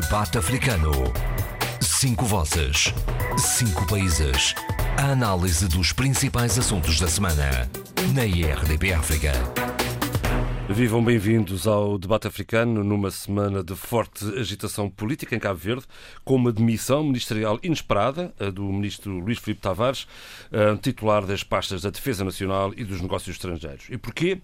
Debate Africano. Cinco vozes. Cinco países. A análise dos principais assuntos da semana. Na IRDP África. Vivam bem-vindos ao debate africano numa semana de forte agitação política em Cabo Verde, com uma demissão ministerial inesperada a do ministro Luís Filipe Tavares, titular das pastas da Defesa Nacional e dos Negócios Estrangeiros. E porquê?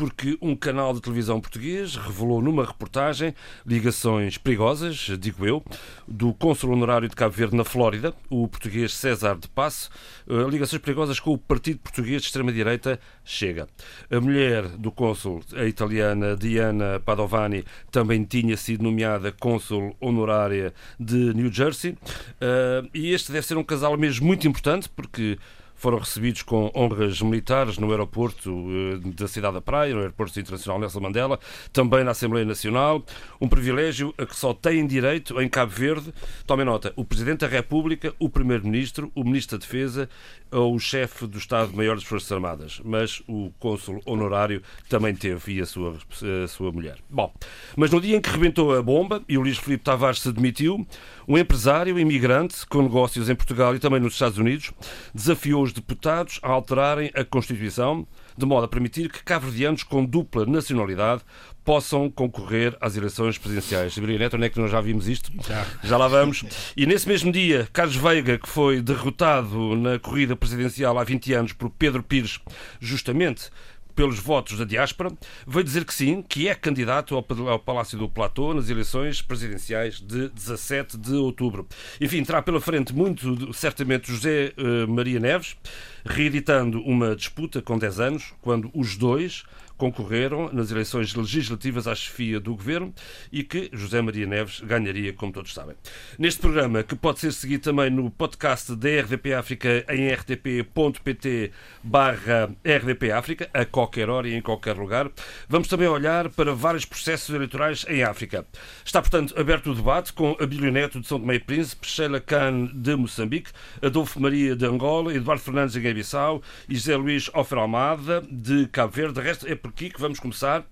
Porque um canal de televisão português revelou numa reportagem ligações perigosas, digo eu, do cônsul honorário de Cabo Verde na Flórida, o português César de Passo, eh, ligações perigosas com o partido português de extrema-direita Chega. A mulher do cônsul, a italiana Diana Padovani, também tinha sido nomeada cônsul honorária de New Jersey, eh, e este deve ser um casal mesmo muito importante, porque foram recebidos com honras militares no aeroporto eh, da cidade da Praia, no aeroporto internacional Nelson Mandela, também na Assembleia Nacional, um privilégio a que só têm direito em Cabo Verde, tomem nota, o Presidente da República, o Primeiro-Ministro, o Ministro da Defesa ou o Chefe do Estado-Maior das Forças Armadas, mas o Cônsul Honorário também teve e a sua, a sua mulher. Bom, mas no dia em que rebentou a bomba e o Luís Filipe Tavares se demitiu, um empresário imigrante com negócios em Portugal e também nos Estados Unidos desafiou os deputados a alterarem a Constituição de modo a permitir que cabo-verdianos com dupla nacionalidade possam concorrer às eleições presidenciais. Saberia Neto, onde é que nós já vimos isto? Já. já lá vamos. E nesse mesmo dia, Carlos Veiga, que foi derrotado na corrida presidencial há 20 anos por Pedro Pires, justamente pelos votos da diáspora, veio dizer que sim, que é candidato ao Palácio do Platô nas eleições presidenciais de 17 de outubro. Enfim, terá pela frente muito, certamente, José uh, Maria Neves, reeditando uma disputa com 10 anos, quando os dois concorreram nas eleições legislativas à chefia do governo e que José Maria Neves ganharia, como todos sabem. Neste programa, que pode ser seguido também no podcast da RDP África em rtp.pt barra RDP África, a qualquer hora e em qualquer lugar, vamos também olhar para vários processos eleitorais em África. Está, portanto, aberto o debate com Abílio Neto de São Tomé e Príncipe, Sheila Khan de Moçambique, Adolfo Maria de Angola, Eduardo Fernandes de Guiné-Bissau e José Luís Ofer Almada de Cabo Verde. De resto, é por aqui que vamos começar.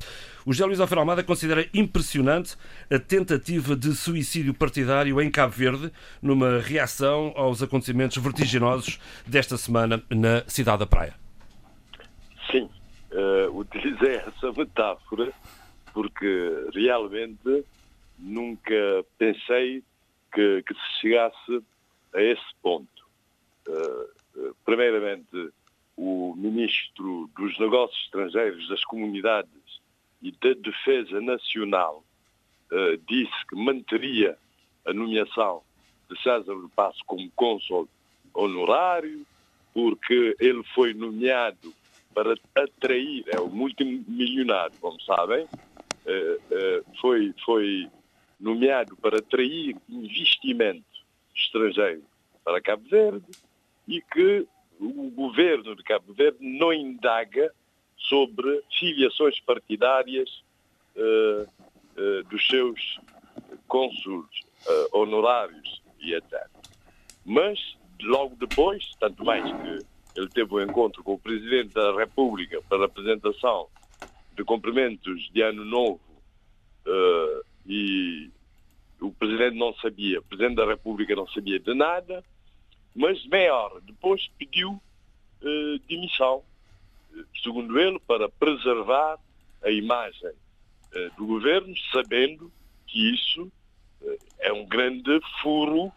O José Luís Alfredo Almada considera impressionante a tentativa de suicídio partidário em Cabo Verde, numa reação aos acontecimentos vertiginosos desta semana na cidade da Praia. Sim, uh, utilizei essa metáfora porque realmente nunca pensei que, que se chegasse a esse ponto. Uh, primeiramente, o ministro dos Negócios Estrangeiros, das Comunidades e da Defesa Nacional uh, disse que manteria a nomeação de César de Passo como cônsul honorário, porque ele foi nomeado para atrair, é o multimilionário, como sabem, uh, uh, foi, foi nomeado para atrair investimento estrangeiro para Cabo Verde e que o governo de Cabo Verde não indaga sobre filiações partidárias uh, uh, dos seus cônsules uh, honorários e etc. Mas, logo depois, tanto mais que ele teve um encontro com o Presidente da República para a apresentação de cumprimentos de Ano Novo e o Presidente não sabia, o Presidente da República não sabia de nada, mas meia hora depois pediu uh, demissão, eh, segundo ele, para preservar a imagem uh, do governo, sabendo que isso uh, é um grande furo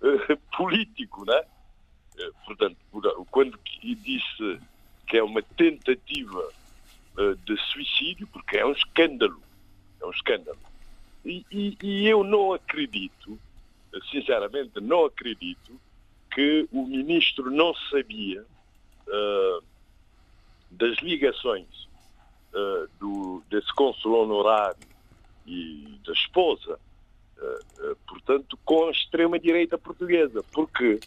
político, né? portanto, quando disse que é uma tentativa de suicídio, porque é um escândalo, é um escândalo. E, e, e eu não acredito, sinceramente, não acredito que o ministro não sabia uh, das ligações uh, do, desse cônsul honorário e da esposa, uh, portanto, com a extrema-direita portuguesa, porque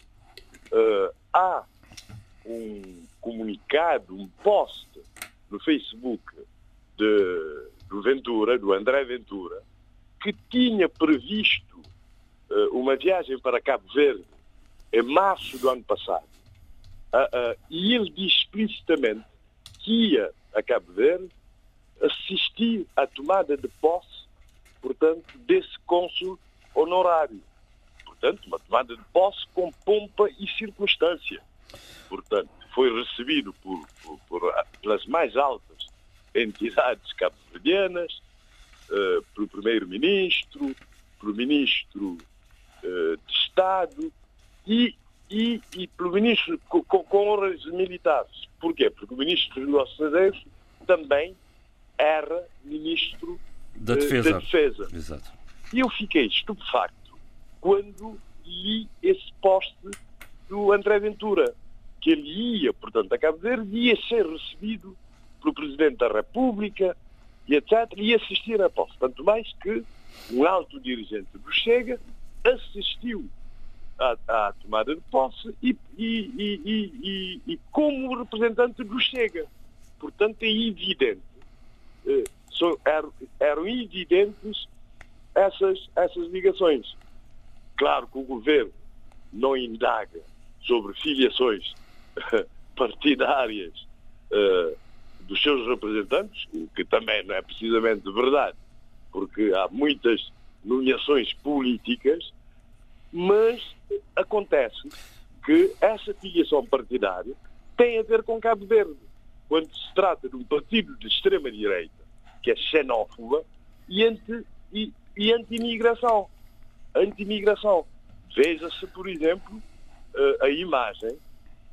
há um comunicado, um post no Facebook de, do Ventura, do André Ventura, que tinha previsto uma viagem para Cabo Verde em março do ano passado. Uh, uh, e ele diz explicitamente que ia a Cabo Verde assistir à tomada de posse, portanto, desse cônsul honorário. Portanto, uma tomada de posse com pompa e circunstância. Portanto, foi recebido por, por, por pelas mais altas entidades cabo-verdianas, uh, pelo primeiro-ministro, pelo ministro uh, de Estado e, e, e pelo ministro com, com honras militares. Porquê? Porque o ministro dos negócios estrangeiros também era ministro da defesa. Da defesa. Exato. E eu fiquei estupefacto quando li esse poste do André Ventura, que ele ia, portanto, a Cabo Verde, ia ser recebido pelo Presidente da República e etc. e assistir a posse. Tanto mais que um alto dirigente do Chega assistiu à, à tomada de posse e, e, e, e, como representante do Chega. Portanto, é evidente, eh, eram, eram evidentes essas, essas ligações. Claro que o governo não indaga sobre filiações partidárias uh, dos seus representantes, o que também não é precisamente verdade, porque há muitas nomeações políticas, mas acontece que essa filiação partidária tem a ver com Cabo Verde, quando se trata de um partido de extrema-direita, que é xenófoba e anti-imigração. E, e anti anti-imigração. Veja-se, por exemplo, eh, a imagem,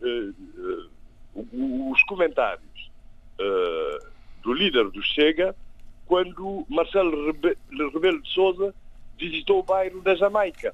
eh, eh, os comentários do líder do Chega quando Marcelo Rebelo de Souza visitou o bairro da Jamaica.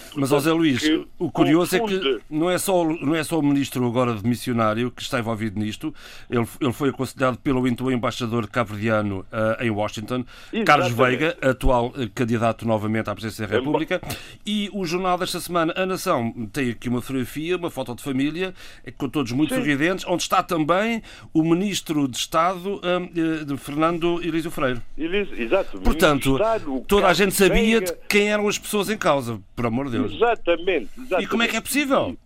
Mas, José Luís, o curioso confunde. é que não é, só, não é só o ministro agora de missionário que está envolvido nisto, ele, ele foi aconselhado pelo então embaixador cabo-verdiano uh, em Washington, Exatamente. Carlos Veiga, atual uh, candidato novamente à presidência da República, e o jornal desta semana, A Nação, tem aqui uma fotografia, uma foto de família, eh, com todos muito Sim. sorridentes, onde está também o ministro de Estado, de Fernando Elísio Freire. Exato. Portanto, Estado, toda a gente sabia Veiga... quem eram as pessoas em causa, por amor de Deus. Exatamente, exatamente. E como é que é possível?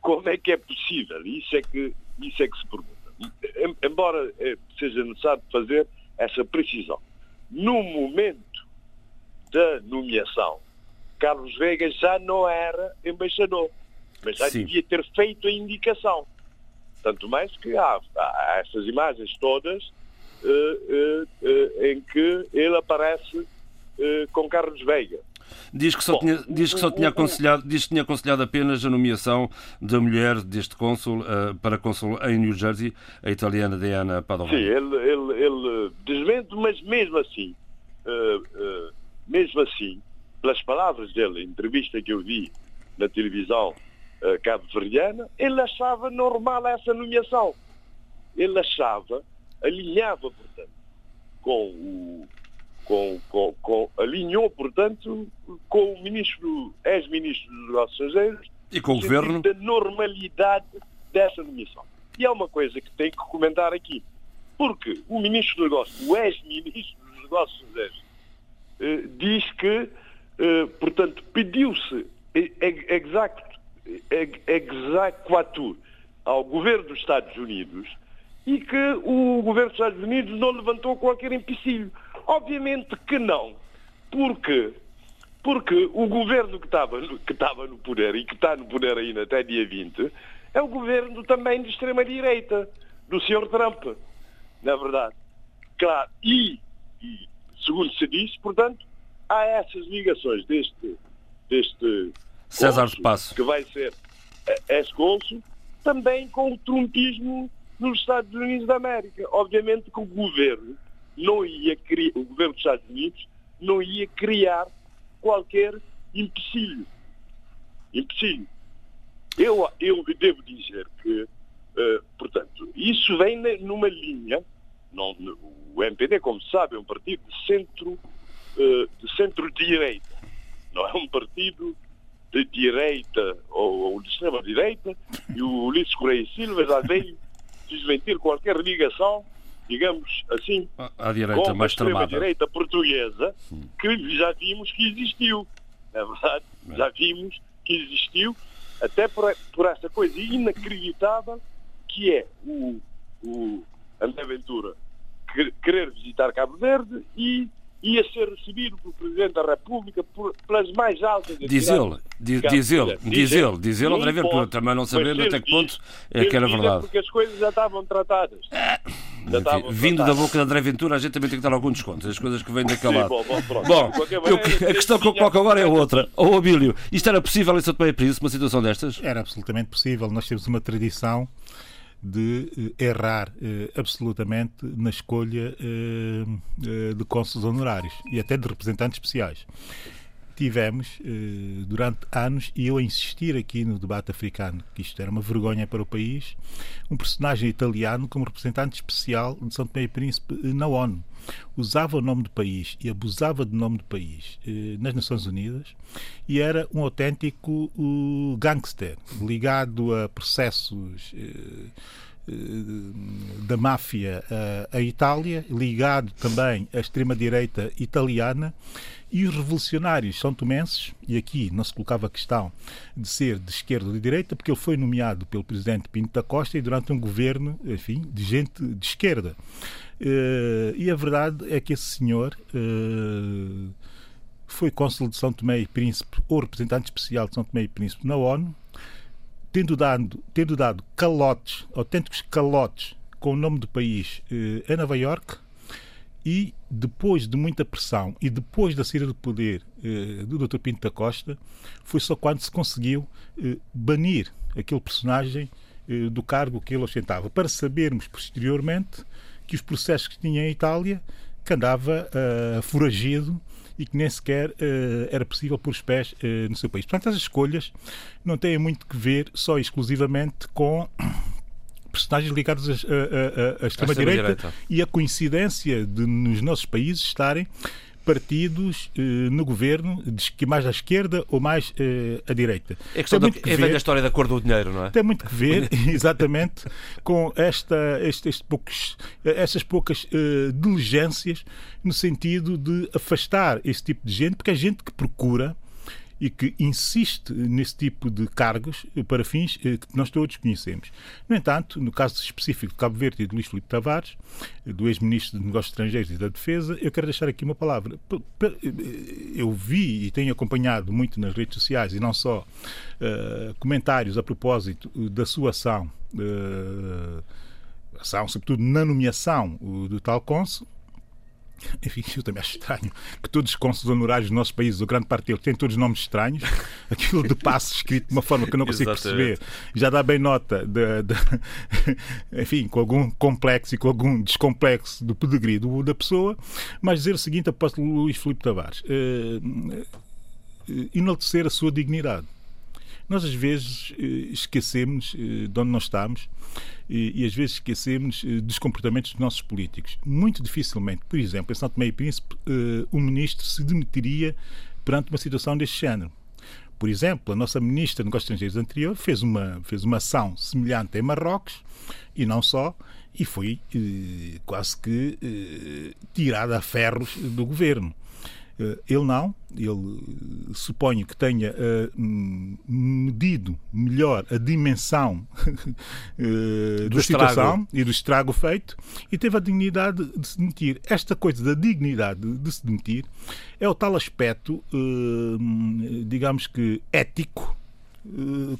Como é que é possível? Isso é que, isso é que se pergunta. Embora eh, seja necessário fazer essa precisão. No momento da nomeação, Carlos Veiga já não era embaixador, mas já Sim. devia ter feito a indicação. Tanto mais que há, há essas imagens todas uh, uh, uh, em que ele aparece com Carlos Veiga. Diz que só, Bom, tinha, diz que só tinha, aconselhado, diz que tinha aconselhado apenas a nomeação da mulher deste cônsul uh, para cônsul em New Jersey, a italiana Diana Padovani. Sim, ele, ele, ele desmente, mas mesmo assim, uh, uh, mesmo assim, pelas palavras dele, entrevista que eu vi na televisão cabo-verdiana, ele achava normal essa nomeação. Ele achava, alinhava, portanto, com o com, com, com, alinhou, portanto, com o ministro, ex-ministro dos Negócios Estrangeiros e com o governo da normalidade dessa nomeação. E há uma coisa que tem que comentar aqui, porque o ministro dos Negócios, o ex-ministro dos Negócios Estrangeiros, eh, diz que, eh, portanto, pediu-se exact, exequatur ao governo dos Estados Unidos e que o governo dos Estados Unidos não levantou qualquer empecilho. Obviamente que não. Porque porque o governo que estava, que estava no poder e que está no poder ainda até dia 20 é o governo também de extrema-direita, do Sr. Trump, na verdade. Claro, e, e, segundo se diz, portanto, há essas ligações deste, deste César de Passo, que vai ser ex-cônsul, também com o trumpismo nos Estados Unidos da América. Obviamente que o governo não ia criar, o governo dos Estados Unidos não ia criar qualquer empecilho. Empecilho. Eu, eu devo dizer que, uh, portanto, isso vem numa linha, não, o MPD, como se sabe, é um partido de centro, uh, de centro-direita. Não é um partido de direita ou, ou de extrema-direita, e o Ulisses Correia Silva já veio desmentir qualquer ligação digamos assim, à direita, com a direita portuguesa, que já vimos que existiu. É verdade, é. já vimos que existiu, até por, por essa coisa inacreditável que é o, o André Ventura querer visitar Cabo Verde e, ia ser recebido pelo Presidente da República por, pelas mais altas Diz ele, diz, diz ele, diz ele, diz ele, André Ventura, também não sabendo até que ponto é que era verdade. Porque as coisas já estavam tratadas. Estavam vindo da boca de André Ventura, a gente também tem que dar algum desconto, as coisas que vêm daquele lado. Bom, bom, bom eu, a questão que eu coloco agora é outra. Ô oh, Abílio, isto era possível em São Tomé e Príncipe, uma situação destas? Era absolutamente possível. Nós temos uma tradição de eh, errar eh, absolutamente na escolha eh, de cônsules honorários e até de representantes especiais. Tivemos durante anos, e eu a insistir aqui no debate africano, que isto era uma vergonha para o país, um personagem italiano como representante especial de São Tomé e Príncipe na ONU. Usava o nome do país e abusava do nome do país eh, nas Nações Unidas e era um autêntico gangster ligado a processos eh, eh da máfia à Itália, ligado também à extrema-direita italiana e os revolucionários são tomenses, e aqui não se colocava a questão de ser de esquerda ou de direita, porque ele foi nomeado pelo presidente Pinto da Costa e durante um governo, enfim, de gente de esquerda. Uh, e a verdade é que esse senhor uh, foi cônsul de São Tomé e Príncipe, ou representante especial de São Tomé e Príncipe na ONU, tendo dado, tendo dado calotes, autênticos calotes, com o nome do país uh, em Nova York, e depois de muita pressão e depois da saída do poder do Dr. Pinto da Costa, foi só quando se conseguiu banir aquele personagem do cargo que ele ostentava, para sabermos posteriormente que os processos que tinha em Itália, que andava foragido e que nem sequer uh, era possível pôr os pés uh, no seu país. Portanto, as escolhas não têm muito que ver só exclusivamente com personagens ligados à extrema-direita e a coincidência de nos nossos países estarem partidos eh, no governo, que mais à esquerda ou mais eh, à direita. É questão da, que é ver, a história da cor do dinheiro, não é? Tem muito que ver, exatamente, com esta, este, este poucos, essas poucas eh, diligências no sentido de afastar esse tipo de gente, porque é gente que procura e que insiste nesse tipo de cargos para fins eh, que nós todos conhecemos. No entanto, no caso específico de Cabo Verde e de Luís Filipe Tavares, do ex-ministro de Negócios Estrangeiros e da Defesa, eu quero deixar aqui uma palavra. Eu vi e tenho acompanhado muito nas redes sociais e não só comentários a propósito da sua ação, ação sobretudo na nomeação do tal cônsul, enfim, eu também acho estranho que todos os cônsules honorários do nosso país, ou grande parte deles, têm todos nomes estranhos. Aquilo de passo escrito de uma forma que eu não consigo perceber já dá bem nota, de, de, enfim, com algum complexo e com algum descomplexo do pedigree da pessoa. Mas dizer o seguinte, apóstolo Luís Filipe Tavares, uh, uh, enaltecer a sua dignidade. Nós às vezes esquecemos de onde nós estamos e, às vezes esquecemos uh, dos comportamentos dos nossos políticos. Muito dificilmente, por exemplo, em São Tomé e Príncipe, um ministro se demitiria perante uma situação deste género. Por exemplo, a nossa ministra de Negócios Estrangeiros anterior fez uma, fez uma ação semelhante em Marrocos, e não só, e foi eh, quase que eh, tirada a ferros do governo. Eh, ele não, ele eh, suponho que tenha uh, medido melhor a dimensão uh, da situação e do estrago feito e teve a dignidade de se demitir. Esta coisa da dignidade de se demitir é o tal aspecto, uh, digamos que ético,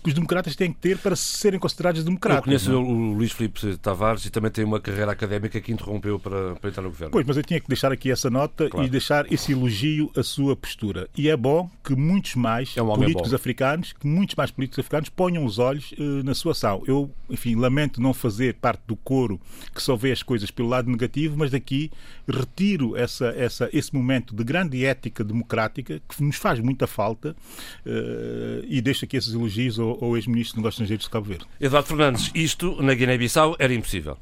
que os democratas têm que ter para serem considerados democratas. Eu conheço não? É? o Luís Filipe Tavares e também tem uma carreira académica que interrompeu para, para entrar no governo. Pois, mas eu tinha que deixar aqui essa nota claro. e deixar esse elogio à sua postura. E é bom que muitos mais é um políticos bom. africanos, que muitos mais políticos africanos ponham os olhos uh, na sua ação. Eu, enfim, lamento não fazer parte do coro que só vê as coisas pelo lado negativo, mas daqui retiro essa, essa, esse momento de grande ética democrática que nos faz muita falta uh, e deixo aqui esses elogios ao, ao ex-ministro de Negócios Estrangeiros de Cabo Verde. Eduardo Fernandes, isto na Guiné-Bissau era impossível?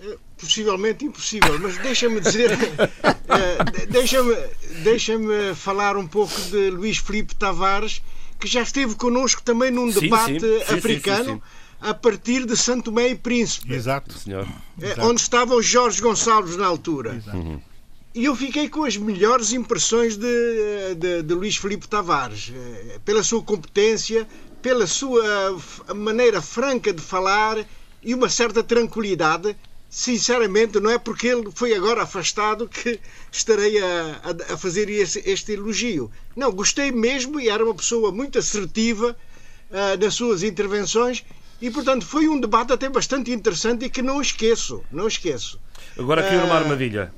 É, possivelmente impossível, mas deixa-me dizer, eh, deixa-me deixa falar um pouco de Luís Filipe Tavares, que já esteve connosco também num sim, debate sim, africano. Sim, a partir de Santo Tomé e Príncipe. Exato, senhor. Exato. Onde estava o Jorge Gonçalves na altura. Exato. Uhum. E eu fiquei com as melhores impressões de, de, de Luís Filipe Tavares, eh, pela sua competência, pela sua maneira franca de falar e uma certa tranquilidade sinceramente, não é porque ele foi agora afastado que estarei a, a, a fazer este, este, elogio. Não, gostei mesmo e era uma pessoa muito assertiva uh, nas suas intervenções e, portanto, foi um debate até bastante interessante e que não esqueço, não esqueço. Agora caiu numa armadilha.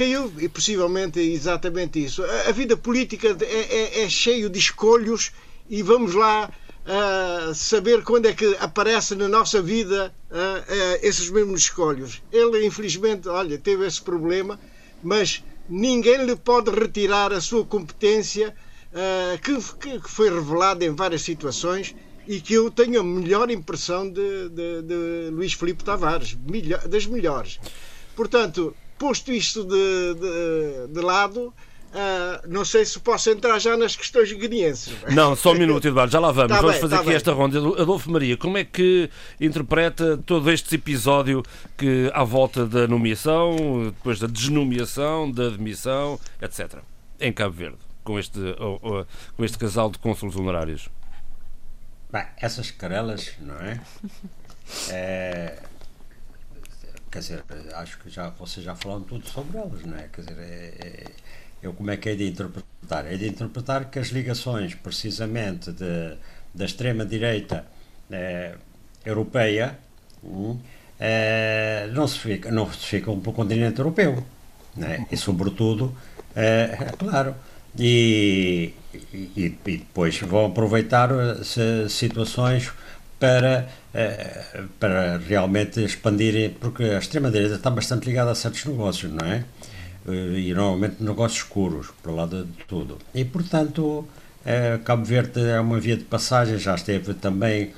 Caiu, e possivelmente exatamente isso. A, vida política é, é, é cheio de escolhos e vamos lá uh, saber quando é que aparece na nossa vida uh, uh, esses mesmos escolhos. Ele, infelizmente, olha, teve esse problema, mas ninguém lhe pode retirar a sua competência que, que, foi revelada em várias situações e que eu tenho a melhor impressão de, de, de Luís Filipe Tavares, das melhores. Portanto, posto isto de, de, de lado, Uh, não sei se posso entrar já nas questões guineenses. Não, só um minuto, Eduardo, já lá vamos. Tá vamos bem, fazer tá aqui bem. esta ronda. Adolfo Maria, como é que interpreta todo este episódio que à volta da nomeação, depois da desnomeação, da admissão, etc., em Cabo Verde, com este, com este casal de cônsulos honorários? Bem, essas carelas, não é? é quer dizer, acho que já, vocês já falaram tudo sobre elas, não é? Quer dizer, é, é eu como é que é de interpretar? É de interpretar que as ligações, precisamente, de, da extrema-direita eh, europeia hum, eh, não, se fica, não se ficam pelo continente europeu. Né? E, sobretudo, eh, é claro, e, e, e, depois vão aproveitar situações para, eh, para realmente expandirem, porque a extrema-direita está bastante ligada a certos negócios, não é? Eh, e normalmente negócios escuros, para lá de tudo. E, portanto, eh, Cabo Verde é uma via de passagem, já esteve também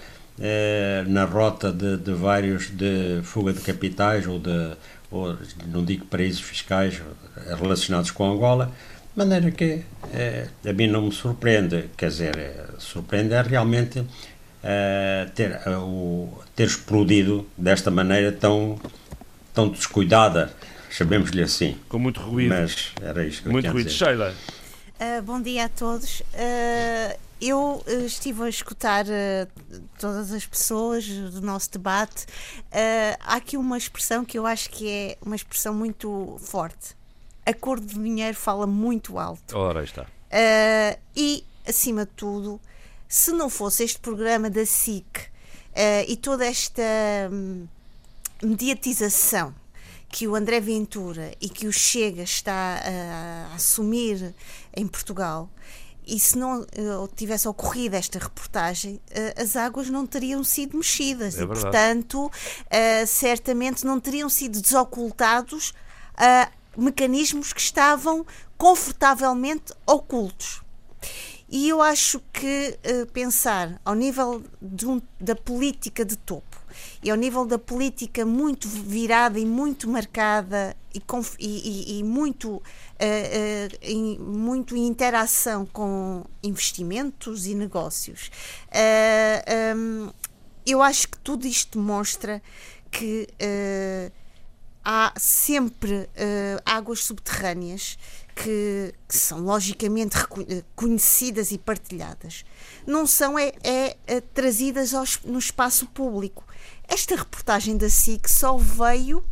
na rota de, de, vários de fuga de capitais ou de, ou, não digo paraísos fiscais relacionados com Angola, de maneira que a mim não me surpreende, quer dizer, surpreende é realmente ter, o, ter explodido desta maneira tão, tão descuidada chamemos-lhe assim. Com muito ruído. Mas era isto que Muito ruído. Dizer. Sheila. Uh, bom dia a todos. Uh, eu uh, estive a escutar todas as pessoas do nosso debate. há aqui uma expressão que eu acho que é uma expressão muito forte. A cor do dinheiro fala muito alto. Ora, está. e, acima de tudo, se não fosse este programa da SIC e toda esta hum, mediatização que o André Ventura e que o Chega está a, a assumir em Portugal, e se não uh, tivesse ocorrido esta reportagem, uh, as águas não teriam sido mexidas é e, portanto, uh, certamente não teriam sido desocultados mecanismos que estavam confortavelmente ocultos. E eu acho que pensar ao nível um, da política de topo e ao nível da política muito virada e muito marcada e, e, e muito, uh, uh, em, muito em interação com investimentos e negócios. Uh, um, eu acho que tudo isto mostra que há sempre águas subterrâneas que, que, são logicamente conhecidas e partilhadas, não são é, é, trazidas aos, no espaço público. Esta reportagem da SIC só veio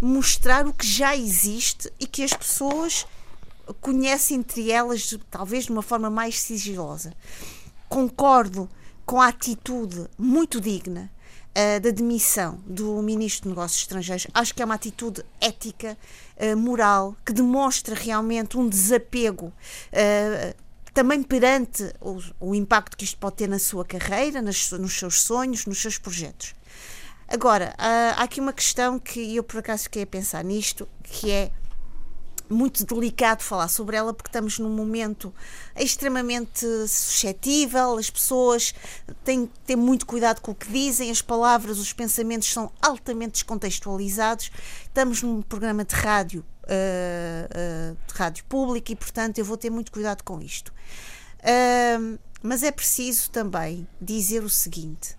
mostrar o que já existe e que as pessoas conhecem entre elas, talvez de uma forma mais sigilosa. Concordo com a atitude muito digna uh, da demissão do Ministro de Negócios Estrangeiros. Acho que é uma atitude ética, uh, moral, que demonstra realmente um desapego. Uh, também perante o, o, impacto que isto pode ter na sua carreira, nas, nos seus sonhos, nos seus projetos. Agora, há aqui uma questão que eu por acaso fiquei a pensar nisto, que é muito delicado falar sobre ela porque estamos num momento extremamente suscetível, as pessoas têm que ter muito cuidado com o que dizem, as palavras, os pensamentos são altamente descontextualizados. Estamos num programa de rádio, uh, uh, de rádio público e, portanto, eu vou ter muito cuidado com isto. Uh, mas é preciso também dizer o seguinte: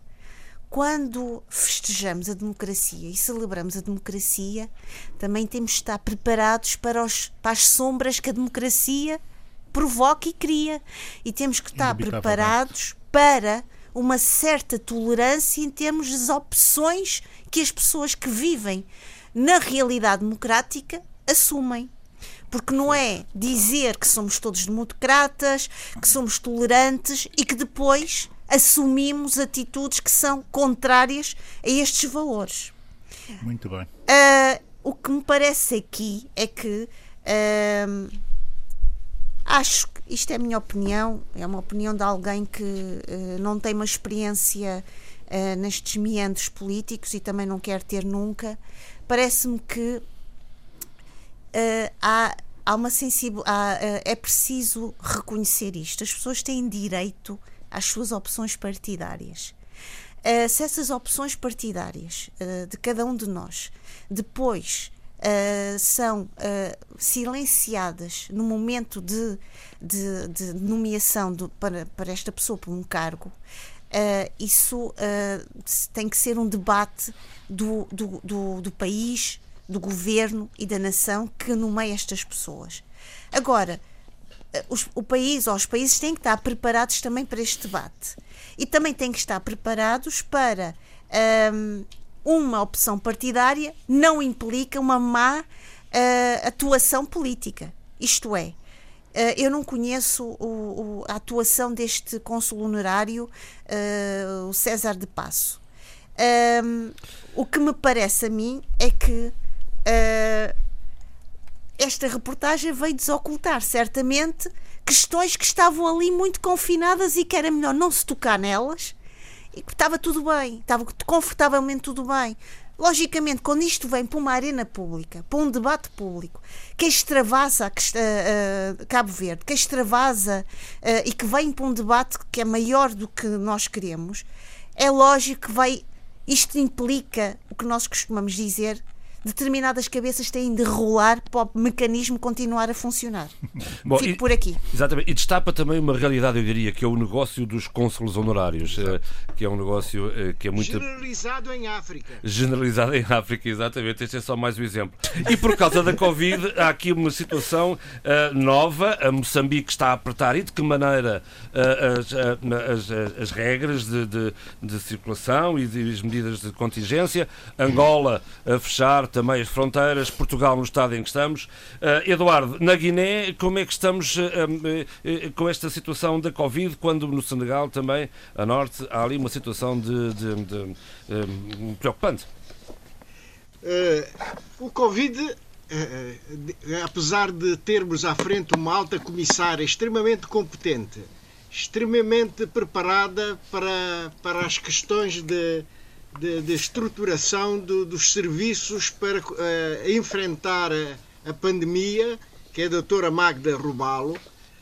quando festejamos a democracia e celebramos a democracia, também temos de estar preparados para, os, para as sombras que a democracia provoca e cria. E temos que estar preparados para uma certa tolerância em termos das opções que as pessoas que vivem na realidade democrática assumem. Porque não é dizer que somos todos democratas, que somos tolerantes e que depois assumimos atitudes que são contrárias a estes valores. Muito bem. Uh, o que me parece aqui é que uh, acho que isto é a minha opinião, é uma opinião de alguém que uh, não tem uma experiência nestes meandros políticos e também não quer ter nunca. Parece-me que há, há uma sensibilidade, é preciso reconhecer isto. As pessoas têm direito às suas opções partidárias. Uh, se essas opções partidárias uh, de cada um de nós depois uh, são silenciadas no momento de, de, de nomeação do, para, para esta pessoa para um cargo, isso tem que ser um debate do, do, do, do país, do governo e da nação que nomeia estas pessoas. Agora, os, o país ou os países têm que estar preparados também para este debate e também têm que estar preparados para um, uma opção partidária não implica uma má uh, atuação política. Isto é, uh, eu não conheço o, o, a atuação deste cônsul honorário, uh, o César de Passo. Um, o que me parece a mim é que esta reportagem veio desocultar certamente questões que estavam ali muito confinadas e que era melhor não se tocar nelas e que estava tudo bem, estava confortavelmente tudo bem. Logicamente, quando isto vem para uma arena pública, para um debate público, que extravasa uh, Cabo Verde, que extravasa uh, e que vem para um debate que é maior do que nós queremos, é lógico que vai. Isto implica o que nós costumamos dizer determinadas cabeças têm de rolar para o mecanismo continuar a funcionar. Bom, Fico e, por aqui. Exatamente. E destapa também uma realidade, eu diria, que é o negócio dos cônsules honorários, eh, que é um negócio eh, que é muito. Generalizado em África. Generalizado em África, exatamente. Este é só mais um exemplo. E por causa da Covid, há aqui uma situação uh, nova. A Moçambique está a apertar e de que maneira uh, as, as, as, regras de, de, de circulação e as medidas de contingência. Angola a fechar também as fronteiras, Portugal no estado em que estamos. Uh, Eduardo, na Guiné, como é que estamos uh, uh, com esta situação da Covid, quando no Senegal também, a norte, há ali uma situação de, de, de, preocupante? o Covid apesar de termos à frente uma alta comissária extremamente competente, extremamente preparada para, para as questões de, de, de estruturação do, dos serviços para uh, enfrentar a, a, pandemia, que é a doutora Magda Rubalo,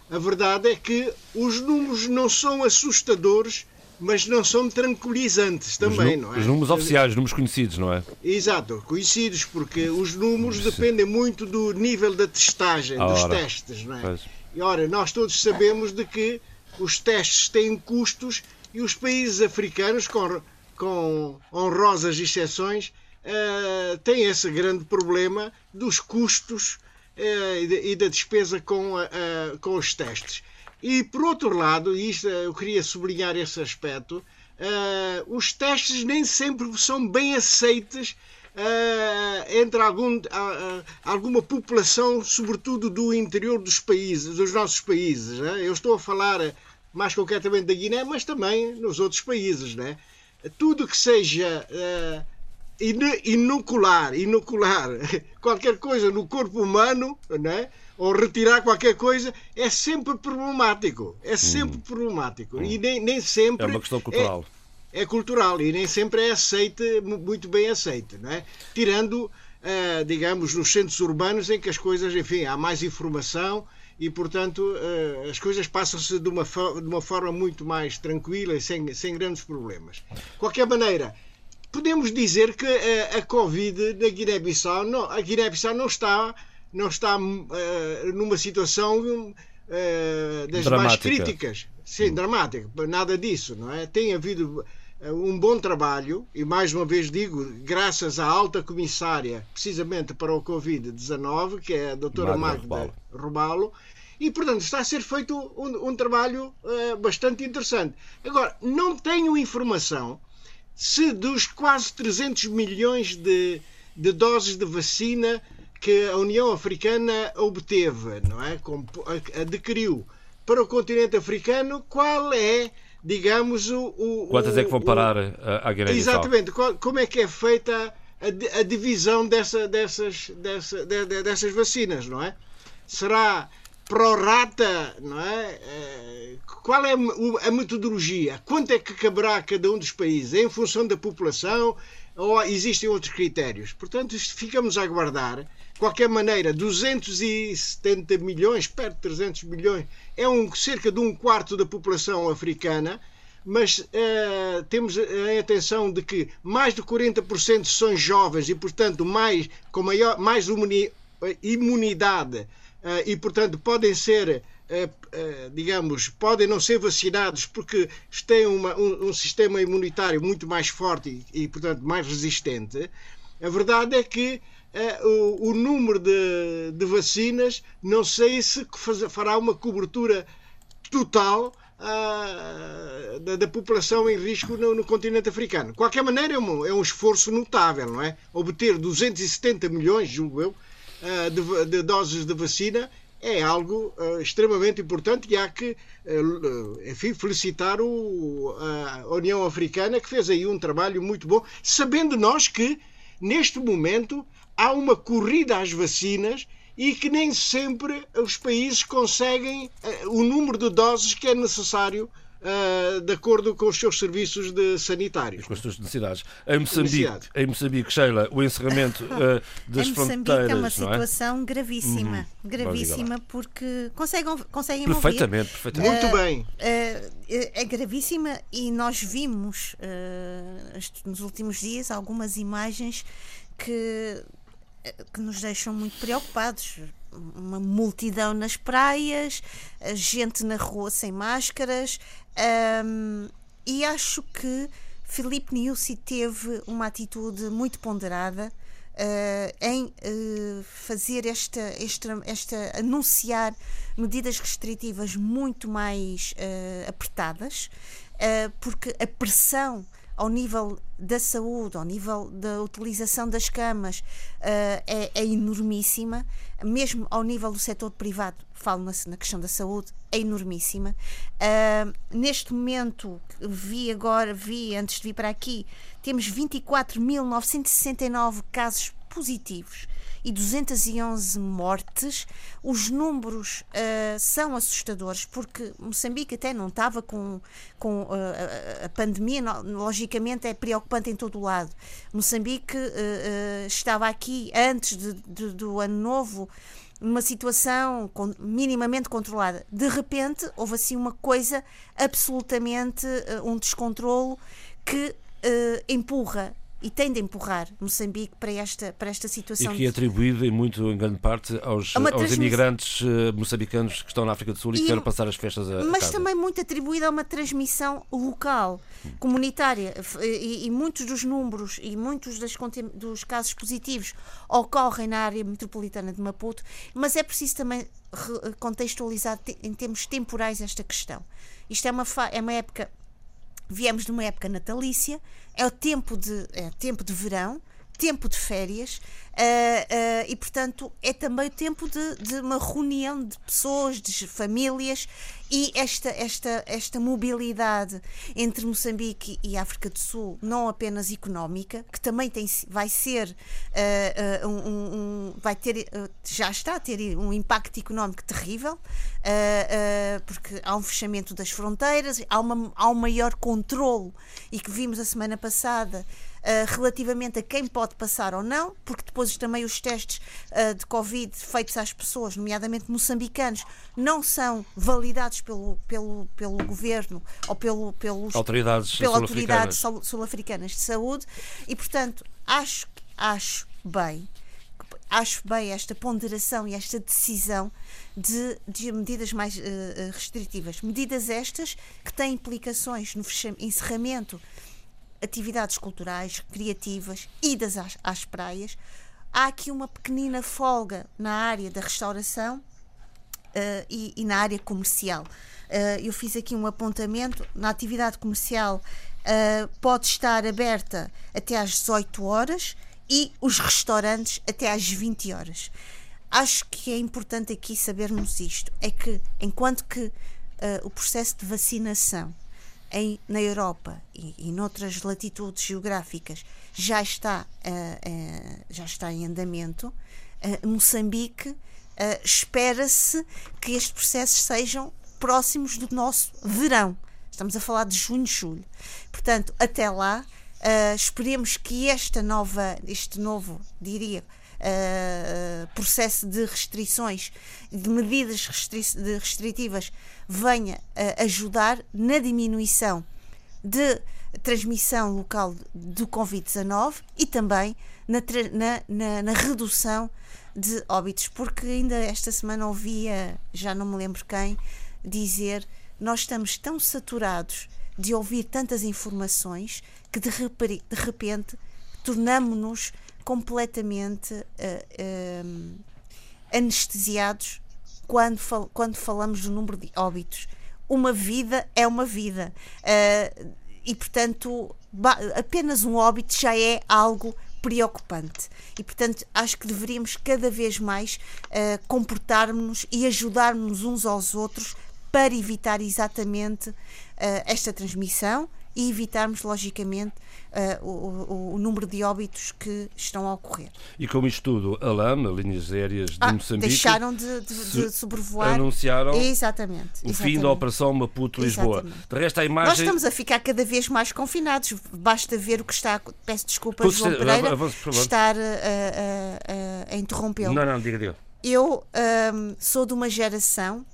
a verdade é que os números não são assustadores, mas não são tranquilizantes também, não é? Os números oficiais, os números conhecidos, não é? Exato, conhecidos, porque os números dependem muito do nível da testagem, dos testes, não é? Pois. E ora, nós todos sabemos de que os testes têm custos e os países africanos, com com honrosas exceções, uh, tem esse grande problema dos custos uh, e, da despesa com, uh, com os testes. E por outro lado, e isto eu queria sublinhar esse aspecto, os testes nem sempre são bem aceitos entre algum, alguma população, sobretudo do interior dos países, dos nossos países. Né? Eu estou a falar mais concretamente da Guiné, mas também nos outros países. Né? Tudo que seja uh, inocular, inocular qualquer coisa no corpo humano, né? ou retirar qualquer coisa, é sempre problemático. É sempre hum. problemático. Hum. E nem, nem sempre. É uma questão cultural. É, é, cultural e nem sempre é aceite, muito bem aceite. Não é? Tirando, uh, digamos, nos centros urbanos em que as coisas, enfim, há mais informação e, portanto, uh, as coisas passam-se de uma, de uma forma muito mais tranquila e sem, sem grandes problemas. De qualquer maneira, podemos dizer que a, a Covid na Guiné-Bissau não, a Guiné-Bissau não está, não está uh, numa situação uh, das dramática. mais críticas. Sim, hum. dramática. Nada disso, não é? Tem havido um bom trabalho, e mais uma vez digo, graças à alta comissária, precisamente para o Covid-19, que é a doutora Magda, Magda Robalo, E, portanto, está a ser feito um, um trabalho uh, bastante interessante. Agora, não tenho informação se dos quase 300 milhões de, de doses de vacina que a União Africana obteve, não é? adquiriu para o continente africano, qual é, digamos, o. o Quantas é que vão parar à Guiné-Bissau? Exatamente, como é que é feita a, a divisão dessa, dessas, dessa, de, de, dessas vacinas, não é? Será prorata, não é? Eh, qual é a metodologia? Quanto é que caberá a cada um dos países? Em função da população ou existem outros critérios? Portanto, ficamos a aguardar. De qualquer maneira, 270 milhões, perto de 300 milhões, é um, cerca de um quarto da população africana mas uh, temos a atenção de que mais de 40% são jovens e, portanto, mais, com maior, mais imunidade uh, e, portanto, podem ser, uh, digamos, podem não ser vacinados porque têm uma, um, um, sistema imunitário muito mais forte e, e, portanto, mais resistente. A verdade é que o, o, número de, de vacinas, não sei se fará uma cobertura total uh, da, da, população em risco no, no, continente africano. De qualquer maneira, é um, é um, esforço notável, não é? Obter 270 milhões, julgo eu, uh, de, de, doses de vacina é algo uh, extremamente importante e há que, enfim, felicitar o, a União Africana que fez aí um trabalho muito bom, sabendo nós que, neste momento, há uma corrida às vacinas e que nem sempre os países conseguem uh, o número de doses que é necessário uh, de acordo com os seus serviços de sanitários. Com as suas necessidades. Em Moçambique, em Moçambique Sheila, o encerramento uh, das em fronteiras. é uma situação é? gravíssima. Uhum. Gravíssima porque conseguem, conseguem perfeitamente, ouvir. perfeitamente. Muito bem. é gravíssima e nós vimos nos últimos dias algumas imagens que que nos deixam muito preocupados. Uma multidão nas praias, gente na rua sem máscaras, um, e acho que Filipe Niusi teve uma atitude muito ponderada. Uh, em uh, fazer esta, esta, esta anunciar medidas restritivas muito mais uh, apertadas, porque a pressão ao nível da saúde, ao nível da utilização das camas, uh, é, é, enormíssima, mesmo ao nível do setor privado, falo na, na questão da saúde, é enormíssima. Uh, neste momento, vi agora, vi antes de vir para aqui, temos 24.969 casos positivos e 211 mortes. Os números uh, são assustadores porque Moçambique até não estava com, com uh, a, pandemia, logicamente é preocupante em todo o lado. Moçambique uh, estava aqui antes de, de, do ano novo numa situação minimamente controlada. De repente, houve assim uma coisa absolutamente, um descontrolo que uh, empurra e tem de empurrar Moçambique para esta, para esta situação. E que é atribuído em muito, em grande parte, aos, aos imigrantes uh, moçambicanos que estão na África do Sul e, que querem passar as festas a Mas casa. também muito atribuído a uma transmissão local, comunitária. E, e, muitos dos números e muitos das, dos casos positivos ocorrem na área metropolitana de Maputo, mas é preciso também contextualizar em termos temporais esta questão. Isto é uma, é uma época viemos de uma época natalícia, é o tempo de, é tempo de verão, tempo de férias uh, uh, e, portanto, é também o tempo de, de, uma reunião de pessoas, de famílias e esta, esta, esta mobilidade entre Moçambique e África do Sul, não apenas económica, que também tem, vai ser uh, um, um, vai ter, já está a ter um impacto económico terrível, porque há um fechamento das fronteiras, há, uma, há um maior controle e que vimos a semana passada uh, relativamente a quem pode passar ou não, porque depois também os testes uh, de Covid feitos às pessoas, nomeadamente moçambicanos, não são validados pelo, pelo, pelo governo ou pelo, pelos, autoridades pela autoridades sul-africanas de saúde e, portanto, acho, acho bem acho bem esta ponderação e esta decisão de, de medidas mais uh, restritivas. Medidas estas que têm implicações no encerramento atividades culturais, criativas, idas às, às praias. Há aqui uma pequenina folga na área da restauração, e, e, na área comercial. eu fiz aqui um apontamento na atividade comercial. pode estar aberta até às 18 horas e os restaurantes até às 20 horas. Acho que é importante aqui sabermos isto: é que enquanto que uh, o processo de vacinação em, na Europa e, e noutras latitudes geográficas já está, uh, uh, já está em andamento, Moçambique espera-se que estes processos sejam próximos do nosso verão. Estamos a falar de junho, julho. Portanto, até lá, Uh, esperemos que esta nova, este novo, diria, uh, processo de restrições, de medidas restri restritivas, venha a ajudar na diminuição de transmissão local do Covid-19 e também na, na, na, na, redução de óbitos, porque ainda esta semana ouvia, já não me lembro quem, dizer nós estamos tão saturados de ouvir tantas informações que de, de repente tornamos-nos completamente uh, uh, anestesiados quando, fal quando falamos do número de óbitos. Uma vida é uma vida. Uh, e, portanto, apenas um óbito já é algo preocupante. E, portanto, acho que deveríamos cada vez mais uh, comportarmos-nos e ajudarmos uns aos outros para evitar exatamente uh, esta transmissão e evitarmos, logicamente, uh, o, o, número de óbitos que estão a ocorrer. E como isto tudo, a LAM, Linhas Aéreas de ah, Moçambique, deixaram de, de, de sobrevoar. Anunciaram exatamente, o fim da Operação Maputo-Lisboa. De resto, a imagem. Nós estamos a ficar cada vez mais confinados. Basta ver o que está. Peço desculpa, João Pereira, estar a, a, a, a interrompê-lo. Não, não, diga, diga. Eu um, sou de uma geração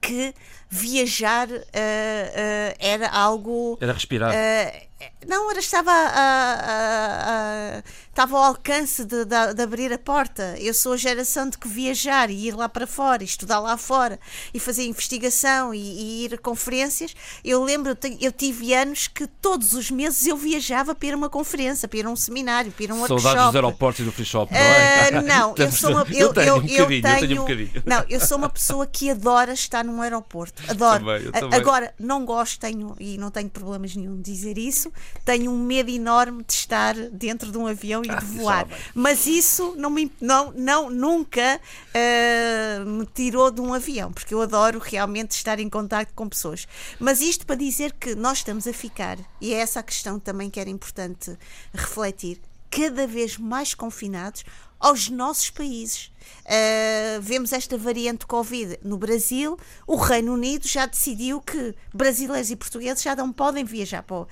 que viajar uh, uh, era algo. Era respirar. Uh, não, era, estava, a, a, a, estava ao alcance de, de, de, abrir a porta. Eu sou a geração de que viajar e ir lá para fora, estudar lá fora e fazer investigação e, e ir a conferências. Eu lembro, eu tive anos que todos os meses eu viajava para ir a uma conferência, para ir a um seminário, para ir a um workshop. Saudades dos aeroportos e do free shop, não é? Uh, não, eu sou uma, eu, eu, tenho, um eu, tenho, um bocadinho. Não, eu sou uma pessoa que adora estar num aeroporto. Adoro. Também, também. Agora, não gosto, tenho, e não tenho problemas nenhum de dizer isso, tenho um medo enorme de estar dentro de um avião e de ah, voar. Mas isso não me, não, não, nunca uh, me tirou de um avião, porque eu adoro realmente estar em contato com pessoas. Mas isto para dizer que nós estamos a ficar, e é essa a questão também que era importante refletir, cada vez mais confinados aos nossos países. Uh, vemos esta variante Covid no Brasil. O Reino Unido já decidiu que brasileiros e portugueses já não podem viajar para o, uh,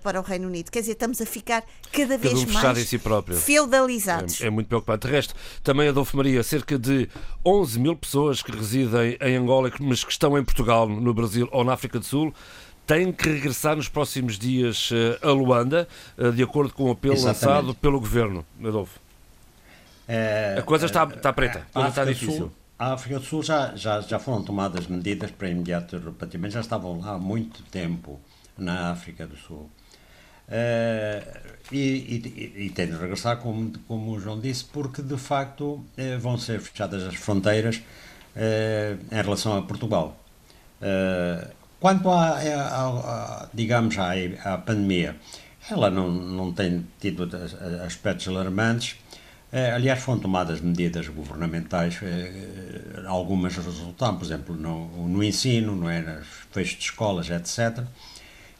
para o Reino Unido. Quer dizer, estamos a ficar cada vez um mais si feudalizados. É, é, muito preocupante. De resto, também Adolfo Maria, cerca de 11 mil pessoas que residem em Angola, mas que estão em Portugal, no Brasil ou na África do Sul, têm que regressar nos próximos dias uh, a Luanda, de acordo com o apelo Exatamente. lançado pelo governo. Adolfo. É, a coisa está, está preta, a coisa está difícil. A África do Sul já, já, já foram tomadas medidas para imediato repatriamento, já estavam lá há muito tempo na África do Sul. Uh, e, e, e tem de regressar, como, como o João disse, porque de facto uh, vão ser fechadas as fronteiras uh, em relação a Portugal. quanto a, a, a, digamos, à, à pandemia, ela não, não tem tido aspectos alarmantes. Eh, aliás, foram tomadas medidas governamentais, eh, algumas resultaram, por exemplo, no, no ensino, não é, fechos de escolas, etc.,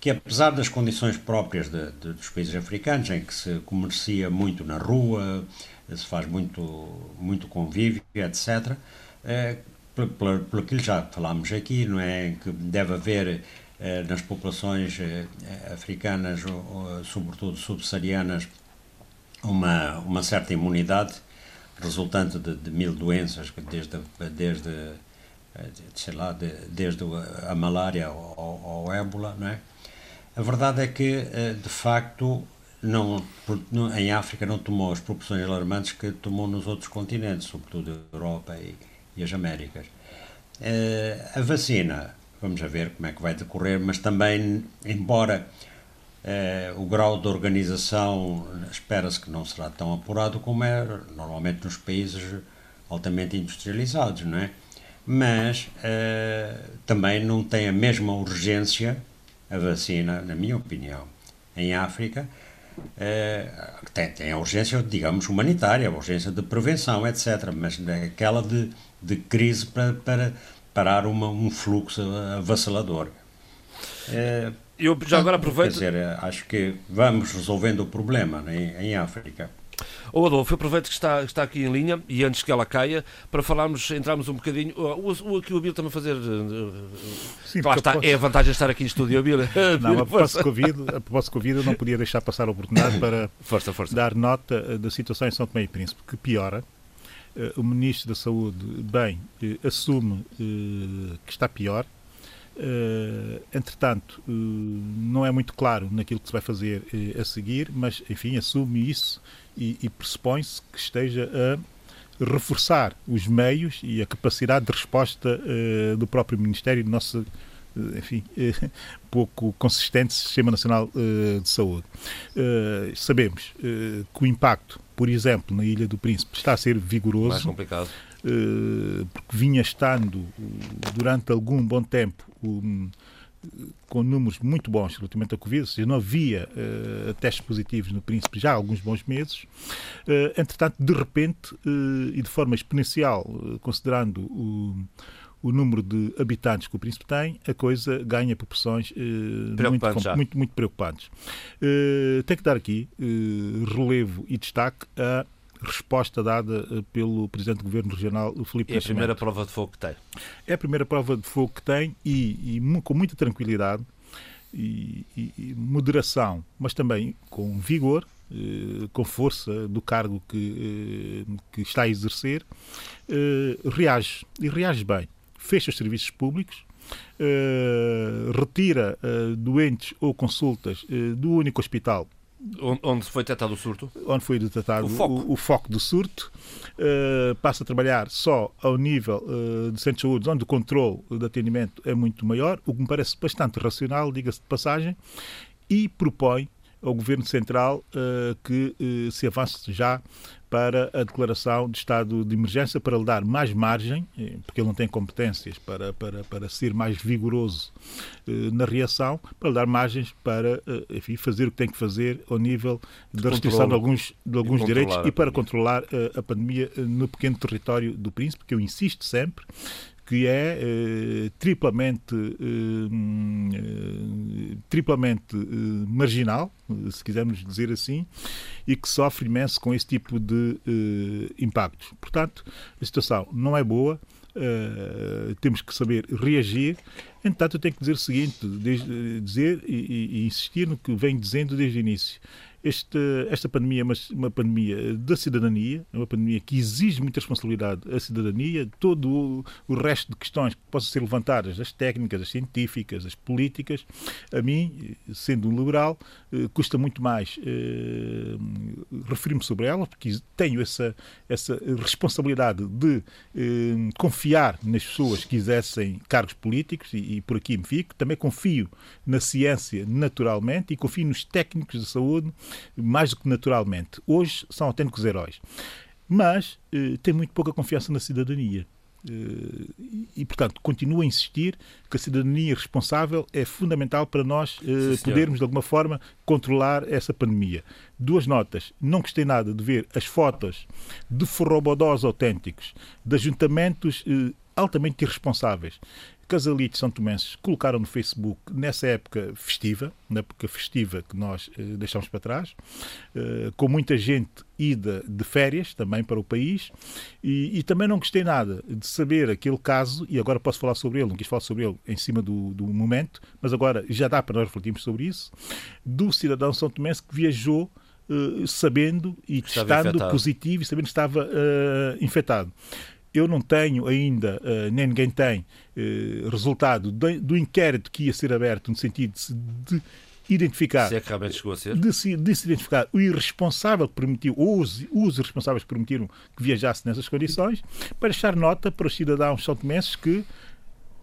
que apesar das condições próprias de, de, dos países africanos, em que se comercia muito na rua, se faz muito, muito convívio, etc., é, pelo, pelo que já falámos aqui, não é, que deve haver nas populações africanas, sobretudo subsaarianas, uma, uma certa imunidade resultante de, de mil doenças, desde, desde sei lá, de, desde a malária ao ébola, não é? A verdade é que, eh, de facto, não, em África não tomou as proporções alarmantes que tomou nos outros continentes, sobretudo a Europa e, e as Américas. Eh, a vacina, vamos a ver como é que vai decorrer, mas também, embora eh, o grau de organização espera-se que não será tão apurado como é normalmente nos países altamente industrializados, não é? mas uh, também não tem a mesma urgência a vacina, na minha opinião, em África. Uh, tem, tem, a urgência, digamos, humanitária, a urgência de prevenção, etc., mas aquela de, de crise para, para parar uma, um fluxo avassalador. Uh, eu já agora aproveito. Quer dizer, acho que vamos resolvendo o problema né, em África. Ô Adolfo, aproveito que está, está aqui em linha e antes que ela caia, para falarmos, entrarmos um bocadinho. O, o, que o Abílio está a fazer. Sim, claro, está, posso... é a vantagem de estar aqui em estúdio, Abílio. Não, a propósito, COVID, a propósito Covid, eu não podia deixar passar a oportunidade para força, força. dar nota eh, da situação em São Tomé e Príncipe, que piora. Eh, o Ministro da Saúde, bem, eh, assume que está pior Uh, entretanto, uh, não é muito claro naquilo que se vai fazer uh, a seguir, mas, enfim, assume isso e, e pressupõe-se que esteja a reforçar os meios e a capacidade de resposta do próprio Ministério do nosso, enfim, pouco consistente Sistema Nacional de Saúde. sabemos que o impacto, por exemplo, na Ilha do Príncipe está a ser vigoroso. Mais complicado eh, porque vinha estando durante algum bom tempo com números muito bons relativamente à Covid, ou seja, não havia uh, testes positivos no Príncipe já há alguns bons meses. Uh, entretanto, de repente uh, e de forma exponencial, considerando o, o, número de habitantes que o Príncipe tem, a coisa ganha proporções muito, muito, muito, preocupantes. tem que dar aqui relevo e destaque a resposta dada eh, pelo Presidente do Governo Regional, o Filipe É a primeira prova de fogo que tem. É a primeira prova de fogo que tem e, e com muita tranquilidade e, e, moderação, mas também com vigor, eh, com força do cargo que, eh, que está a exercer, eh, reage e reage bem. Fecha os serviços públicos, Uh, retira uh, doentes ou consultas do único hospital Onde foi detectado o surto? Onde foi detectado o foco, o, o foco do surto. Uh, passa a trabalhar só ao nível uh, de centros de saúde, onde o controle de atendimento é muito maior, o que me parece bastante racional, diga-se de passagem, e propõe ao Governo Central uh, que uh, se avance já para a declaração de estado de emergência para lhe dar mais margem, eh, porque ele não tem competências para, para, para ser mais vigoroso uh, na reação, para lhe dar margens para enfim, fazer o que tem que fazer ao nível da restrição de alguns, de alguns direitos e para controlar a pandemia no pequeno território do Príncipe, que eu insisto sempre que é eh, triplamente, eh, eh triplamente eh, marginal, se quisermos dizer assim, e que sofre imenso com esse tipo de eh, impactos. Portanto, a situação não é boa. Uh, temos que saber reagir. Entretanto, eu tenho que dizer o seguinte: dizer e, e, insistir no que venho dizendo desde o início. Este, esta pandemia é uma, uma, pandemia da cidadania, é uma pandemia que exige muita responsabilidade à cidadania, todo o, o, resto de questões que possam ser levantadas, as técnicas, as científicas, as políticas, a mim, sendo um liberal, eh, custa muito mais eh, referir-me sobre elas, porque tenho essa, essa responsabilidade de eh, confiar nas pessoas que exercem cargos políticos e, e por aqui me fico. Também confio na ciência naturalmente e confio nos técnicos de saúde mais do que naturalmente. Hoje são autênticos heróis. Mas eh, tem muito pouca confiança na cidadania. Uh, e, portanto, continuo a insistir que a cidadania responsável é fundamental para nós Sim, podermos, de alguma forma, controlar essa pandemia. Duas notas. Não gostei nada de ver as fotos de forrobodós autênticos, de ajuntamentos uh, altamente irresponsáveis, Casalitos São Tomenses colocaram no Facebook nessa época festiva, na época festiva que nós eh, deixamos para trás, eh, com muita gente ida de férias também para o país. E, e, também não gostei nada de saber aquele caso, e agora posso falar sobre ele, não quis falar sobre ele em cima do, do momento, mas agora já dá para nós refletirmos sobre isso, do cidadão São Tomense que viajou Uh, sabendo e testando positivo e sabendo que estava uh, infectado eu não tenho ainda, uh, nem ninguém tem, uh, resultado do inquérito que ia ser aberto no sentido de, de identificar. Se é que realmente chegou a ser. De se, de se identificar o irresponsável que permitiu, ou os, os irresponsáveis que permitiram que viajasse nessas condições, para deixar nota para os cidadãos saltomenses que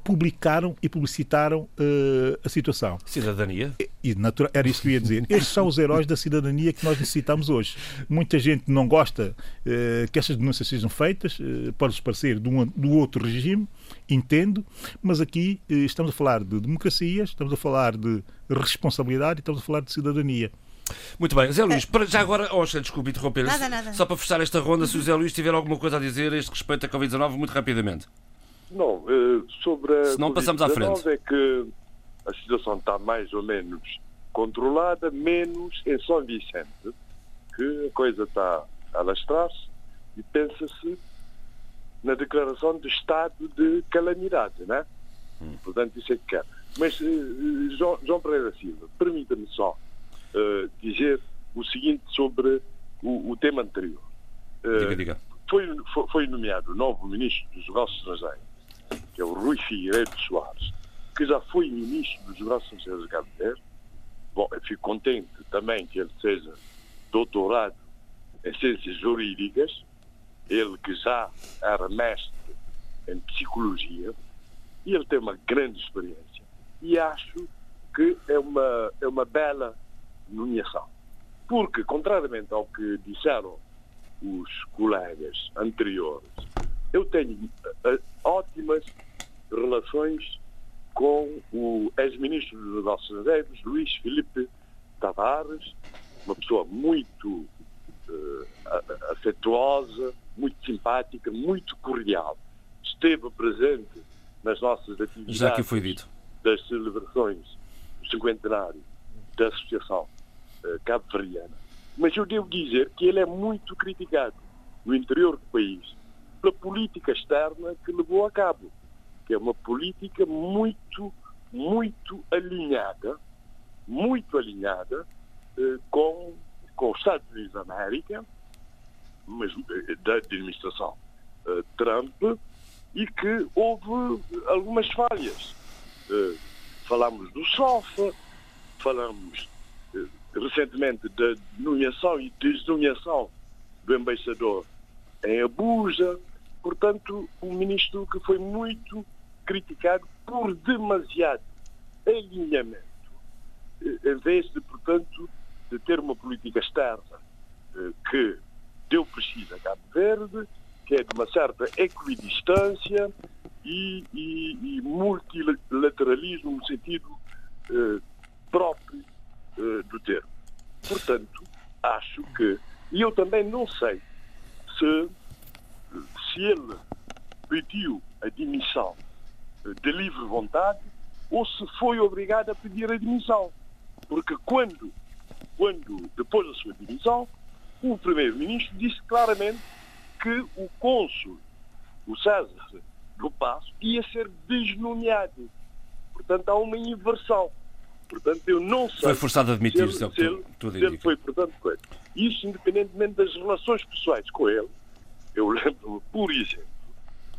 publicaram e publicitaram uh, a situação. Cidadania. E, natura, era isso que eu ia dizer. Estes são os heróis da cidadania que nós necessitamos hoje. Muita gente não gosta uh, que estas denúncias sejam feitas, uh, pode-se parecer do, do outro regime, entendo, mas aqui uh, estamos a falar de democracia, estamos a falar de responsabilidade e estamos a falar de cidadania. Muito bem, Zé Luís, para já agora, oh, desculpe interromper, nada, nada. só para fechar esta ronda, se o Zé Luís tiver alguma coisa a dizer a este respeito à Covid-19, muito rapidamente. Não, eh, sobre a Se não passamos à frente. é que a situação está mais ou menos controlada, menos em São Vicente, que a coisa está a alastrar-se e pensa-se na declaração de estado de calamidade, né? Hum. Portanto, isso é que quer. Mas, uh, João, João Pereira Silva, permita-me só uh, dizer o seguinte sobre o, o tema anterior. Uh, diga, diga. Foi, foi, foi nomeado o novo ministro dos Negócios Estrangeiros que é o Rui Figueiredo Soares, que já foi ministro dos Cabo Verde. Bom, eu fico contente também que ele seja doutorado em ciências jurídicas, ele que já era mestre em psicologia, e ele tem uma grande experiência. E acho que é uma, é uma bela nomeação. Porque, contrariamente ao que disseram os colegas anteriores, eu tenho uh, ótimas relações com o ex-ministro dos Negócios Estrangeiros, Luís Filipe Tavares, uma pessoa muito uh, afetuosa, muito simpática, muito cordial. Esteve presente nas nossas atividades Já que foi dito. das celebrações do cinquentenário da Associação uh, Cabo-Verdiana. Mas eu devo dizer que ele é muito criticado no interior do país pela política externa que levou a cabo, que é uma política muito, muito alinhada, muito alinhada eh, com, com os Estados Unidos da América, mas eh, da administração eh, Trump, e que houve algumas falhas. Eh, falamos do SOFA, falamos eh, recentemente da nomeação e desnomeação do embaixador em Abuja, Portanto, um ministro que foi muito criticado por demasiado alinhamento, eh, em vez de, portanto, de ter uma política externa eh, que deu precisa a Cabo Verde, que é de uma certa equidistância e, e, e multilateralismo no sentido eh, próprio eh, do termo. Portanto, acho que, e eu também não sei se se ele pediu a demissão eh, de livre vontade ou se foi obrigado a pedir a demissão. Porque quando, quando depois da sua demissão, o primeiro-ministro disse claramente que o cônsul, o César do Passo, ia ser desnomeado. Portanto, há uma inversão. Portanto, eu não sei. Foi forçado a admitir se ele, se ele, se ele foi, portanto, coisa. Isso independentemente das relações pessoais com ele, eu lembro, por exemplo,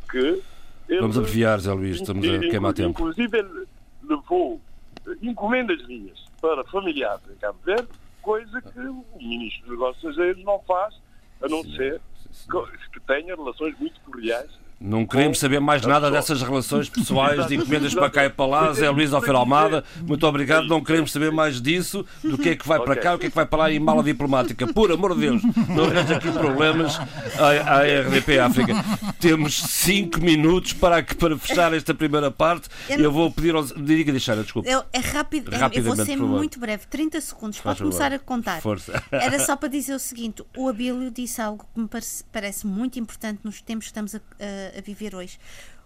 que. Ele, Vamos abreviar, Zé Luís, estamos a queimar tempo. Inclusive, ele levou encomendas minhas para familiares em Cabo Verde, coisa que o Ministro dos Negócios Estrangeiros não faz, a não sim, ser sim. que tenha relações muito cordiais não queremos saber mais nada dessas relações pessoais de encomendas para cá e para lá. Zé Luís Alfer Almada, muito obrigado. Não queremos saber mais disso, do que é que vai para cá, o que é que vai para lá em mala diplomática. Por amor de Deus, não arranja aqui problemas à, à RDP África. Temos cinco minutos para, para fechar esta primeira parte. Eu vou pedir aos. Diga, deixar, desculpa. Eu, é rápido, eu vou ser muito breve, 30 segundos. Pode começar a contar. Força. Era só para dizer o seguinte: o Abílio disse algo que me parece, parece muito importante nos tempos que estamos a, a a viver hoje.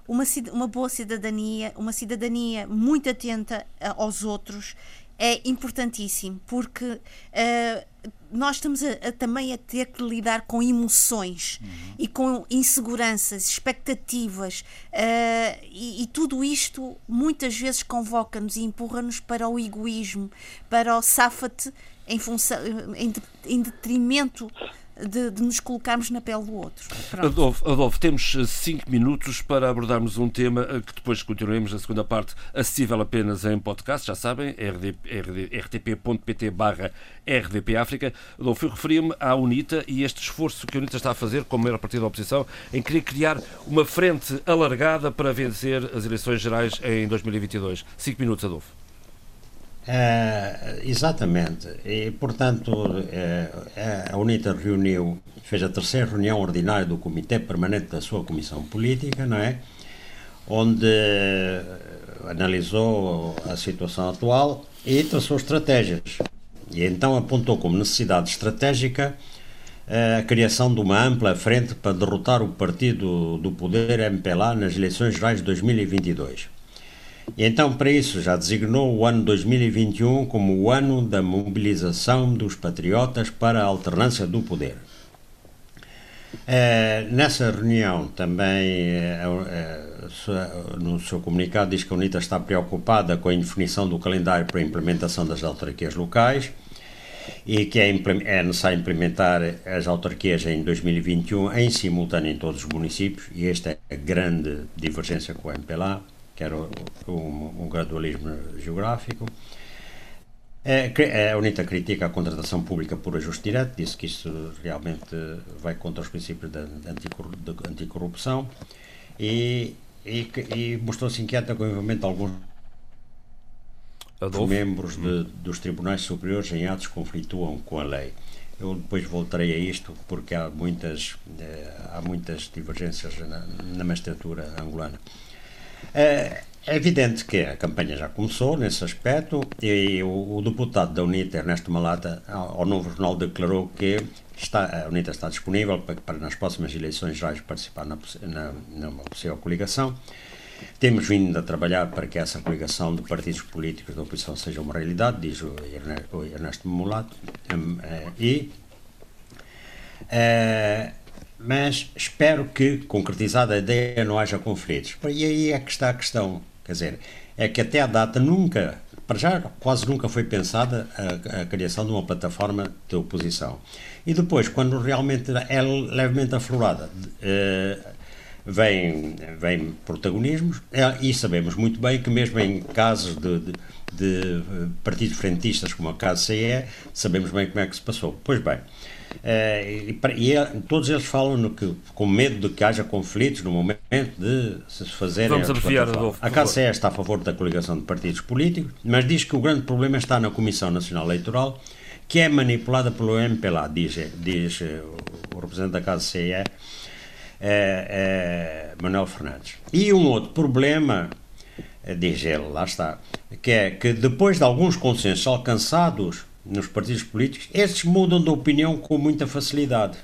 Uma, uma boa cidadania, uma cidadania muito atenta aos outros é importantíssimo porque uh, nós estamos a, a, também a ter que lidar com emoções uhum. e com inseguranças, expectativas uh, e, e, tudo isto muitas vezes convoca-nos e empurra-nos para o egoísmo, para o safa-te em, função, em detrimento de, de nos colocarmos na pele do outro. Adolfo, Adolfo, temos cinco minutos para abordarmos um tema que depois continuaremos na segunda parte, acessível apenas em podcast, já sabem, rtp.pt barra RDP África. Adolfo, eu referia-me à UNITA e este esforço que a UNITA está a fazer, como maior partido da oposição, em querer criar uma frente alargada para vencer as eleições gerais em 2022. Cinco minutos, Adolfo. É, exatamente. E, portanto, é, a UNITA reuniu, fez a terceira reunião ordinária do Comitê Permanente da sua Comissão Política, não é? Onde analisou a situação atual e traçou estratégias. E então apontou como necessidade estratégica a criação de uma ampla frente para derrotar o partido do poder MPLA nas eleições gerais de 2022. E então, para isso, já designou o ano 2021 como o ano da mobilização dos patriotas para a alternância do poder. É, nessa reunião também, é, é, no seu comunicado, diz que a UNITA está preocupada com a indefinição do calendário para a implementação das autarquias locais e que é, é necessário implementar as autarquias em 2021 em simultâneo em todos os municípios, e esta é a grande divergência com o MPLA que era um, um gradualismo geográfico. A UNITA critica a contratação pública por ajuste direto, disse que isso realmente vai contra os princípios da anticorrupção e, e, e mostrou-se inquieta com o envolvimento de alguns Adolfo. membros de, dos tribunais superiores em atos que conflituam com a lei. Eu depois voltarei a isto porque há muitas, eh, há muitas divergências na, na magistratura angolana. É, é evidente que a campanha já começou nesse aspecto e o, deputado da UNITA, Ernesto Malata, ao, Novo Jornal declarou que está, a UNITA está disponível para, para nas próximas eleições gerais participar na, na, numa possível coligação. Temos vindo a trabalhar para que essa coligação de partidos políticos da oposição seja uma realidade, diz o Ernesto Mulato, é, e é, mas espero que, concretizada a ideia, não haja conflitos. E aí é que está a questão. Quer dizer, é que até a data nunca, para já quase nunca foi pensada a, a criação de uma plataforma de oposição. E depois, quando realmente é levemente aflorada, eh, vem, vem protagonismos, é, e sabemos muito bem que mesmo em casos de, de, de partidos frentistas como a CASE, sabemos bem como é que se passou. Pois bem, e, e, é, todos eles falam no que, com medo de que haja conflitos no momento de se fazerem. Vamos abreviar, Adolfo. A KCE está a favor da coligação de partidos políticos, mas diz que o grande problema está na Comissão Nacional Eleitoral, que é manipulada pelo MPLA, diz, diz eh, o representante da KCE, é, é, Manuel Fernandes. E um outro problema, diz ele, lá está, que é que depois de alguns consensos alcançados nos partidos políticos, esses mudam de opinião com muita facilidade.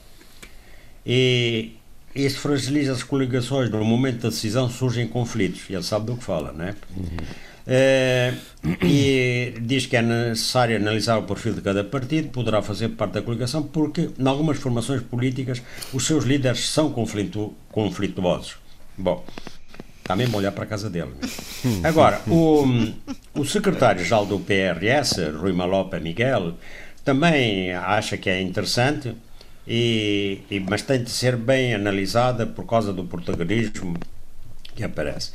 E isso fragiliza as coligações. No momento da decisão surgem conflitos. Ele sabe do que fala, não é? Uhum. É, e diz que é necessário analisar o perfil de cada partido, poderá fazer parte da coligação, porque, em algumas formações políticas, os seus líderes são conflito, conflituosos. Bom, Está mesmo a olhar para a casa dele. Agora, o, o secretário-geral do PRS, Rui Malopa Miguel, também acha que é interessante, e, e, mas tem de ser bem analisada por causa do protagonismo que aparece.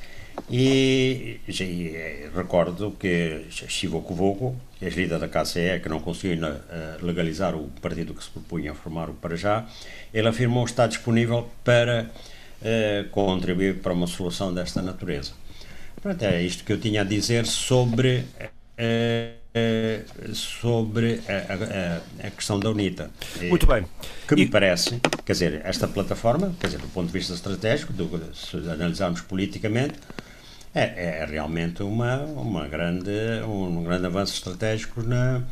E, e eh, recordo que Chivo Kovogo, ex-líder da KCE, que não conseguiu uh, legalizar o partido que se propunha a formar o para já, ele afirmou estar disponível para eh, contribuir para uma solução desta natureza. Pronto, é isto que eu tinha a dizer sobre, eh, eh, sobre a, a, a, questão da UNITA. Muito bem. Que me e... parece, quer dizer, esta plataforma, quer dizer, do ponto de vista estratégico, do, se analisarmos politicamente, é, é, realmente uma, uma grande, um grande avanço estratégico na,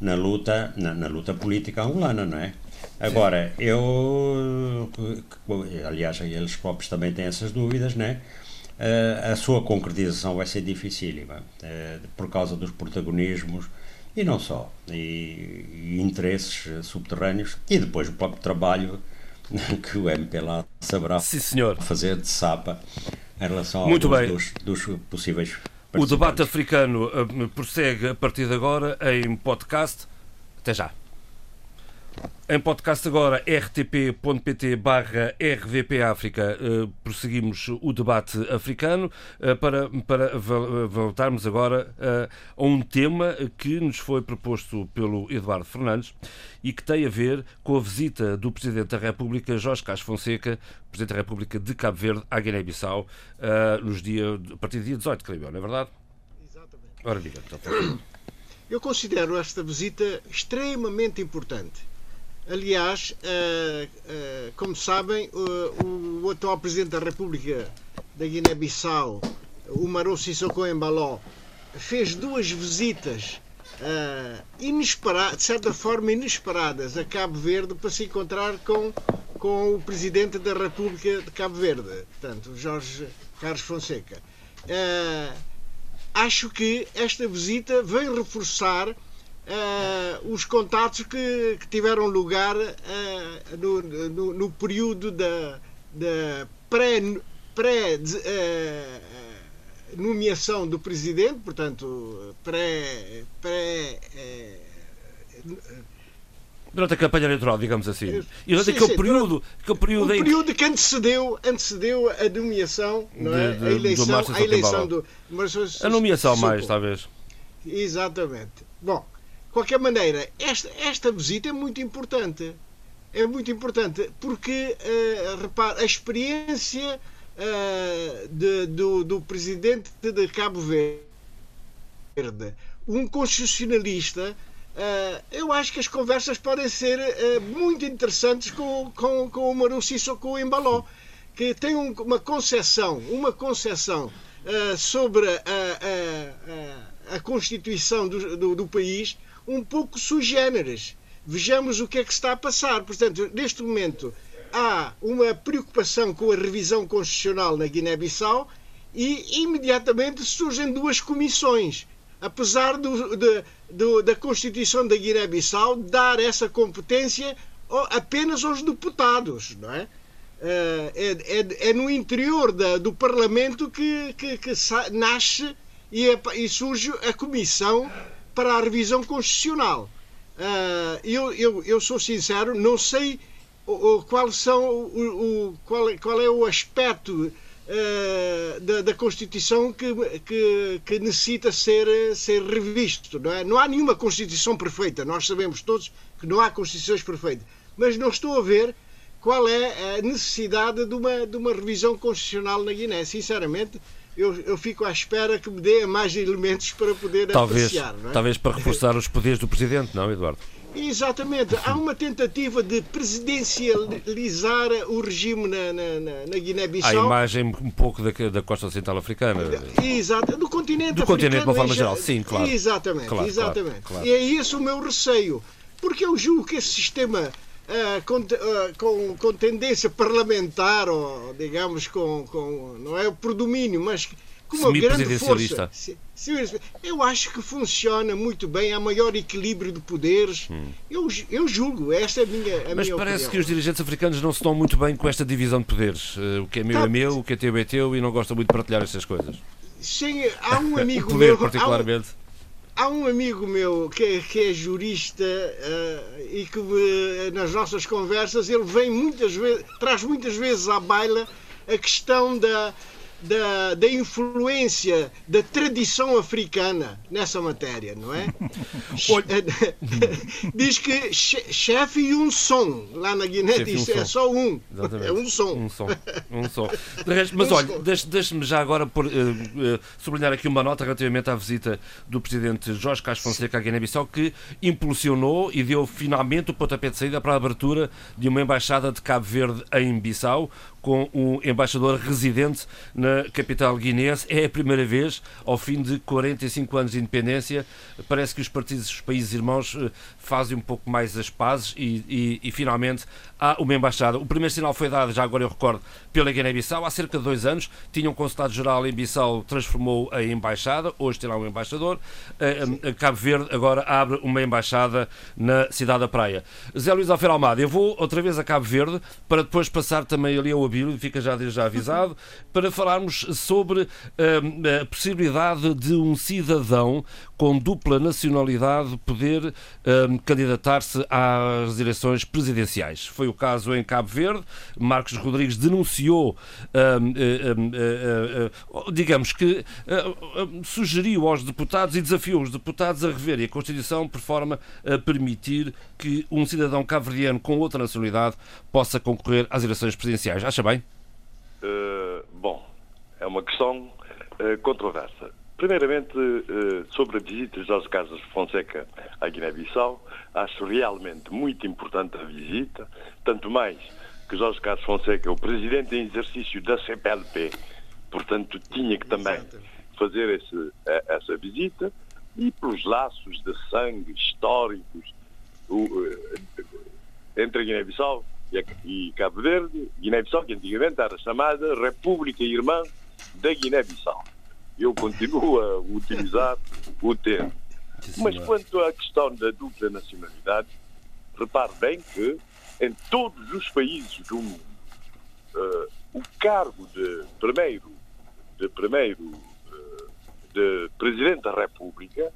na, luta, na, na luta política angolana, não é? Agora, eu. Aliás, eles próprios também têm essas dúvidas, né? Uh, a sua concretização vai ser dificílima, uh, por causa dos protagonismos e não só, e, e, interesses subterrâneos e depois o próprio trabalho que o MP lá saberá Sim, fazer de sapa em relação Muito bem. Dos, dos possíveis. O debate africano uh, prossegue a partir de agora em podcast. Até já. Em podcast agora, rtp.pt barra RDP África, uh, prosseguimos o debate africano uh, para, para voltarmos agora uh, a um tema que nos foi proposto pelo Eduardo Fernandes e que tem a ver com a visita do Presidente da República, Jorge Cás Fonseca, Presidente da República de Cabo Verde, à Guiné-Bissau, nos dia, a partir do dia 18, creio, não é verdade? Exatamente. Ora, diga, então. Eu considero esta visita extremamente importante Aliás, uh, uh, como sabem, uh, o atual Presidente da República da Guiné-Bissau, o Maro Sissoko Embaló, fez duas visitas inesperadas, de certa forma inesperadas, a Cabo Verde para se encontrar com, com o Presidente da República de Cabo Verde, portanto, Jorge Carlos Fonseca. acho que esta visita vem reforçar uh, os contatos que, que, tiveram lugar uh, no, no, no, período da, da pré, pré uh, do presidente, portanto, pré, pré durante a campanha eleitoral, digamos assim. E durante sim, aquele, sim, período, aquele período. O em... período que antecedeu, antecedeu a nomeação, não é? De, de, a eleição, do a eleição do. A nomeação, mais, talvez. Exatamente. Bom, qualquer maneira, esta, esta visita é muito importante. É muito importante porque, uh, repare, a experiência uh, de, do, do presidente de Cabo Verde, um constitucionalista, uh, eu acho que as conversas podem ser uh, muito interessantes com, com, com o Maru Sissoko Embaló, que tem um, uma concepção, uma concepção sobre a, a, a, a Constituição do, do, do país um pouco sui generis. Vejamos o que é que está a passar. Portanto, neste momento há uma preocupação com a revisão constitucional na Guiné-Bissau e imediatamente surgem duas comissões. Apesar do, de, do, da Constituição da Guiné-Bissau dar essa competência apenas aos deputados, não é? Eh, é, é, é no interior da, do Parlamento que, que, que nasce e, é, e surge a Comissão para a revisão constitucional. Uh, eu, eu, eu sou sincero, não sei o, o, qual, são, o, o, qual, qual é o aspecto uh, da, da, Constituição que, que, que, necessita ser, ser revisto. Não, é? não há nenhuma Constituição perfeita, nós sabemos todos que não há Constituições perfeitas, mas não estou a ver qual é a necessidade de uma, de uma revisão constitucional na Guiné. Sinceramente, eu, eu fico à espera que me dê mais elementos para poder talvez, apreciar. É? Talvez para reforçar os poderes do Presidente, não, Eduardo? Exatamente. Há uma tentativa de presidencializar o regime na, na, na Guiné-Bissau. A imagem um pouco da, da costa central africana. Exato. Do continente Do continente de uma forma geral, sim, claro. Exatamente, claro, exatamente. Claro, claro. E é esse o meu receio. Porque eu julgo que esse sistema Uh, com, uh, com, com, tendência parlamentar, ou digamos, com, com não é o predomínio, mas com uma grande força. Eu acho que funciona muito bem, há maior equilíbrio de poderes. Hum. Eu, eu julgo, esta é a minha, a Mas minha parece opinião. que os dirigentes africanos não se estão muito bem com esta divisão de poderes. Uh, o que é meu tá. é meu, o que é teu é teu, e não gostam muito de partilhar essas coisas. Sim, há um amigo o poder, meu. particularmente. Há um, amigo meu que é, que é jurista uh, e que uh, nas nossas conversas ele vem muitas vezes, traz muitas vezes à baila a questão da, da, da influência da tradição africana nessa matéria, não é? diz que chefe e um som lá na Guiné diz um é só um. Exatamente. É um som. Um som. Um som. Mas olha, deixe-me já agora por, uh, uh, sublinhar aqui uma nota relativamente à visita do presidente Jorge Castro Fonseca à Guiné-Bissau que impulsionou e deu finalmente o pontapé de saída para a abertura de uma embaixada de Cabo Verde em Bissau com um embaixador residente na capital guineense. É a primeira vez, ao fim de 45 anos de independência, parece que os partidos, os países irmãos eh, fazem um pouco mais as pazes e, e, e finalmente há uma embaixada. O primeiro sinal foi dado, já agora eu recordo, pela Guiné-Bissau há cerca de dois anos. Tinha um consulado-geral em Bissau, transformou a embaixada, hoje tem lá um embaixador. A, a Cabo Verde agora abre uma embaixada na cidade da Praia. Zé Luís Alfer Almada, eu vou outra vez a Cabo Verde para depois passar também ali ao Abílio, fica já já avisado, para falarmos sobre uh, a possibilidade de um cidadão com dupla nacionalidade poder uh, candidatar-se às eleições presidenciais. Foi o caso em Cabo Verde. Marcos Rodrigues denunciou, digamos que sugeriu aos deputados e desafiou os deputados a reverem a Constituição por forma a permitir que um cidadão cabo-verdiano com outra nacionalidade possa concorrer às eleições presidenciais. Acha bem? Uh, bom, é uma questão uh, controversa. Primeiramente, uh, sobre a visita de Jorge Carlos Fonseca à Guiné-Bissau, acho realmente muito importante a visita, tanto mais que Jorge Carlos Fonseca é o presidente em exercício da CPLP, portanto tinha que também fazer esse, essa visita, e pelos laços de sangue históricos entre a Guiné-Bissau e Cabo Verde, Guiné-Bissau, que antigamente era chamada República Irmã da Guiné-Bissau. Eu continuo a utilizar o termo. Mas quanto à questão da dupla nacionalidade, repare bem que em todos os países do mundo uh, o cargo de primeiro, de primeiro uh, de Presidente da República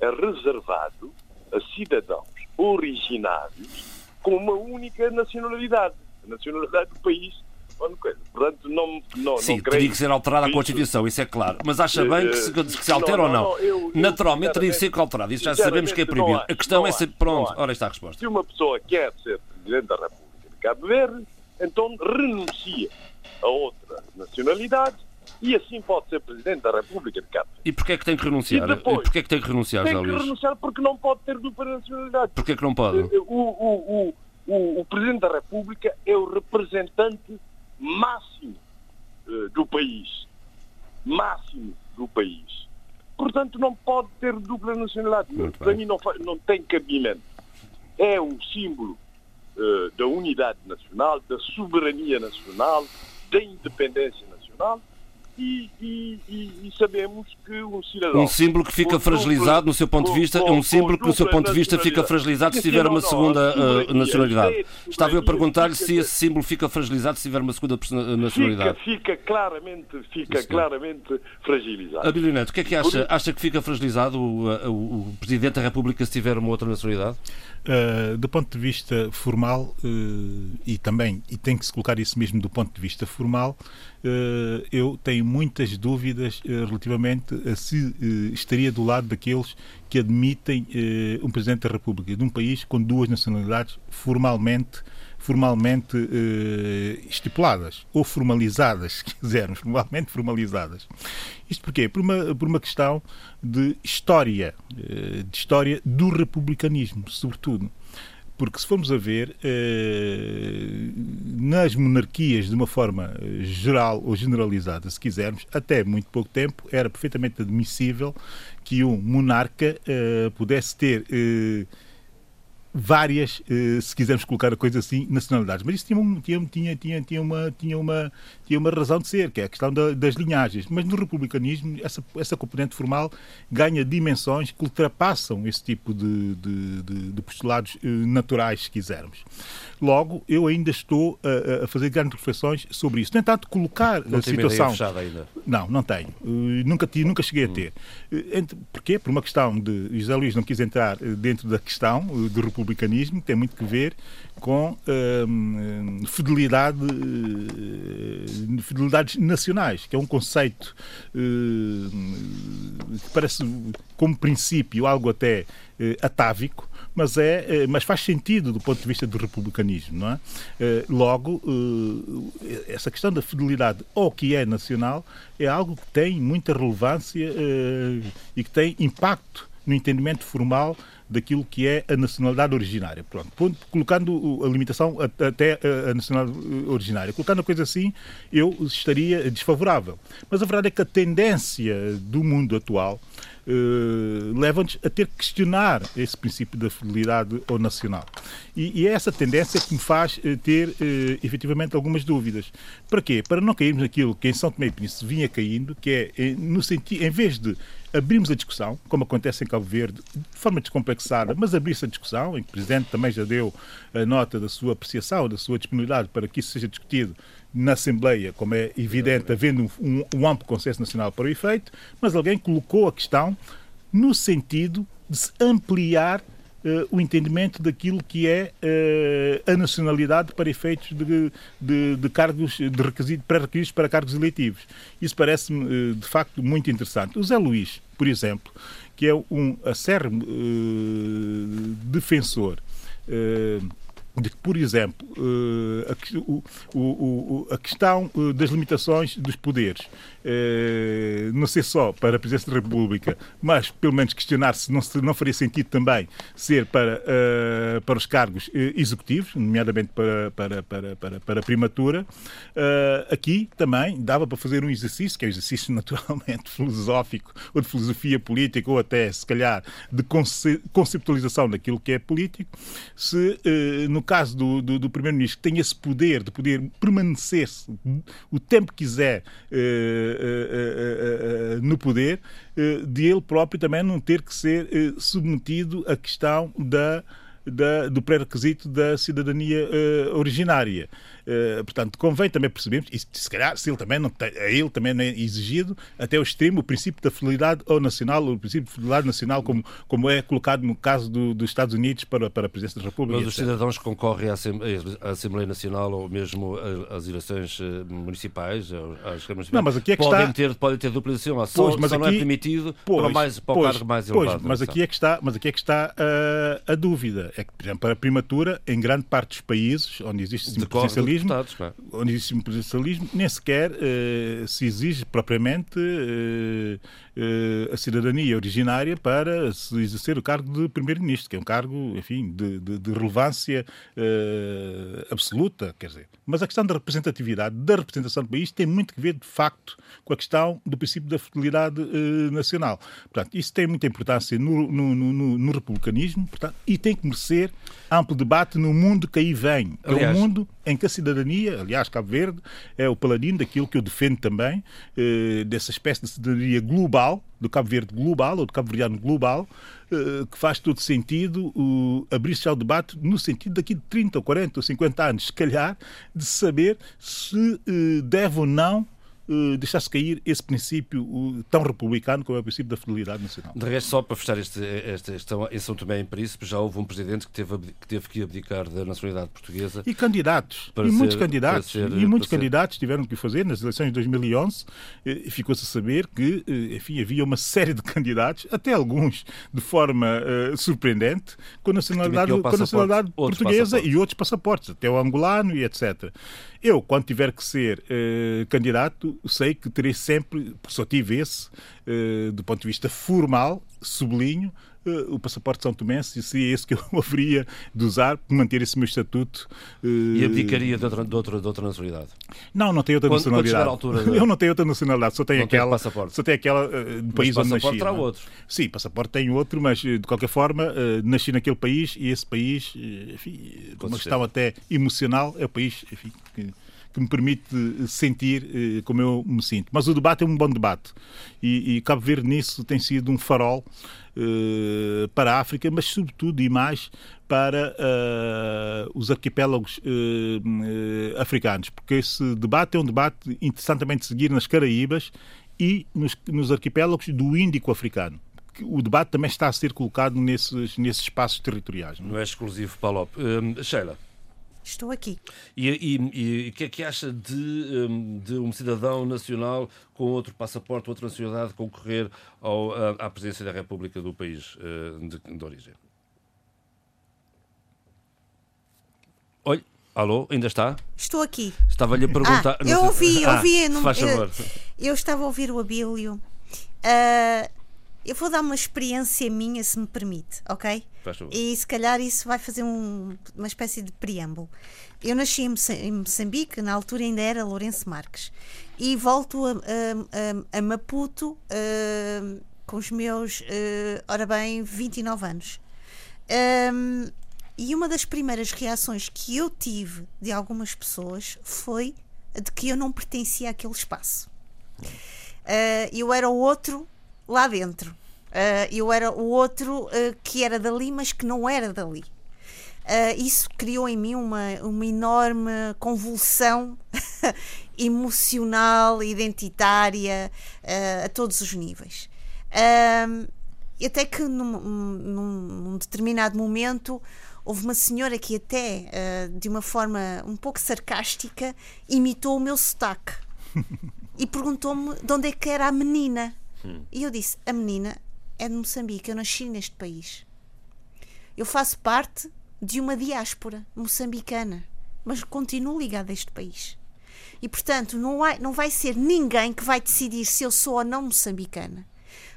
é reservado a cidadãos originários com uma única nacionalidade, a nacionalidade do país. Portanto, não, não, Sim, não teria que ser alterada a Constituição, isso é claro. Mas acha bem que se, que se altera ou não? eu, Naturalmente teria que ser alterado, isso já sabemos que é proibido. a questão é ser. Pronto, ora está a resposta. Se uma pessoa quer ser Presidente da República de Cabo Verde, então renuncia a outra nacionalidade e assim pode ser Presidente da República de Cabo Verde. E porquê é que tem que renunciar? E depois, e porquê é que tem que renunciar, Tem que renunciar porque não pode ter dupla nacionalidade. Porquê que não pode? O, o, o, o, o Presidente da República é o representante máximo uh, do país. Máximo do país. Portanto, não pode ter dupla nacionalidade. Muito Para bem. mim não, não tem cabimento. É o símbolo uh, da unidade nacional, da soberania nacional, da independência nacional e, e, e, sabemos que um cidadão. Um símbolo que fica fragilizado, no seu ponto de vista, é um símbolo que, no seu ponto de vista, fica fragilizado se tiver uma segunda uh, nacionalidade. Estava eu a perguntar-lhe se esse símbolo fica fragilizado se tiver uma segunda nacionalidade. Fica, fica claramente, fica claramente fragilizado. Abilio Neto, o que é que acha? Acha que fica fragilizado o, o, o Presidente da República se tiver uma outra nacionalidade? Uh, do ponto de vista formal, uh, e também, e tem que se colocar isso mesmo do ponto de vista formal, uh, eu tenho muitas dúvidas relativamente a se estaria do lado daqueles que admitem um Presidente da República de um país com duas nacionalidades formalmente formalmente eh, estipuladas ou formalizadas, se quisermos, formalmente formalizadas. Isto porquê? Por uma, por uma questão de história, eh, de história do republicanismo, sobretudo. Porque se formos a ver, eh, nas monarquias, de uma forma geral ou generalizada, se quisermos, até muito pouco tempo, era perfeitamente admissível que um monarca eh, pudesse ter eh, várias, eh, se quisermos colocar a coisa assim, nacionalidades. Mas isso tinha, tinha, tinha, tinha, tinha, uma, tinha, uma, tinha uma razão de ser, que é a questão da, das linhagens. Mas no republicanismo, essa, essa componente formal ganha dimensões que ultrapassam esse tipo de, de, de, de postulados eh, naturais, se quisermos. Logo, eu ainda estou a, a, fazer grandes reflexões sobre isso. Tentar colocar não a situação. ainda. Não, não tenho. Uh, nunca, nunca cheguei a ter. Uh, porquê? Por uma questão de. José Luís não quis entrar dentro da questão do republicanismo, tem muito que ver com uh, fidelidade, uh, fidelidades nacionais, que é um conceito que parece, como princípio, algo até atávico, mas, é, mas faz sentido do ponto de vista do republicanismo. Não é? Logo, essa questão da fidelidade ao que é nacional é algo que tem muita relevância e que tem impacto no entendimento formal daquilo que é a nacionalidade originária. Pronto, colocando a limitação até a nacionalidade originária. Colocando a coisa assim, eu estaria desfavorável. Mas a verdade é que a tendência do mundo atual uh, leva-nos a ter que questionar esse princípio da fidelidade ao nacional. E, e é essa tendência que me faz uh, ter uh, efetivamente algumas dúvidas. Para quê? Para não cairmos naquilo que em São Tomé e Príncipe vinha caindo, que é no sentido, em vez de abrimos a discussão, como acontece em Cabo Verde, de forma descomplexada, mas abrir-se a discussão, em que o Presidente também já deu a nota da sua apreciação, da sua disponibilidade para que isso seja discutido na Assembleia, como é evidente, havendo um, um amplo consenso nacional para o efeito, mas alguém colocou a questão no sentido de se ampliar Uh, o entendimento daquilo que é uh, a nacionalidade para efeitos de, de, de cargos, de requisitos, pré-requisitos para cargos eletivos. Isso parece-me, uh, de facto, muito interessante. O Zé Luís, por exemplo, que é um acérrimo defensor de que, por exemplo, o, a, questão das limitações dos poderes. eh, não sei só para a Presidência da República, mas pelo menos questionar se não, se não faria sentido também ser para, uh, para os cargos uh, executivos, nomeadamente para, para, para, para, para a primatura. aqui também dava para fazer um exercício, que é um exercício naturalmente filosófico, ou de filosofia política, ou até, se calhar, de conceptualização daquilo que é político, se no caso do, do, do Primeiro-Ministro tem esse poder de poder permanecer o tempo que quiser eh, eh, eh, no poder, de ele próprio também não ter que ser submetido à questão da, da do pré-requisito da cidadania originária. Eh, portanto, convém também percebermos, e se calhar, se ele também não tem, a ele também não é exigido, até o extremo, o princípio da fidelidade ao nacional, o princípio de fidelidade nacional, como, como é colocado no caso do, dos Estados Unidos para, para a Presidência da República. Mas os cidadãos que concorrem à Assembleia Nacional ou mesmo às eleições eh, municipais, às câmaras não, mas aqui é que podem, está... ter, podem ter dupla eleição, só, pois, mas só aqui... não é permitido pois, para, mais, para pois, o cargo mais elevado. mas aqui é que está, mas aqui é que está uh, a dúvida. É que, por exemplo, para a primatura, em grande parte dos países onde existe semipresidencialismo, existe um presidencialismo, nem sequer uh, se exige propriamente uh, a cidadania originária para se exercer o cargo de primeiro-ministro, que é um cargo, enfim, de, de, de relevância absoluta, quer dizer. Mas a questão da representatividade, da representação do país, tem muito que ver, de facto, com a questão do princípio da fidelidade nacional. Portanto, isso tem muita importância no, no, no, no republicanismo portanto, e tem que merecer amplo debate no mundo que aí vem. Aliás, é um mundo em que a cidadania, aliás, Cabo Verde é o paladino daquilo que eu defendo também, eh, dessa espécie de cidadania global, do Cabo Verde global, ou do Cabo Verdeano global, eh, que faz todo sentido abrir-se ao debate no sentido daqui de 30 ou 40 ou 50 anos, se calhar, de saber se eh, deve ou não uh, deixasse cair esse princípio uh, tão republicano como é o princípio da fidelidade nacional. De resto, só para fechar este, esta questão, em São Tomé e Príncipe já houve um presidente que teve, que teve que abdicar da nacionalidade portuguesa. E candidatos, e ser, muitos candidatos, ser, e muitos candidatos ser. tiveram que fazer nas eleições de 2011 eh, e ficou-se a saber que, eh, enfim, havia uma série de candidatos, até alguns de forma surpreendente, com nacionalidade, com nacionalidade portuguesa e outros passaportes, até o angolano e etc. Eu, quando tiver que ser candidato, sei que terei sempre, porque só tive esse, uh, do ponto de vista formal, sublinho, uh, o passaporte São Tomé, se é esse que eu haveria de usar para manter esse meu estatuto. Uh, e abdicaria de outra, de, outra, de outra nacionalidade? Não, não tenho outra quando, nacionalidade. Quando altura de... Eu não tenho outra nacionalidade, só tenho não aquela. passaporte. Só tenho aquela uh, do país onde nasci. passaporte terá outro. Sim, passaporte tenho outro, mas de qualquer forma nasci naquele país e esse país, enfim, uma questão até emocional, é o país enfim, que que me permite sentir eh, como eu me sinto. Mas o debate é um bom debate e, e Cabo Verde nisso tem sido um farol eh, para a África, mas sobretudo e mais para uh, os arquipélagos uh, africanos, porque esse debate é um debate interessante também de seguir nas Caraíbas e nos, nos arquipélagos do Índico africano o debate também está a ser colocado nesses, nesses espaços territoriais. Não, é exclusivo, Paulo. Uh, Sheila. Estou aqui. E o que é que acha de, hum, de um cidadão nacional com outro passaporte, outra nacionalidade, concorrer ao, à presidência da República do país eh, de, de origem? Oi, alô, ainda está? Estou aqui. Estava-lhe a perguntar. Ah, eu ouvi, eu ouvi. Ah, não, faz favor. Eu, eu, estava a ouvir o Abílio. Uh, eu vou dar uma experiência minha, se me permite, ok? E se calhar isso vai fazer um, uma espécie de preâmbulo. Eu nasci em Moçambique, na altura ainda era Lourenço Marques, e volto a, a, a Maputo uh, com os meus, uh, ora bem, 29 anos. Um, e uma das primeiras reações que eu tive de algumas pessoas foi de que eu não pertencia àquele espaço. Uh, eu era o outro lá dentro. Uh, eu era o outro uh, que era dali, mas que não era dali. isso criou em mim uma, uma enorme convulsão emocional, identitária, uh, a todos os níveis. Uh, até que num, num, num, determinado momento houve uma senhora que até uh, de uma forma um pouco sarcástica imitou o meu sotaque e perguntou-me de onde é que era a menina. Hum. E eu disse: a menina é de Moçambique, eu nasci neste país. Eu faço parte de uma diáspora moçambicana, mas continuo ligada a este país. E, portanto, não, há, não vai ser ninguém que vai decidir se eu sou ou não moçambicana.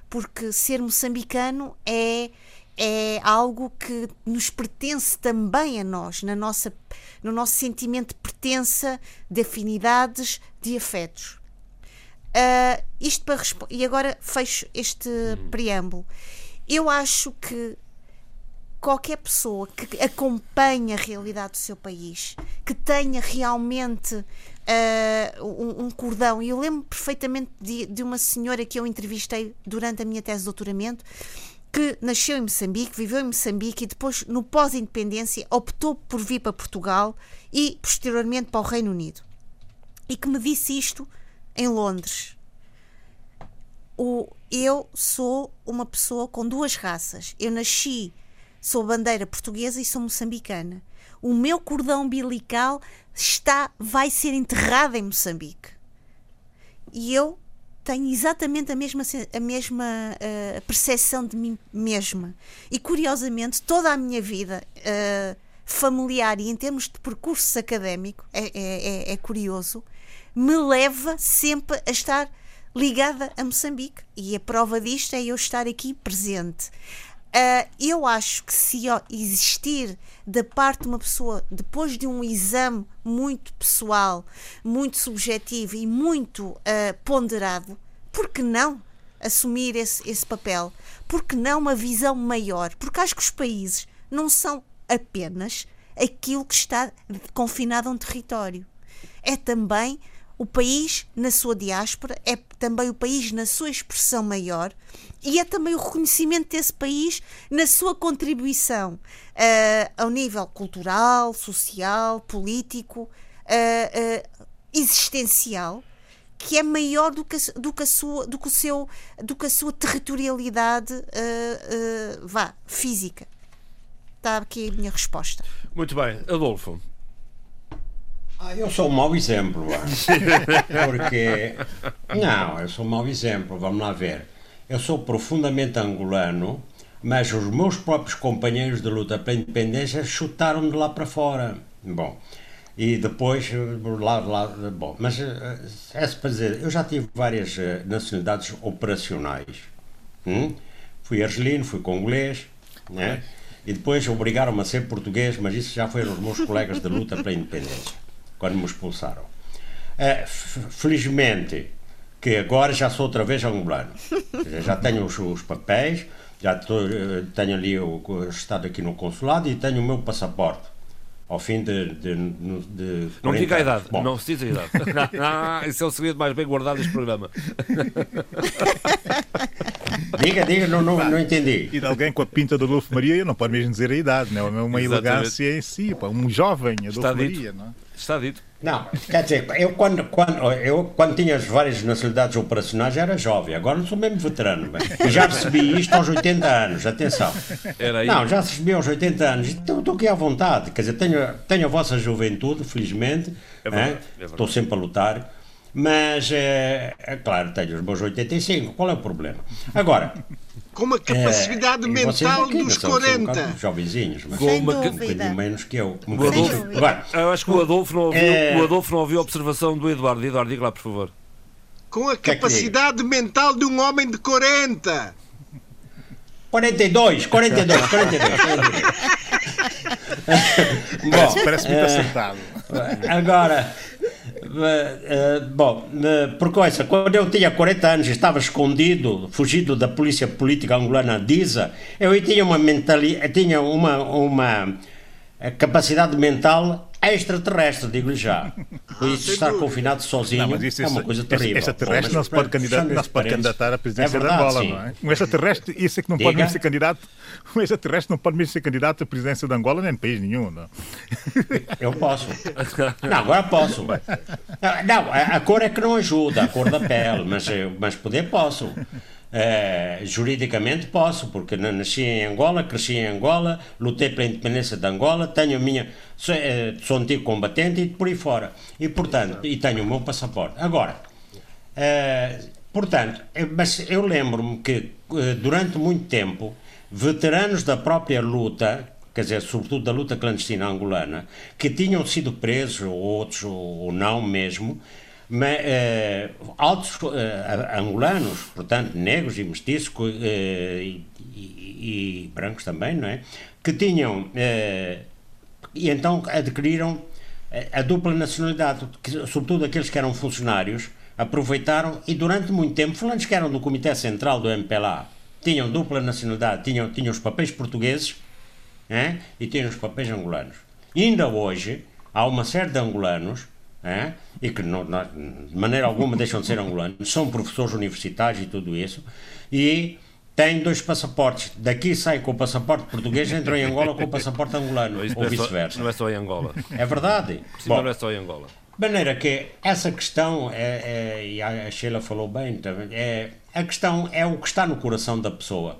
Porque ser moçambicano é, é algo que nos pertence também a nós, na nossa, no nosso sentimento de pertença, de afinidades, de afetos. Uh, isto para e agora fecho este uhum. preâmbulo. Eu acho que qualquer pessoa que acompanhe a realidade do seu país, que tenha realmente uh, um, um, cordão. E eu lembro perfeitamente de, de uma senhora que eu entrevistei durante a minha tese de doutoramento que nasceu em Moçambique, viveu em Moçambique e depois, no pós-independência, optou por vir para Portugal e posteriormente para o Reino Unido. E que me disse isto em Londres. O, eu sou uma pessoa com duas raças. Eu nasci sob bandeira portuguesa e sou moçambicana o meu cordão umbilical está, vai ser enterrado em Moçambique. E eu tenho exatamente a mesma, a mesma uh, percepção de mim mesma. E curiosamente, toda a minha vida uh, familiar e em termos de percurso académico, é, é, é, é curioso, me leva sempre a estar ligada a Moçambique. E a prova disto é eu estar aqui presente. Uh, eu acho que se existir da parte de uma pessoa, depois de um exame muito pessoal, muito subjetivo e muito uh, ponderado, por que não assumir esse, esse papel? Por que não uma visão maior? Porque acho que os países não são apenas aquilo que está confinado a um território. É também o país na sua diáspora, é também o país na sua expressão maior e é também o reconhecimento desse país na sua contribuição uh, ao nível cultural, social, político, uh, uh, existencial, que é maior do que, do que, a, sua, do que, o seu, do que a sua territorialidade vá, física. Está aqui a minha resposta. Muito bem. Adolfo, ah, eu sou um mau exemplo, porque. Não, eu sou um mau exemplo, vamos lá ver. Eu sou profundamente angolano, mas os meus próprios companheiros de luta pela independência chutaram de lá para fora. Bom, e depois, lá, lá, bom, mas eh, é para dizer, eu já tive várias eh, nacionalidades operacionais. Hum? Fui argelino, fui congolês, né? e depois obrigaram-me a ser português, mas isso já foram os meus colegas de luta pela independência quando me expulsaram. Uh, felizmente, que agora já sou outra vez angolano. já tenho os, os papéis, já tô, eh, tenho ali o, estado aqui no consulado e tenho o meu passaporte. Ao fim de. de, de não diga a idade, Bom. não se diz a idade. ah, esse é o segredo mais bem guardado deste programa. diga, diga, não, não, não entendi. E de alguém com a pinta do Adolfo Maria, não pode mesmo dizer a idade, não é uma Exatamente. elegância em si, pá, um jovem Adolfo Maria, não é? Está dito. Não, quer dizer, eu quando, quando, eu, quando tinha as várias nacionalidades operacionais era jovem, agora não sou mesmo veterano. Bem. já recebi isto aos 80 anos, atenção. Não, já recebi aos 80 anos, então estou aqui à vontade, quer dizer, tenho, tenho a vossa juventude, felizmente, é verdade, é? É estou sempre a lutar, mas é, é claro, tenho os meus 85, qual é o problema? Agora, com uma capacidade é, mental dos 40. Um jovenzinhos, mas com uma, um bocadinho menos que eu. Um Adolfo, Agora, eu acho que o Adolfo não ouviu, é... o Adolfo não ouviu a observação do Eduardo. Eduardo, diga lá, por favor. Com a capacidade mental de um homem de 40. 42, 42, 42. 42. Bom, parece muito acertado. Agora, bom, uh, por coisa, quando eu tinha 40 anos estava escondido, fugido da polícia política angolana DISA, eu tinha uma mentalidade, tinha uma, uma capacidade mental extraterrestre, digo-lhe já. Por isso, estar confinado sozinho Não, isso, é uma coisa terrível. Extraterrestre não se pode candidatar, não se pode à presidência É verdade, de Angola, sim. não é? Um extraterrestre, isso é que não pode Diga. mesmo ser candidato. Um extraterrestre não pode mesmo ser candidato à presidência de Angola nem de país nenhum, não. Eu posso. Não, agora posso. Não, a, a cor é que não ajuda, a cor da pele, mas, mas poder posso. Eh, juridicamente posso, porque na- nasci em Angola, cresci em Angola, lutei pela independência de Angola, tenho a minha. Sou, eh, sou antigo combatente e por aí fora. E portanto, e tenho o meu passaporte. Agora, eh, portanto, mas eu lembro-me que durante muito tempo, veteranos da própria luta, quer dizer, sobretudo da luta clandestina angolana, que tinham sido presos, ou outros ou não mesmo, mas, eh, altos eh, angolanos, portanto, negros e mestiços eh, e, e- brancos também, não é? Que tinham. eh, e então adquiriram eh, a dupla nacionalidade, que, sobretudo aqueles que eram funcionários, aproveitaram e durante muito tempo, fulanos que eram do Comitê Central do MPLA, tinham dupla nacionalidade, tinham, tinham os papéis portugueses eh, e tinham os papéis angolanos. E ainda hoje há uma série de angolanos eh, e que não, não- de maneira alguma deixam de ser angolanos, são professores universitários e tudo isso, e têm dois passaportes. Daqui sai com o passaporte português, entram em Angola com o passaporte angolano, ou é vice-versa. Não é só em Angola. É verdade. Bom, não é só em Angola. de maneira que essa questão, é, é- e a Sheila falou bem também, é, a questão é o que está no coração da pessoa.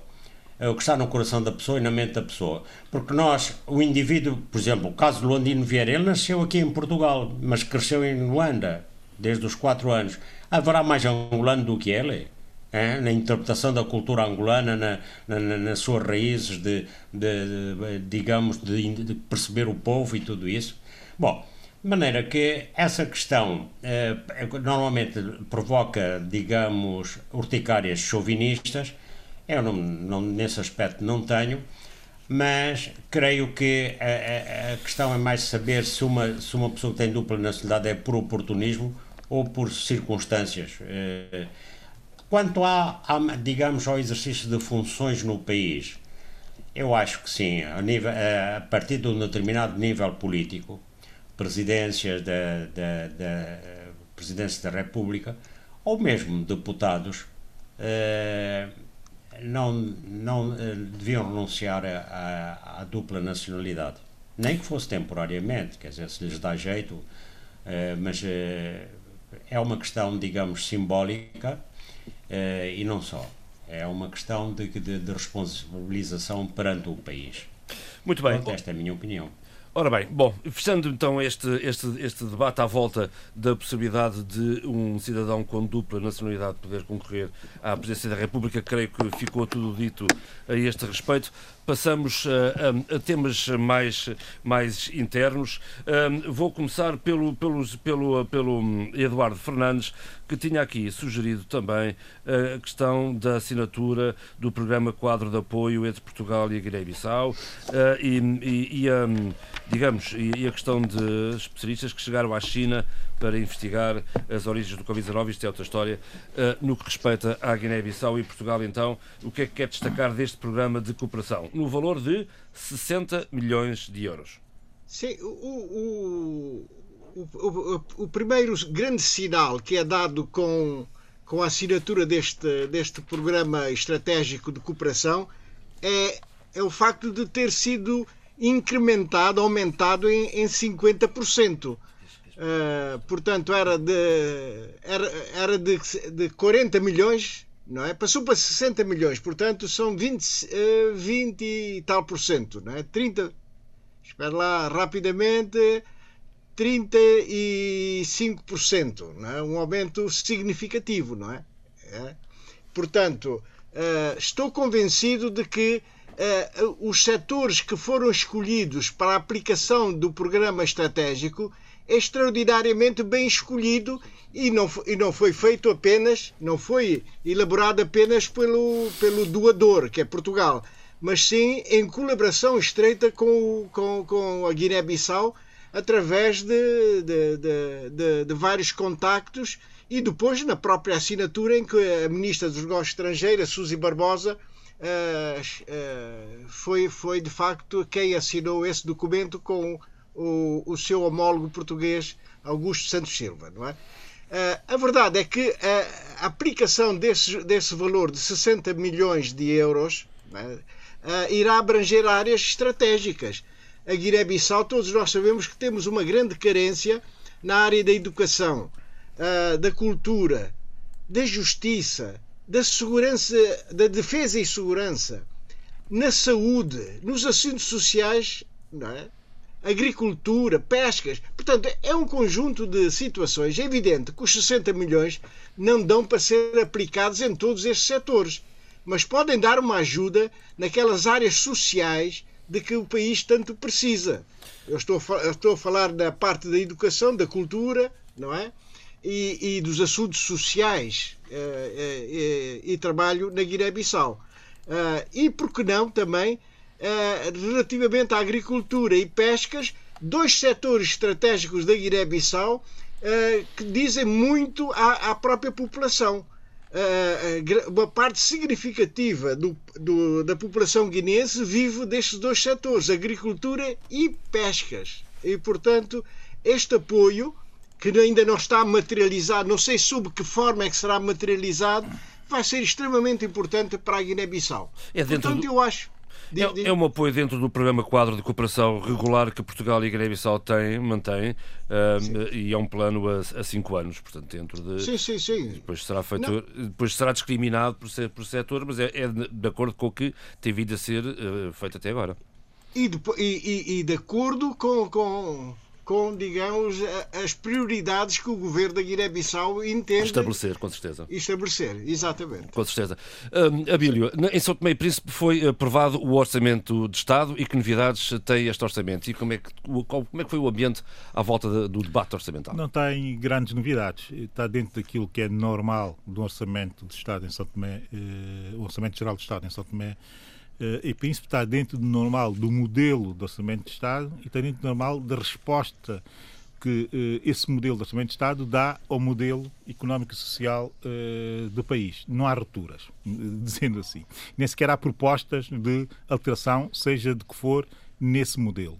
É o que está no coração da pessoa e na mente da pessoa. Porque nós, o indivíduo, por exemplo, o caso de Londino Vieira, ele nasceu aqui em Portugal, mas cresceu em Luanda, desde os 4 anos. Haverá mais angolano do que ele? é? na interpretação da cultura angolana, na, na- na- nas suas raízes de, de- de- digamos, de, de perceber o povo e tudo isso. Bom, de maneira que essa questão eh, normalmente provoca, digamos, urticárias chauvinistas. Eu, não, não- nesse aspecto, não tenho, mas creio que a, a- a questão é mais saber se uma, se uma pessoa que tem dupla nacionalidade é por oportunismo ou por circunstâncias. Eh, Quanto a, a, digamos, ao exercício de funções no país, eu acho que sim, a, nível, a partir de um determinado nível político, presidências da, da, da presidência da República, ou mesmo deputados, eh, não, não eh, deviam renunciar à- dupla nacionalidade. Nem que fosse temporariamente, quer dizer, se lhes dá jeito, eh, mas eh, é uma questão, digamos, simbólica e não só. É uma questão de, de, de responsabilização perante o país. Muito bem. Pronto, esta é a minha opinião. Ora bem, bom, fechando então este, este, este debate à volta da possibilidade de um cidadão com dupla nacionalidade poder concorrer à presidência da República, creio que ficou tudo dito a este respeito. Passamos a, a- a temas mais, mais internos. Ahm, vou começar pelo, pelos- pelo, pelo hum, Eduardo Fernandes, que tinha aqui sugerido também a questão da assinatura do programa quadro de apoio entre Portugal e a Guiné-Bissau ah, e, e- e a, digamos, e a questão de especialistas que chegaram à China para investigar as origens do Covid-19, isto é outra história. Ah, no que respeita à Guiné-Bissau e Portugal, então, o que é que quer destacar deste programa de cooperação? No valor de 60 milhões de euros. Sim, o, o, o, o, o primeiro grande sinal que é dado com, com a assinatura deste, deste programa estratégico de cooperação é, é o facto de ter sido incrementado, aumentado em, em 50%. Uh, portanto, era de, era, era de, de 40 milhões, não é? Passou para 60 milhões, portanto, são 20, eh, 20 e tal por cento, não é? 30, espera lá, rapidamente, 35%, não é? Um aumento significativo, não é? É. Portanto, eh, estou convencido de que eh, os setores que foram escolhidos para a aplicação do programa estratégico extraordinariamente bem escolhido e não, e não foi feito apenas, não foi elaborado apenas pelo, pelo doador, que é Portugal, mas sim em colaboração estreita com, com, com a Guiné-Bissau através de, de, de, de- vários contactos e depois na própria assinatura em que a Ministra dos Negócios Estrangeiros, Suzy Barbosa, eh, eh, foi, foi de facto quem assinou esse documento com o, o seu homólogo português Augusto Santos Silva, não é? a verdade é que a aplicação desse, desse valor de 60 milhões de euros é? irá abranger áreas estratégicas. A Guiné-Bissau, todos nós sabemos que temos uma grande carência na área da educação, da cultura, da justiça, da segurança, da defesa e segurança, na saúde, nos assuntos sociais, é? Agricultura, pescas. Portanto, é um conjunto de situações. É evidente que os 60 milhões não dão para ser aplicados em todos estes setores, mas podem dar uma ajuda naquelas áreas sociais de que o país tanto precisa. Eu estou a, eu estou a falar da parte da educação, da cultura, não é? E, e dos assuntos sociais eh, eh, e trabalho na Guiné-Bissau. Uh, e, por que não, também, relativamente à agricultura e pescas, dois setores estratégicos da Guiné-Bissau uh, que dizem muito à, própria população. uma parte significativa do, do, da população guineense vive destes dois setores, agricultura e pescas. E, portanto, este apoio, que ainda não está materializado, não sei sob que forma é que será materializado, vai ser extremamente importante para a Guiné-Bissau. É Portanto, do... eu acho. É, é, um apoio dentro do programa quadro de cooperação regular que Portugal e Guiné-Bissau têm, mantêm, um, e é um plano a, a, cinco anos, portanto, dentro de. Sim, sim, sim. Depois será, feito, depois será discriminado por, ser, por setor, mas é, é, de acordo com o que tem vindo a ser uh, feito até agora. E de, e, e, e de acordo com, com com, digamos, as prioridades que o governo da Guiné-Bissau entende. Estabelecer, com certeza. Estabelecer, exatamente. Com certeza. Um, Abílio, em São Tomé e Príncipe foi aprovado o Orçamento de Estado e que novidades tem este Orçamento? E como é que, como é que foi o ambiente à volta do debate orçamental? Não tem grandes novidades. Está dentro daquilo que é normal do Orçamento de Estado em São Tomé, eh, o Orçamento Geral de Estado em São Tomé e Príncipe está dentro do normal do modelo de orçamento de Estado e está dentro do normal da resposta que uh, esse modelo de orçamento de Estado dá ao modelo económico e social uh, do país. Não há rupturas, dizendo assim. Nem sequer há propostas de alteração, seja de que for, nesse modelo.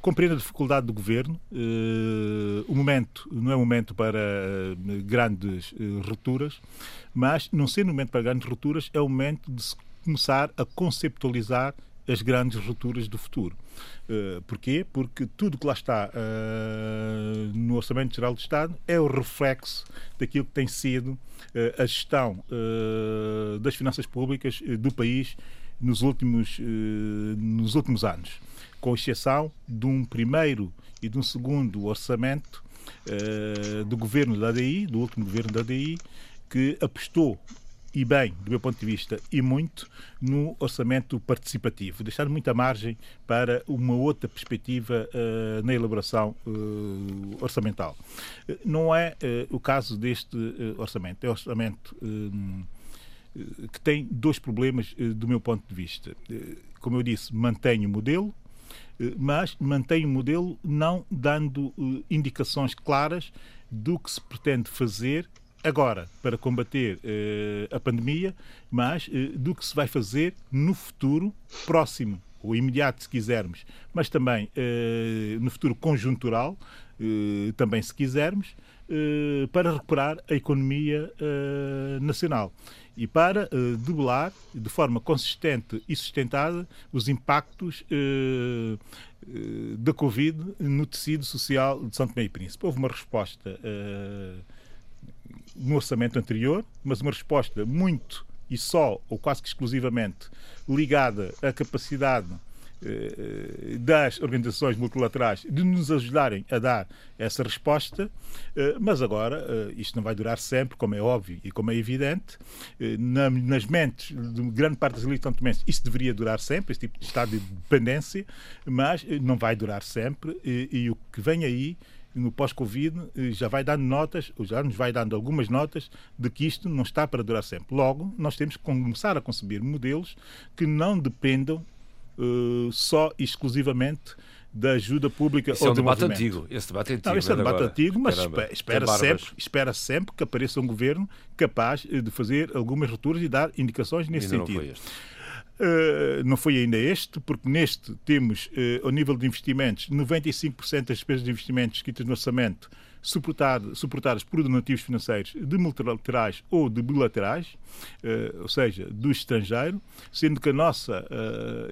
Compreendo a dificuldade do governo. o momento não é momento para grandes rupturas, mas, não sendo momento para grandes rupturas, é o momento de se começar a conceptualizar as grandes rupturas do futuro. Uh, porquê? Porque tudo que lá está uh, no Orçamento Geral do Estado é o reflexo daquilo que tem sido uh, a gestão das finanças públicas do país nos últimos, nos últimos anos, com exceção de um primeiro e de um segundo orçamento do governo da ADI, do último governo da ADI, que apostou e bem, do meu ponto de vista, e muito no orçamento participativo, deixar muita margem para uma outra perspectiva uh, na elaboração uh, orçamental. Uh, não é o caso deste orçamento. É orçamento que tem dois problemas do meu ponto de vista. como eu disse, mantém o modelo, mas mantém o modelo não dando indicações claras do que se pretende fazer agora para combater uh, a pandemia, mas uh, do que se vai fazer no futuro próximo, ou imediato, se quisermos, mas também uh, no futuro conjuntural, também se quisermos, para recuperar a economia nacional e para debelar de forma consistente e sustentada os impactos da Covid no tecido social de São Tomé e Príncipe. Houve uma resposta no orçamento anterior, mas uma resposta muito e só, ou quase que exclusivamente, ligada à capacidade eh, das organizações multilaterais de nos ajudarem a dar essa resposta, eh, mas agora eh, isto não vai durar sempre, como é óbvio e como é evidente. nas mentes de grande parte das elites santomenses isso deveria durar sempre, esse tipo de estado de dependência, mas não vai durar sempre e, e o que vem aí no pós-Covid eh, já vai dando notas, ou já nos vai dando algumas notas de que isto não está para durar sempre. Logo, nós temos que começar a conceber modelos que não dependam uh, só e exclusivamente da ajuda pública Esse ao é um debate antigo. Esse debate é antigo. Não, esse é um debate agora. antigo, mas Caramba, espera, sempre, espera sempre que apareça um governo capaz eh, de fazer algumas rupturas e dar indicações nesse Ainda sentido. Uh, não foi ainda este, porque neste temos, uh, ao nível de investimentos, 95% das despesas de investimentos escritas no orçamento suportado, suportadas por donativos financeiros de multilaterais ou de bilaterais, uh, ou seja, do estrangeiro, sendo que a nossa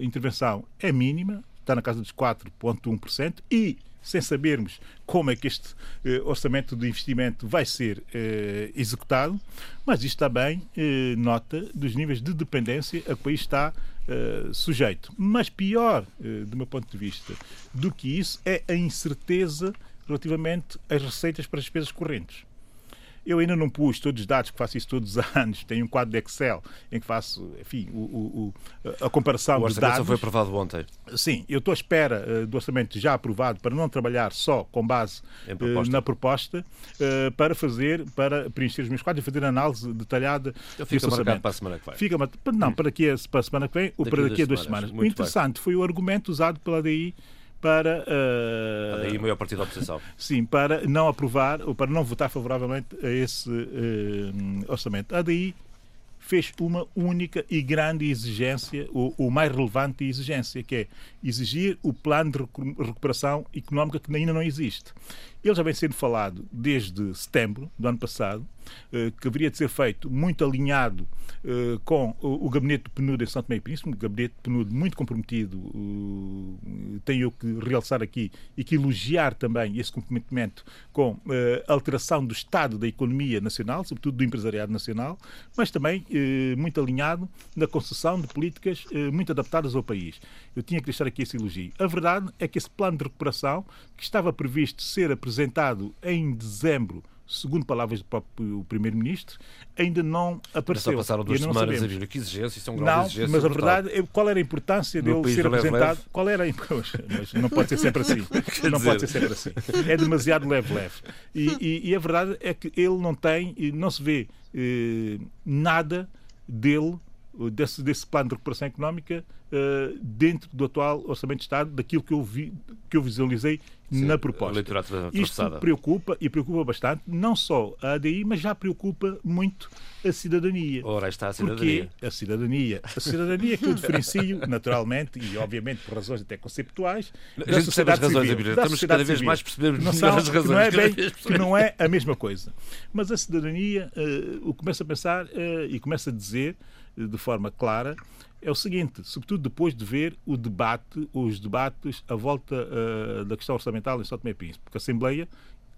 intervenção é mínima, está na casa dos 4,1% e sem sabermos como é que este eh, orçamento de investimento vai ser eh, executado, mas isto também eh, nota dos níveis de dependência a que o país está eh, sujeito. Mas pior, eh, do meu ponto de vista, do que isso é a incerteza relativamente às receitas para as despesas correntes. Eu ainda não pus todos os dados, que faço isso todos os anos. Tenho um quadro de Excel em que faço, enfim, o, o, a comparação o dos dados. só foi aprovado ontem. Sim, eu estou à espera uh, do orçamento já aprovado para não trabalhar só com base proposta. Uh, na proposta, uh, para fazer, para preencher os meus quadros e fazer análise detalhada eu fico marcado para a semana que vem. Fica, não, para, aqui, para a semana que vem ou para daqui a duas semanas. semanas. O interessante bem. foi o argumento usado pela ADI para. Uh, Daí o maior partido da oposição. Sim, para não aprovar ou para não votar favoravelmente a esse uh, orçamento. A DI fez uma única e grande exigência, ou, ou mais relevante exigência, que é exigir o plano de recuperação económica que ainda não existe. Ele já vem sendo falado desde setembro do ano passado, eh, que haveria de ser feito muito alinhado eh, com o gabinete do PNUD em Santo Meio Príncipe, um gabinete do PNUD muito comprometido, eh, tenho que realçar aqui e que elogiar também esse comprometimento com a alteração do estado da economia nacional, sobretudo do empresariado nacional, mas também muito alinhado na concessão de políticas muito adaptadas ao país. Eu tinha que deixar aqui esse elogio. A verdade é que esse plano de recuperação, que estava previsto ser apresentado em dezembro segundo palavras do próprio Primeiro-Ministro, ainda não apareceu. Mas só passaram duas semanas a vir. Que exigência, isso é um grau não, de exigência. Mas a verdade, é, qual era a importância dele ser apresentado? Leve. Qual era a Mas não pode ser sempre assim. não pode ser sempre assim. É demasiado leve-leve. E, e, e, a verdade é que ele não tem, não se vê eh, nada dele desse, desse plano de recuperação económica uh, dentro do atual Orçamento de Estado, daquilo que eu, vi, que eu visualizei Sim, na proposta. Isto preocupa e preocupa bastante, não só a ADI, mas já preocupa muito a cidadania. Ora, está a cidadania. Porque a cidadania. A cidadania que eu diferencio, naturalmente, e obviamente por razões até conceptuais, a da sociedade as razões, civil. Estamos cada vez mais percebendo não são, as razões. Não, é bem, que não é a mesma coisa. Mas a cidadania, uh, o começa a pensar uh, e começa a dizer de forma clara é o seguinte, sobretudo depois de ver o debate, os debates à volta uh, da questão orçamental em São Tomé e Príncipe, porque a Assembleia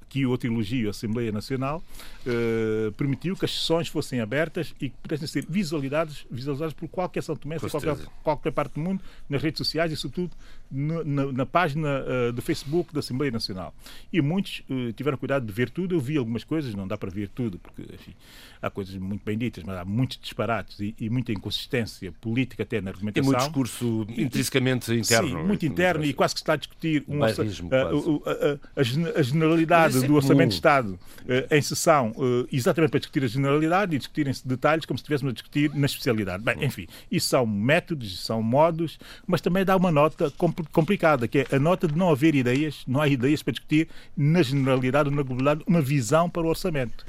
que outro elogio à Assembleia Nacional, uh, permitiu que as sessões fossem abertas e que pudessem ser visualizadas, visualizadas por qualquer São Tomé, qualquer, qualquer parte do mundo, nas redes sociais e, sobretudo, na, na, na página uh, do Facebook da Assembleia Nacional. E muitos uh, tiveram cuidado de ver tudo. Eu vi algumas coisas, não dá para ver tudo, porque enfim, há coisas muito bem ditas, mas há muitos disparates e, e muita inconsistência política até na argumentação. E muito discurso intrinsecamente interno. Sim, muito interno e quase que se está a discutir um, a, a, a, a, generalidade do Orçamento de Estado uh, em sessão, uh, exatamente para discutir a generalidade e discutirem-se detalhes como se estivéssemos a discutir na especialidade. Bem, enfim, isso são métodos, são modos, mas também dá uma nota complicada, que é a nota de não haver ideias, não há ideias para discutir na generalidade ou na globalidade uma visão para o orçamento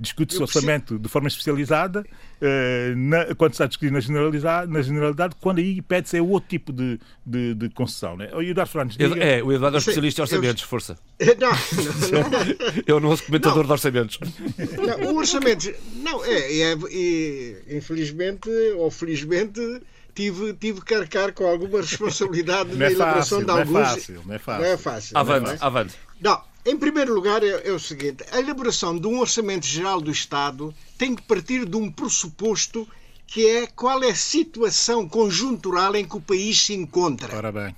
discute-se o orçamento de forma especializada, uh, na, quando está a discutir na generalidade, na generalidade quando aí pede-se é outro tipo de, de, de concessão. Né? O Eduardo Fernandes. Diga... É, o Eduardo é especialista em orçamentos, força. Não, não, não. É o nosso comentador não. de orçamentos. Não, o orçamento. Não, é, é, é, infelizmente ou felizmente tive, tive que arcar com alguma responsabilidade na é elaboração de alguns. Não é fácil, não é fácil. Não é fácil. Avante, é? avante. Não, em primeiro lugar, é, é, o seguinte: a elaboração de um orçamento geral do Estado tem que partir de um pressuposto que é qual é a situação conjuntural em que o país se encontra. Ora bem.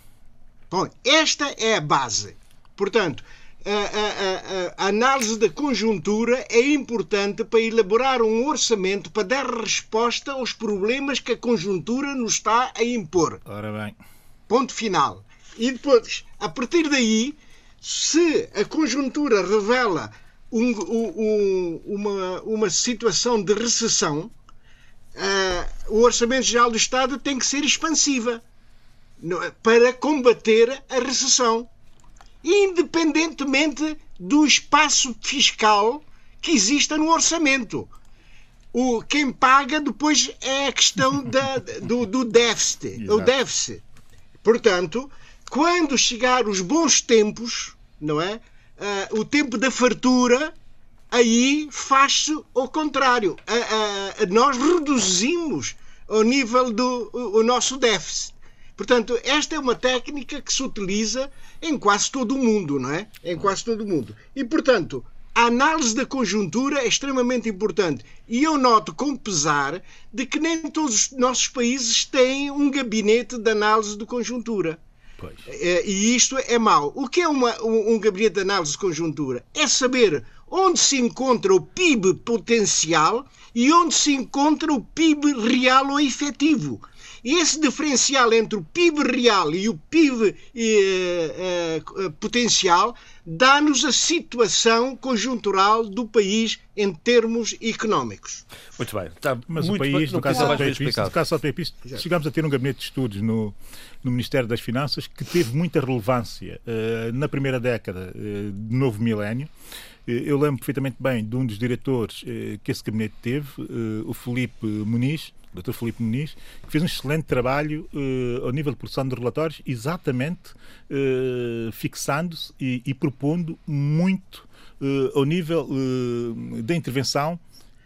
Bom, esta é a base. Portanto, a, a, a, a, análise da conjuntura é importante para elaborar um orçamento para dar resposta aos problemas que a conjuntura nos está a impor. Ora bem. Ponto final. E depois, a partir daí, se a conjuntura revela um, um, uma, uma situação de recessão, uh, o Orçamento Geral do Estado tem que ser expansiva é? para combater a recessão, independentemente do espaço fiscal que exista no orçamento. o, quem paga depois é a questão da, do, do déficit. O déficit. Portanto, quando chegar os bons tempos, não é? Uh, o tempo da fartura, aí faz-se o contrário. Uh, uh, nós reduzimos o nível do o, o nosso déficit. Portanto, esta é uma técnica que se utiliza em quase todo o mundo, não é? Em quase todo o mundo. E, portanto, a análise da conjuntura é extremamente importante. E eu noto com pesar de que nem todos os nossos países têm um gabinete de análise de conjuntura. Pois. É, e isto é mau. O que é uma, um, um gabinete de análise de conjuntura? É saber onde se encontra o PIB potencial e onde se encontra o PIB real ou efetivo. E esse diferencial entre o PIB real e o PIB eh, eh, potencial dá-nos a situação conjuntural do país em termos económicos. Muito bem. Está Mas muito o país, no caso, da PIPIS, no caso da PIPIS, chegamos a ter um gabinete de estudos no, no Ministério das Finanças que teve muita relevância uh, na primeira década uh, do novo milénio. Eh, eu lembro perfeitamente bem de um dos diretores que esse gabinete teve, o Felipe Muniz, Dr. Filipe Muniz, que fez um excelente trabalho uh, ao nível de produção de relatórios, exatamente uh, fixando-se e, e, propondo muito uh, ao nível da intervenção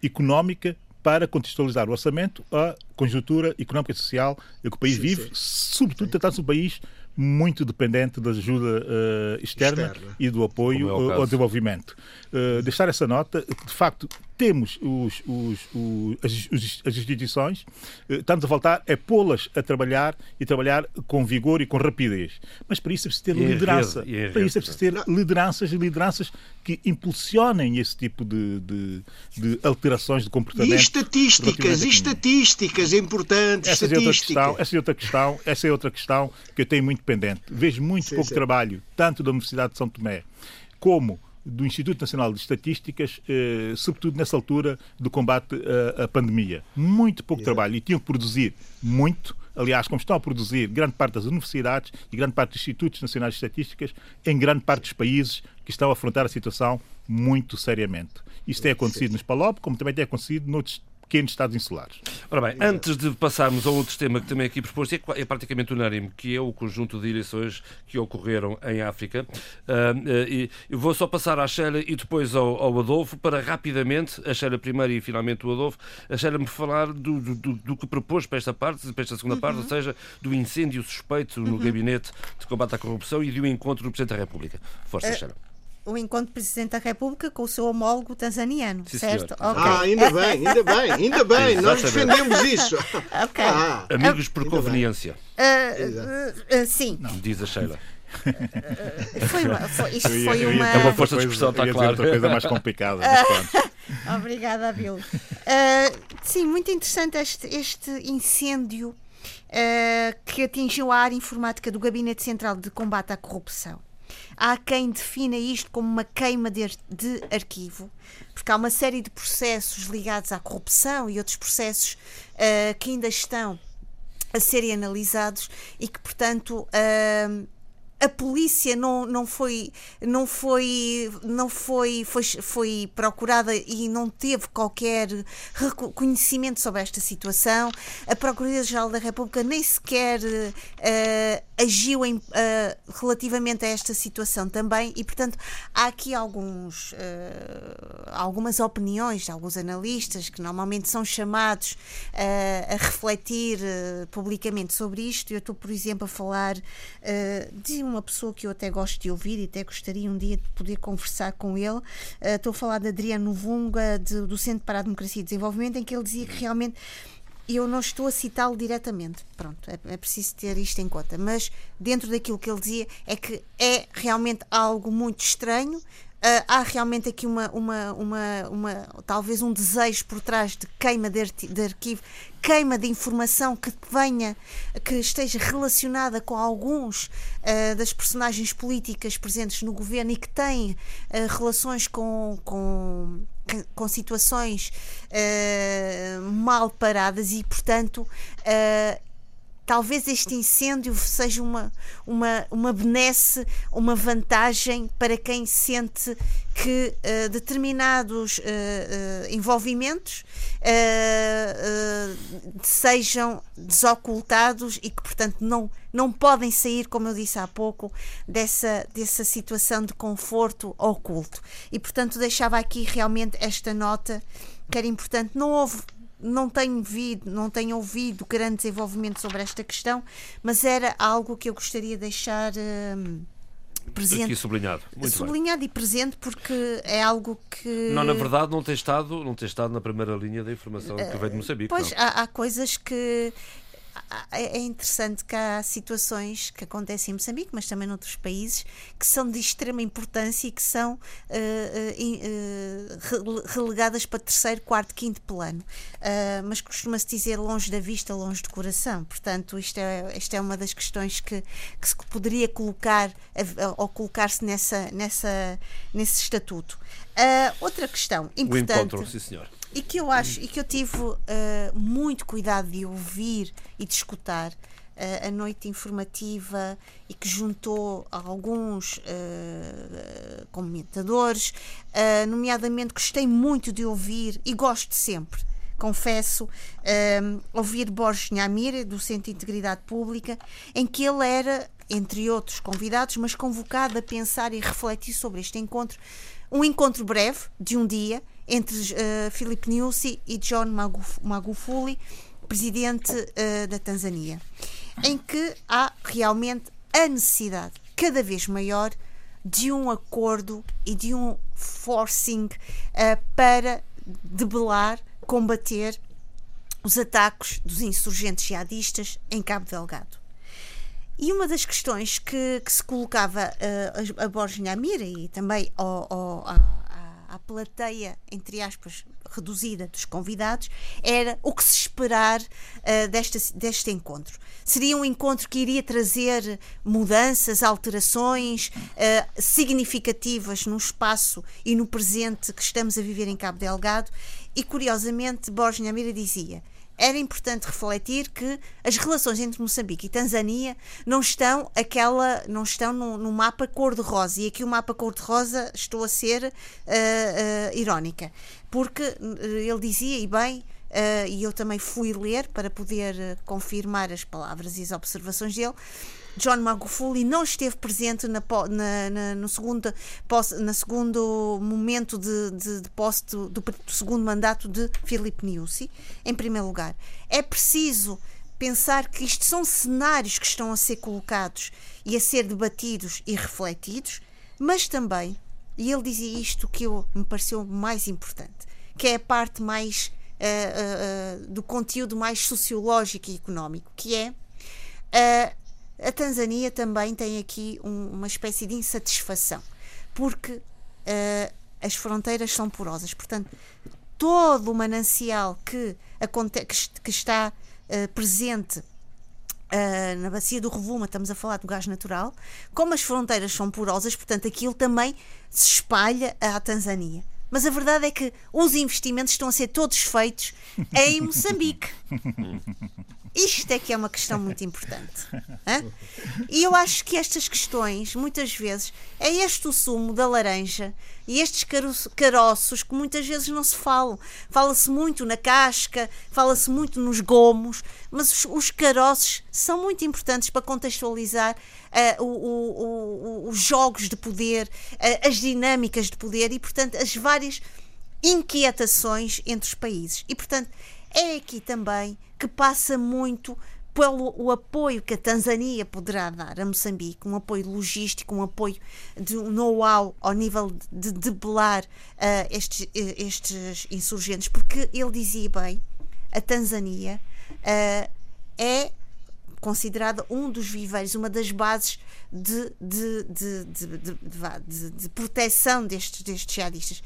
económica para contextualizar o orçamento à conjuntura económica e social que o país sim, vive, sim. sobretudo tratando-se um país muito dependente da ajuda uh, externa, externa, e do apoio é ao desenvolvimento. Uh, deixar essa nota, de facto temos os, os, os, as, as, instituições, uh, estamos a voltar a pô-las a trabalhar e trabalhar com vigor e com rapidez. Mas para isso é preciso ter e liderança. Rede, para isso é preciso ter lideranças e lideranças que impulsionem esse tipo de, de, de alterações de comportamento. E estatísticas, e estatísticas importantes. Essa é, outra questão, essa é outra questão, essa é outra questão que eu tenho muito pendente. Vejo muito sim, pouco sim. trabalho, tanto da Universidade de São Tomé como do Instituto Nacional de Estatísticas, eh, sobretudo nessa altura do combate à, à pandemia. Muito pouco trabalho e tinham que produzir muito, aliás, como estão a produzir grande parte das universidades e grande parte dos Institutos Nacionais de Estatísticas, em grande parte dos países que estão a afrontar a situação muito seriamente. Isso tem acontecido nos PALOP, como também tem acontecido noutros pequenos Estados insulares. Ora bem, antes de passarmos a outro tema que também é aqui proposto, é, é praticamente unânime, que é o conjunto de eleições que ocorreram em África. Uh, uh, eu vou só passar à Sheila e depois ao, ao, Adolfo para rapidamente, a Sheila primeiro e finalmente o Adolfo, a Sheila me falar do, do, do que propôs para esta parte, para esta segunda uhum. parte, ou seja, do incêndio suspeito no uhum. gabinete de combate à corrupção e do encontro do Presidente da República. Força, uh, Sheila o encontro do Presidente da República com o seu homólogo tanzaniano, Sim, certo? Okay. Ah, ainda bem, ainda bem, ainda bem, nós defendemos isso. ok. Ah, Amigos por conveniência. Uh, uh, uh, sim. Não. Diz a Sheila. foi uma, foi, isto ia, foi uma. É uma força de expressão, está claro. outra coisa mais complicada. Obrigada, Bill. sim, muito interessante este, este incêndio que atingiu a área informática do Gabinete Central de Combate à Corrupção. Há quem defina isto como uma queima de, de arquivo, porque há uma série de processos ligados à corrupção e outros processos uh, que ainda estão a serem analisados e que, portanto, uh, a polícia não, não foi não foi não foi, foi foi procurada e não teve qualquer reconhecimento sobre esta situação. A Procuradoria Geral da República nem sequer uh, agiu em, uh, relativamente a esta situação também e portanto há aqui alguns uh, algumas opiniões de alguns analistas que normalmente são chamados a refletir publicamente sobre isto. Eu estou por exemplo a falar de uma pessoa que eu até gosto de ouvir e até gostaria um dia de poder conversar com ele. Uh, estou a falar de Adriano Vunga, de, do Centro para a Democracia e Desenvolvimento, em que ele dizia que realmente eu não estou a citá-lo diretamente, pronto, é, é, preciso ter isto em conta, mas dentro daquilo que ele dizia é que é realmente algo muito estranho, Uh, há realmente aqui uma, uma, uma, uma, talvez um desejo por trás de queima de, de, arquivo, queima de informação que venha, que esteja relacionada com alguns uh, das personagens políticas presentes no governo e que têm uh, relações com, com, com situações mal paradas e, portanto, talvez este incêndio seja uma, uma, uma benesse, uma vantagem para quem sente que uh, determinados uh, uh, envolvimentos sejam desocultados e que, portanto, não, não podem sair, como eu disse há pouco, dessa, dessa situação de conforto oculto. E, portanto, deixava aqui realmente esta nota que era importante. Não houve não tenho visto, não tenho ouvido grande desenvolvimento sobre esta questão, mas era algo que eu gostaria de deixar uh, presente. Aqui sublinhado. Muito sublinhado bem. e presente porque é algo que. Não, na verdade, não tem estado, não tem estado na primeira linha da informação que vem de Moçambique. Pois, há, há, coisas que é, é interessante que há situações que acontecem em Moçambique, mas também noutros países, que são de extrema importância e que são uh, uh, relegadas para terceiro, quarto, quinto plano. Uh, mas costuma-se dizer longe da vista, longe do coração. Portanto, isto é, isto é uma das questões que, que se poderia colocar ou colocar-se nessa, nessa, nesse estatuto. outra questão importante. O encontro, sim, senhor e que eu acho e que eu tive uh, muito cuidado de ouvir e de escutar uh, a noite informativa e que juntou alguns uh, comentadores, nomeadamente gostei muito de ouvir e gosto sempre confesso, ouvir Borges Nhamir, do Centro de Integridade Pública, em que ele era, entre outros convidados, mas convocado a pensar e refletir sobre este encontro. Um encontro breve, de um dia, entre uh, Filipe Nyusi e John Magufuli, presidente uh, da Tanzânia, em que há realmente a necessidade cada vez maior de um acordo e de um forcing uh, para debelar, combater os ataques dos insurgentes jihadistas em Cabo Delgado. E uma das questões que, que se colocava uh, a, a Borges Nhamira e também ao, ao, plateia, entre aspas, reduzida dos convidados, era o que se esperar uh, desta, deste encontro. Seria um encontro que iria trazer mudanças, alterações uh, significativas no espaço e no presente que estamos a viver em Cabo Delgado. E curiosamente, Borges Nhamira dizia era importante refletir que as relações entre Moçambique e Tanzânia não estão aquela não estão no, mapa cor-de-rosa. E aqui o mapa cor-de-rosa estou a ser uh, uh, irónica. Porque ele dizia e bem uh, e eu também fui ler para poder confirmar as palavras e as observações dele John Magufuli não esteve presente na, na, na no segundo, na segundo momento de, de, de posse do, do, segundo mandato de Filipe Nyusi, em primeiro lugar. É preciso pensar que isto são cenários que estão a ser colocados e a ser debatidos e refletidos, mas também, e ele dizia isto que eu, me pareceu mais importante, que é a parte mais uh, uh, do conteúdo mais sociológico e económico, que é a Tanzânia também tem aqui um, uma espécie de insatisfação, porque uh, as fronteiras são porosas. Portanto, todo o manancial que, que está uh, presente uh, na bacia do Rovuma, estamos a falar do gás natural, como as fronteiras são porosas, portanto, aquilo também se espalha à Tanzânia. Mas a verdade é que os investimentos estão a ser todos feitos em Moçambique. Isto é que é uma questão muito importante. E eu acho que estas questões, muitas vezes, é este o sumo da laranja e estes caroços que muitas vezes não se falam. Fala-se muito na casca, fala-se muito nos gomos, mas os, os caroços são muito importantes para contextualizar uh, o, o, o, os jogos de poder, uh, as dinâmicas de poder e, portanto, as várias inquietações entre os países. E, portanto, é aqui também que passa muito pelo o apoio que a Tanzânia poderá dar a Moçambique, um apoio logístico, um apoio de um know-how ao nível de debelar uh, estes, estes insurgentes, porque ele dizia bem, a Tanzânia uh, é considerada um dos viveiros, uma das bases de, de, de, de proteção destes, destes jihadistas.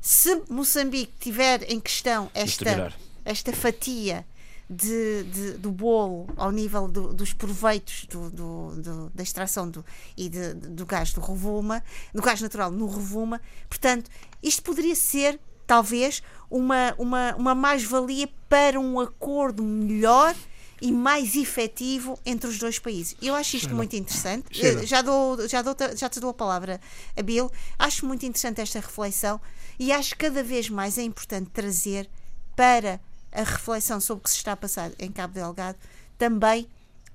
Se Moçambique tiver em questão esta, esta fatia de, de, do bolo ao nível do, dos proveitos do, do, da extração do, e de, do gás do Rovuma, do gás natural no Rovuma. Portanto, isto poderia ser talvez uma, uma, uma mais-valia para um acordo melhor e mais efetivo entre os dois países. Eu acho isto muito interessante. Eh, já, dou, já, dou, já te dou a palavra, a Bill. Acho muito interessante esta reflexão e acho que cada vez mais é importante trazer para a reflexão sobre o que se está a passar em Cabo Delgado também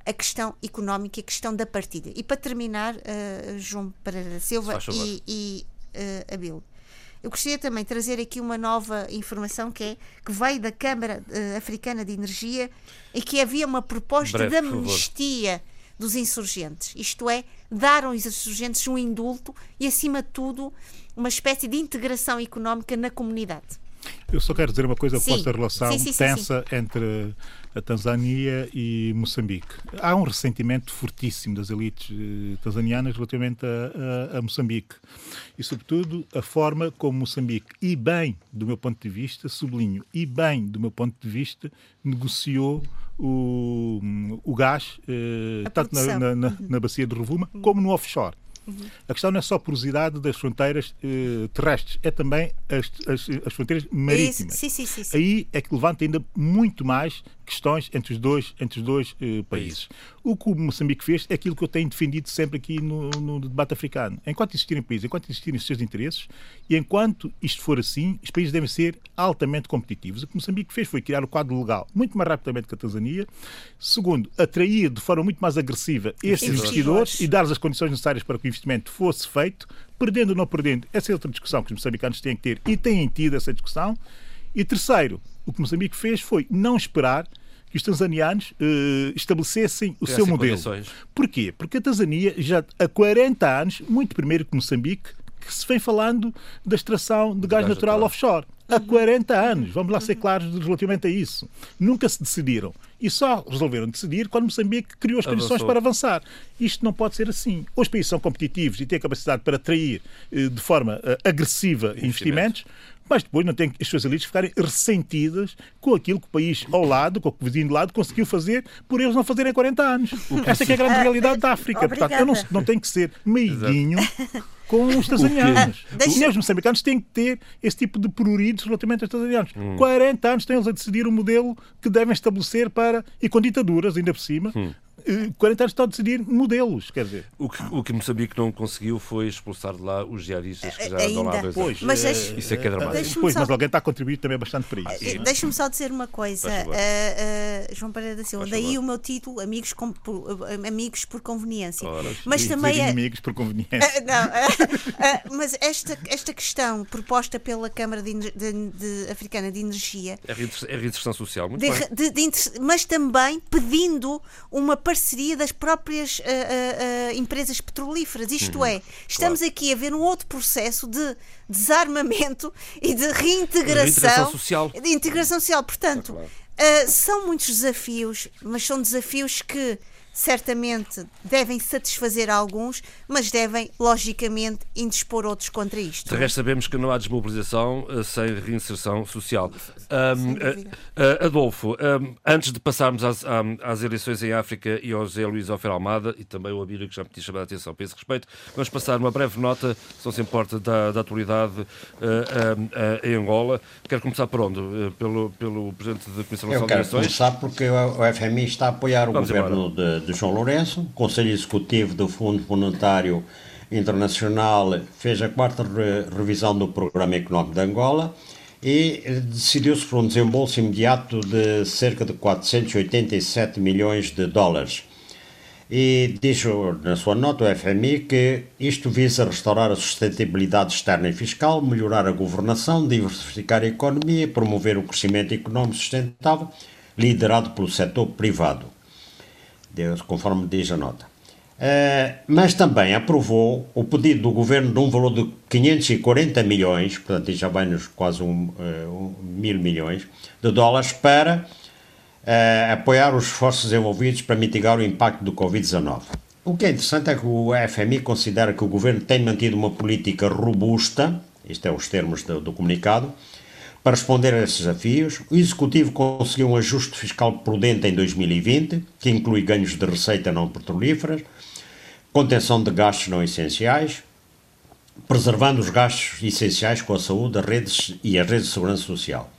a questão económica e a questão da partilha. E para terminar, uh, João Pereira Silva e, e uh, a Bill. Eu gostaria também de trazer aqui uma nova informação que é que veio da Câmara uh, Africana de Energia e que havia uma proposta Breve, de amnistia dos insurgentes. Isto é, dar aos insurgentes um indulto e, acima de tudo, uma espécie de integração económica na comunidade. Eu só quero dizer uma coisa sim. a relação sim, sim, tensa entre a Tanzânia e Moçambique. Há um ressentimento fortíssimo das elites eh, tanzanianas relativamente a, a, a, Moçambique. E, sobretudo, a forma como Moçambique, e bem do meu ponto de vista, sublinho, e bem do meu ponto de vista, negociou o, o gás, eh, tanto na, na, na, na bacia de Rovuma como no offshore. Uhum. A questão não é só a porosidade das fronteiras eh, terrestres, é também as, as, as fronteiras marítimas. Sim, sim, sim, Aí é que levanta ainda muito mais questões entre os dois, entre os dois eh, países. O que o Moçambique fez é aquilo que eu tenho defendido sempre aqui no, no debate africano. Enquanto existirem países, enquanto existirem os seus interesses e enquanto isto for assim, os países devem ser altamente competitivos. O que o Moçambique fez foi criar o quadro legal muito mais rapidamente que a Tanzânia. Segundo, atrair de forma muito mais agressiva esses investidores e dar-lhes as condições necessárias para que o investimento fosse feito, perdendo ou não perdendo. Essa é outra discussão que os moçambicanos têm que ter e têm tido essa discussão. E terceiro, o que Moçambique fez foi não esperar que os tanzanianos uh, estabelecessem o seu modelo. Condições. Porquê? Porque a Tanzânia já há 40 anos, muito primeiro que Moçambique, que se vem falando da extração de, de gás, gás, natural, natural. offshore. Há 40 anos, vamos lá ser claros relativamente a isso. Nunca se decidiram. E só resolveram decidir quando Moçambique criou as condições Avançou. para avançar. Isto não pode ser assim. Os países são competitivos e têm a capacidade para atrair eh, de forma eh, agressiva investimentos mas depois não tem as suas elites ficarem ressentidas com aquilo que o país ao lado, com o vizinho de lado, conseguiu fazer por eles não fazerem 40 anos. Esta é, é a grande realidade da África. Obrigada. Portanto, eu não, não tenho que ser meiguinho com os tanzanianos. Deixa... Os moçambicanos têm que ter esse tipo de pruridos relativamente aos tanzanianos. Hum. 40 anos têm eles a decidir o modelo que devem estabelecer para, e com ditaduras ainda por cima, hum. 40 anos estão a decidir modelos, quer dizer. O que, o que Moçambique não conseguiu foi expulsar de lá os diaristas que já andam lá dois pois, mas Isso é que é dramático. Pois, mas alguém está a contribuir também bastante para isso. Deixa-me só dizer uma coisa, uh, uh, João Pereira da Silva, daí o meu título, Amigos, com, por, amigos por Conveniência. Ora, mas também é... Inimigos por Conveniência. Uh, não, mas esta, esta questão proposta pela Câmara de, de, de Africana de Energia... É reinserção social, muito de, bem. mas também pedindo uma parceria das próprias uh, uh, empresas petrolíferas. Isto uhum, é, estamos claro. aqui a ver um outro processo de desarmamento e de reintegração, social. De integração social. Portanto, é claro. são muitos desafios, mas são desafios que certamente devem satisfazer alguns, mas devem, logicamente, indispor outros contra isto. De resto, sabemos que não há desmobilização uh, sem reinserção social. Um, uh, uh, Adolfo, um, antes de passarmos às, às, eleições em África e ao José Luís Alfer Almada, e também o Abílio, que já me tinha chamado a atenção para esse respeito, vamos passar uma breve nota, se não se importa, da, da atualidade em Angola. Quero começar por onde? Pelo, pelo Presidente da Comissão Nacional de Eleições? Eu quero começar porque o FMI está a apoiar o vamos governo de de João Lourenço, Conselho Executivo do Fundo Monetário Internacional fez a quarta re revisão do Programa Económico de Angola e decidiu-se por um desembolso imediato de cerca de 487 milhões de dólares. E diz na sua nota o FMI que isto visa restaurar a sustentabilidade externa e fiscal, melhorar a governação, diversificar a economia promover o crescimento económico sustentável liderado pelo setor privado conforme diz a nota. Uh, mas também aprovou o pedido do governo de um valor de 540 milhões, portanto, já vai nos quase um, uh, um, mil milhões de dólares, para uh, apoiar os esforços envolvidos para mitigar o impacto do Covid-19. O que é interessante é que o FMI considera que o governo tem mantido uma política robusta, isto é os termos do, do comunicado, para responder a esses desafios, o Executivo conseguiu um ajuste fiscal prudente em 2020, que inclui ganhos de receita não petrolíferas, contenção de gastos não essenciais, preservando os gastos essenciais com a saúde as redes e as redes de segurança social.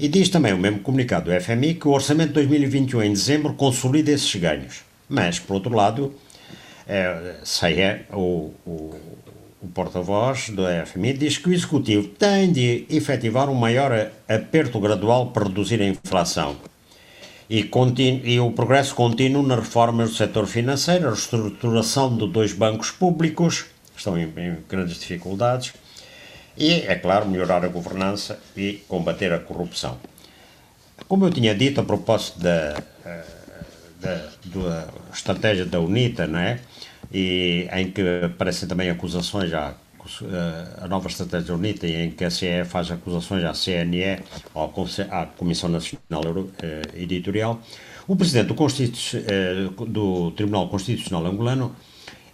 E diz também o mesmo comunicado do FMI que o orçamento de 2021 em dezembro consolida esses ganhos. Mas, por outro lado, é, é o, o, o porta-voz do FMI diz que o Executivo tem de efetivar um maior aperto gradual para reduzir a inflação e, e, o progresso contínuo nas reformas do setor financeiro, a reestruturação de dois bancos públicos, que estão em, em grandes dificuldades, e, é claro, melhorar a governança e combater a corrupção. Como eu tinha dito a propósito da, eh, da, da estratégia da UNITA, não é? E em que aparecem também acusações à eh, a nova estratégia UNITA, em que a CE faz acusações à CNE, à Comissão Nacional eh, Editorial, o presidente do, Constitu do Tribunal Constitucional Angolano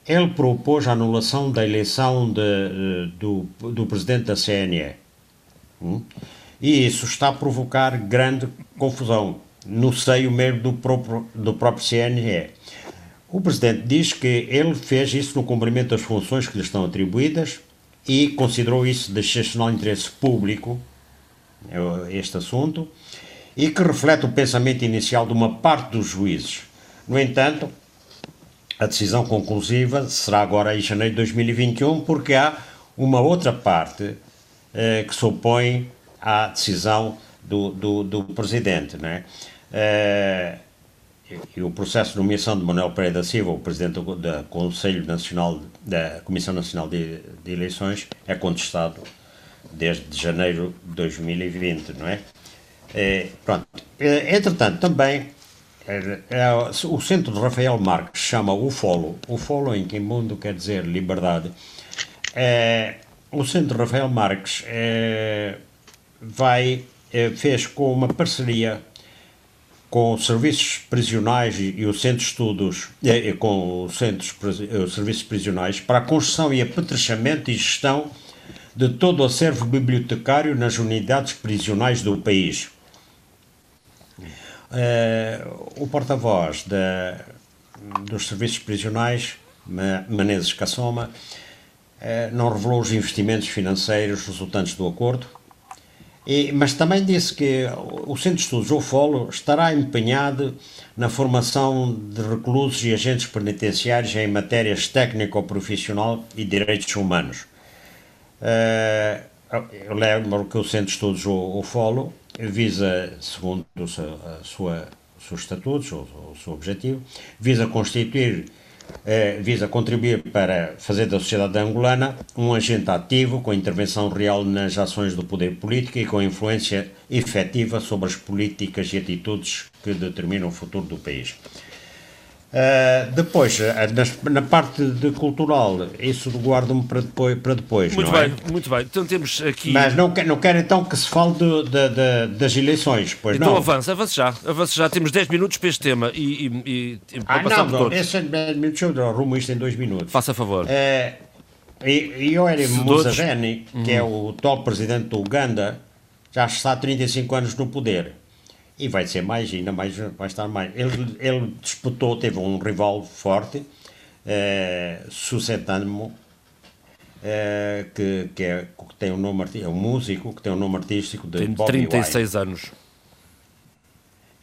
ele propôs a anulação da eleição de, do, do presidente da CNE. Hum? E isso está a provocar grande confusão no seio mesmo do próprio, do próprio CNE. O presidente diz que ele fez isso no cumprimento das funções que lhe estão atribuídas e considerou isso de excepcional interesse público, é este assunto, e que reflete o pensamento inicial de uma parte dos juízes. No entanto, a decisão conclusiva será agora em janeiro de 2021, porque há uma outra parte eh, que se opõe à decisão do, do, do presidente. Né? Eh, e o processo de nomeação de Manuel Pereira da Silva, o presidente do, do Conselho Nacional, da Comissão Nacional de, de, Eleições, é contestado desde janeiro de 2020, não é? é pronto. É, entretanto, também é, é, o centro de Rafael Marques chama o Folo. O Folo em mundo quer dizer liberdade. É, o centro de Rafael Marques é, vai, é, fez com uma parceria com os serviços prisionais e, o centro de estudos, e, com os, centros, os serviços prisionais, para a construção e apetrechamento e gestão de todo o acervo bibliotecário nas unidades prisionais do país. Uh, o porta-voz dos serviços prisionais, Menezes Cassoma, uh, não revelou os investimentos financeiros resultantes do acordo, e, mas também disse que o Centro de Estudos UFOLO estará empenhado na formação de reclusos e agentes penitenciários em matérias técnico-profissional e direitos humanos. Uh, eu lembro que o Centro de Estudos UFOLO visa, segundo a sua, os seus estatutos, o, o seu objetivo, visa constituir, eh, visa contribuir para fazer da sociedade angolana um agente ativo com intervenção real nas ações do poder político e com influência efetiva sobre as políticas e atitudes que determinam o futuro do país. Uh, depois, uh, na parte de cultural, isso guardo-me para depois, para depois. Muito bem, é? muito bem. Então temos aqui. Mas não, não quero então que se fale de, de, de, das eleições, pois então não. Então avance, avance já. Avance já. Temos 10 minutos para este tema e, e, e ah, não, não, esses 10 minutos eu arrumo isto em 2 minutos. Faça favor. Uh, e Yoweri Museveni, que é o top presidente do Uganda, já está há 35 anos no poder e vai ser mais, ainda mais, vai estar mais. Ele, ele disputou, teve um rival forte, eh, eh, que, que, é, que tem um nome é um músico que tem um nome artístico de tem Bobby 36 White. anos.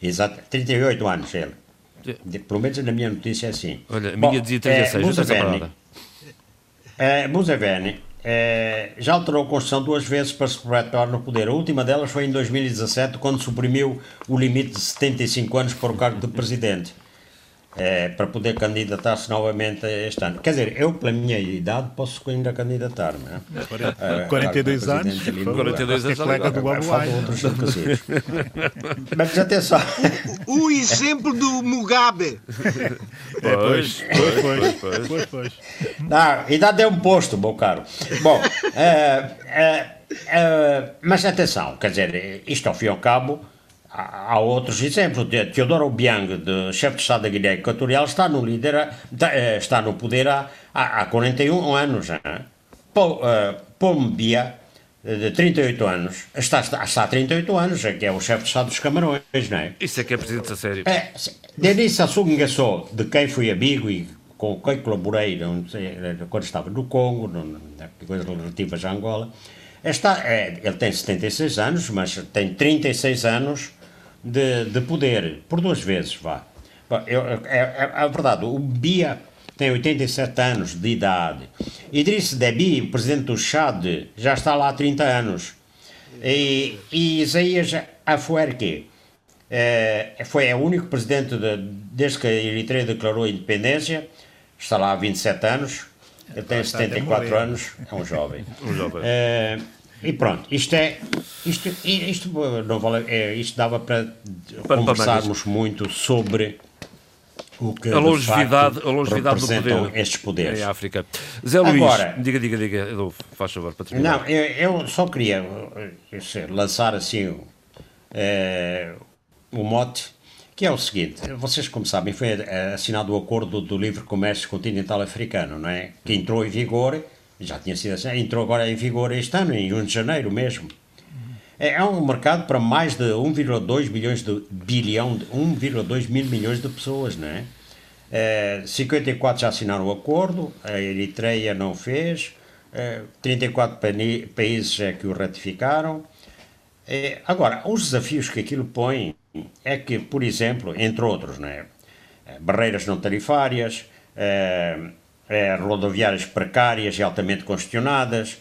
Exato, 38 anos ele. De, pelo menos na minha notícia é assim. Olha, a minha Bom, dizia 36, é, Museveni, é, Museveni é, já alterou a Constituição duas vezes para se perpetuar no poder. A última delas foi em 2017, quando suprimiu o limite de 75 anos para o cargo de presidente é, para poder candidatar-se novamente este ano. Quer dizer, eu, pela minha idade, posso ainda candidatar-me. É? 42 anos. 42 anos. colega do Mas atenção. O, o exemplo do Mugabe. Pois, pois, pois. pois, pois, pois. Não, idade é um posto, meu caro. Bom, é, é, é, mas atenção, quer dizer, isto ao fim e ao cabo há outros exemplos. Teodoro Obiang, de chefe de Estado da Guiné Equatorial, está no, líder, eh, está no poder há, há 41 anos. Paul, uh, Paul Mbia, de 38 anos, está, está, há 38 anos, que é o chefe de Estado dos Camarões, não é? Isso é que é presidente a sério. É, Denis Sassou Nguesso, de quem fui amigo e com quem colaborei sei, quando estava no Congo, coisas relativas a Angola, Está, é, ele tem 76 anos, mas tem 36 anos de, de poder, por duas vezes, vá. Eu, é, é, é, verdade, o Bia tem 87 anos de idade. Idriss Deby, o presidente do Chad, já está lá há 30 anos. E, e Isaías Afwerki é, foi o único presidente de, desde que a Eritreia declarou a independência, está lá há 27 anos, ele tem 74 anos, é um jovem. um jovem. É, e pronto, isto é. Isto, isto, não vale, é, isto dava para, para conversarmos para muito sobre o que a longevidade, facto, a longevidade do poder estes poderes em África. Zé Luís, Agora, diga, diga, diga, Adolfo, faz favor, para terminar. Não, eu, eu só queria lançar assim é, o mote, que é o seguinte: vocês, como sabem, foi assinado o acordo do livre comércio continental africano, não é? Que entrou em vigor, já tinha sido assim, entrou agora em vigor este ano, em 1 de janeiro mesmo. É, é um mercado para mais de 1,2 bilhões de bilhão, 1,2 mil milhões de pessoas, não é? é 54 já assinaram o acordo, a Eritreia não fez, é, 34 países é que o ratificaram. É, agora, os desafios que aquilo põe é que, por exemplo, entre outros, não é? é barreiras não tarifárias, é, é, rodoviárias precárias e altamente congestionadas,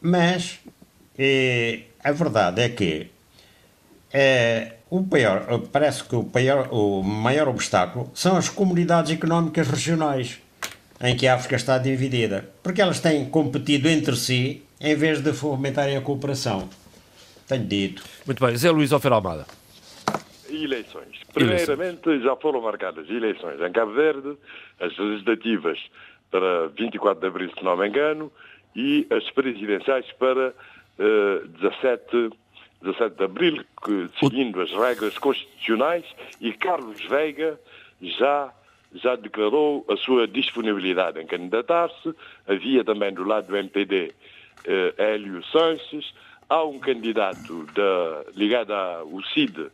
mas e a verdade é que é, o pior, parece que o, pior, o maior obstáculo são as comunidades económicas regionais em que a África está dividida, porque elas têm competido entre si em vez de fomentarem a cooperação. Tenho dito. Muito bem. Zé Luís Alfer Almada. Eleições. Primeiramente, já foram marcadas eleições em Cabo Verde, as legislativas para 24 de abril, se não me engano, e as presidenciais para 17, 17 de abril, que, seguindo as regras constitucionais, e Carlos Veiga já, já declarou a sua disponibilidade em candidatar-se. Havia também do lado do MPD eh, Hélio Sanches. Há um candidato da, ligado ao CID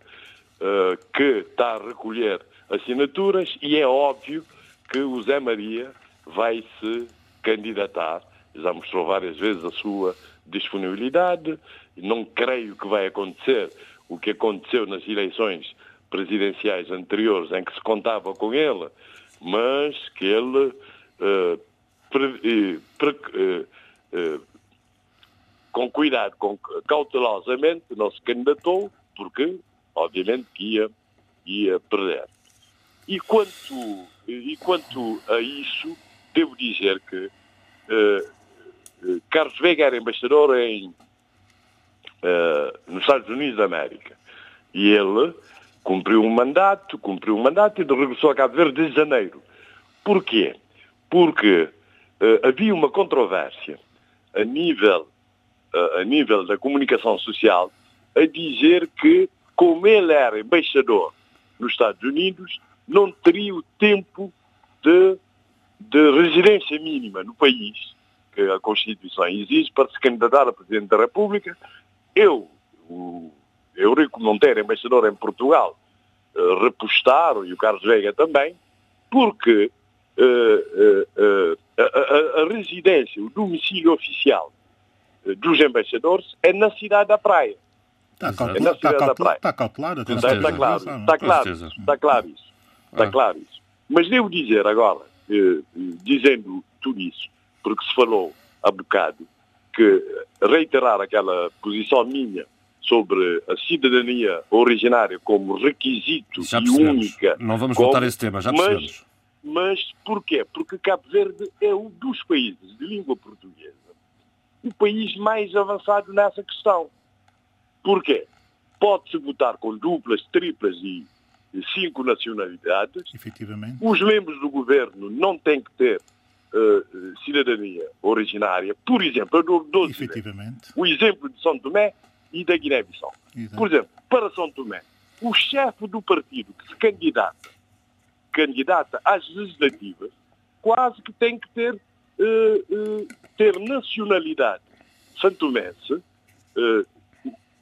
eh, que está a recolher assinaturas e é óbvio que o Zé Maria vai se candidatar. Já mostrou várias vezes a sua disponibilidade. Não creio que vai acontecer o que aconteceu nas eleições presidenciais anteriores, em que se contava com ele, mas que ele uh, pre, pre, uh, uh, com cuidado, com, cautelosamente, não se candidatou, porque, obviamente, ia, ia perder. E quanto, e quanto a isso, devo dizer que Carlos Veiga era embaixador em, uh, nos Estados Unidos da América. E ele cumpriu um mandato, cumpriu um mandato e regressou a Cabo Verde de janeiro. Porquê? Porque uh, havia uma controvérsia a nível, uh, a nível da comunicação social a dizer que, como ele era embaixador nos Estados Unidos, não teria o tempo de, de residência mínima no país que a Constituição exige para se candidatar a Presidente da República. Eu, o Eurico Monteiro, embaixador em Portugal, uh, repostaram, e o Carlos Veiga também, porque uh, uh, a, a, a, residência, o domicílio oficial dos embaixadores é na cidade da Praia. Está, é cidade está, da praia. está cautelado. Está, está, claro, está claro, está claro isso. Está claro isso. Mas devo dizer agora, dizendo tudo isso, porque se falou há bocado que reiterar aquela posição minha sobre a cidadania originária como requisito e única. Não vamos como, voltar a esse tema, já percebemos. Mas, mas porquê? Porque Cabo Verde é um dos países de língua portuguesa o país mais avançado nessa questão. Porquê? Pode-se votar com duplas, triplas e cinco nacionalidades. Efetivamente. Os membros do governo não têm que ter uh, cidadania originária. Por exemplo, eu dou 12 Efetivamente. O exemplo de São Tomé e da Guiné-Bissau. Por exemplo, para São Tomé, o chefe do partido que se candidata, candidata às legislativas, quase que tem que ter, uh, uh, ter nacionalidade santomense uh,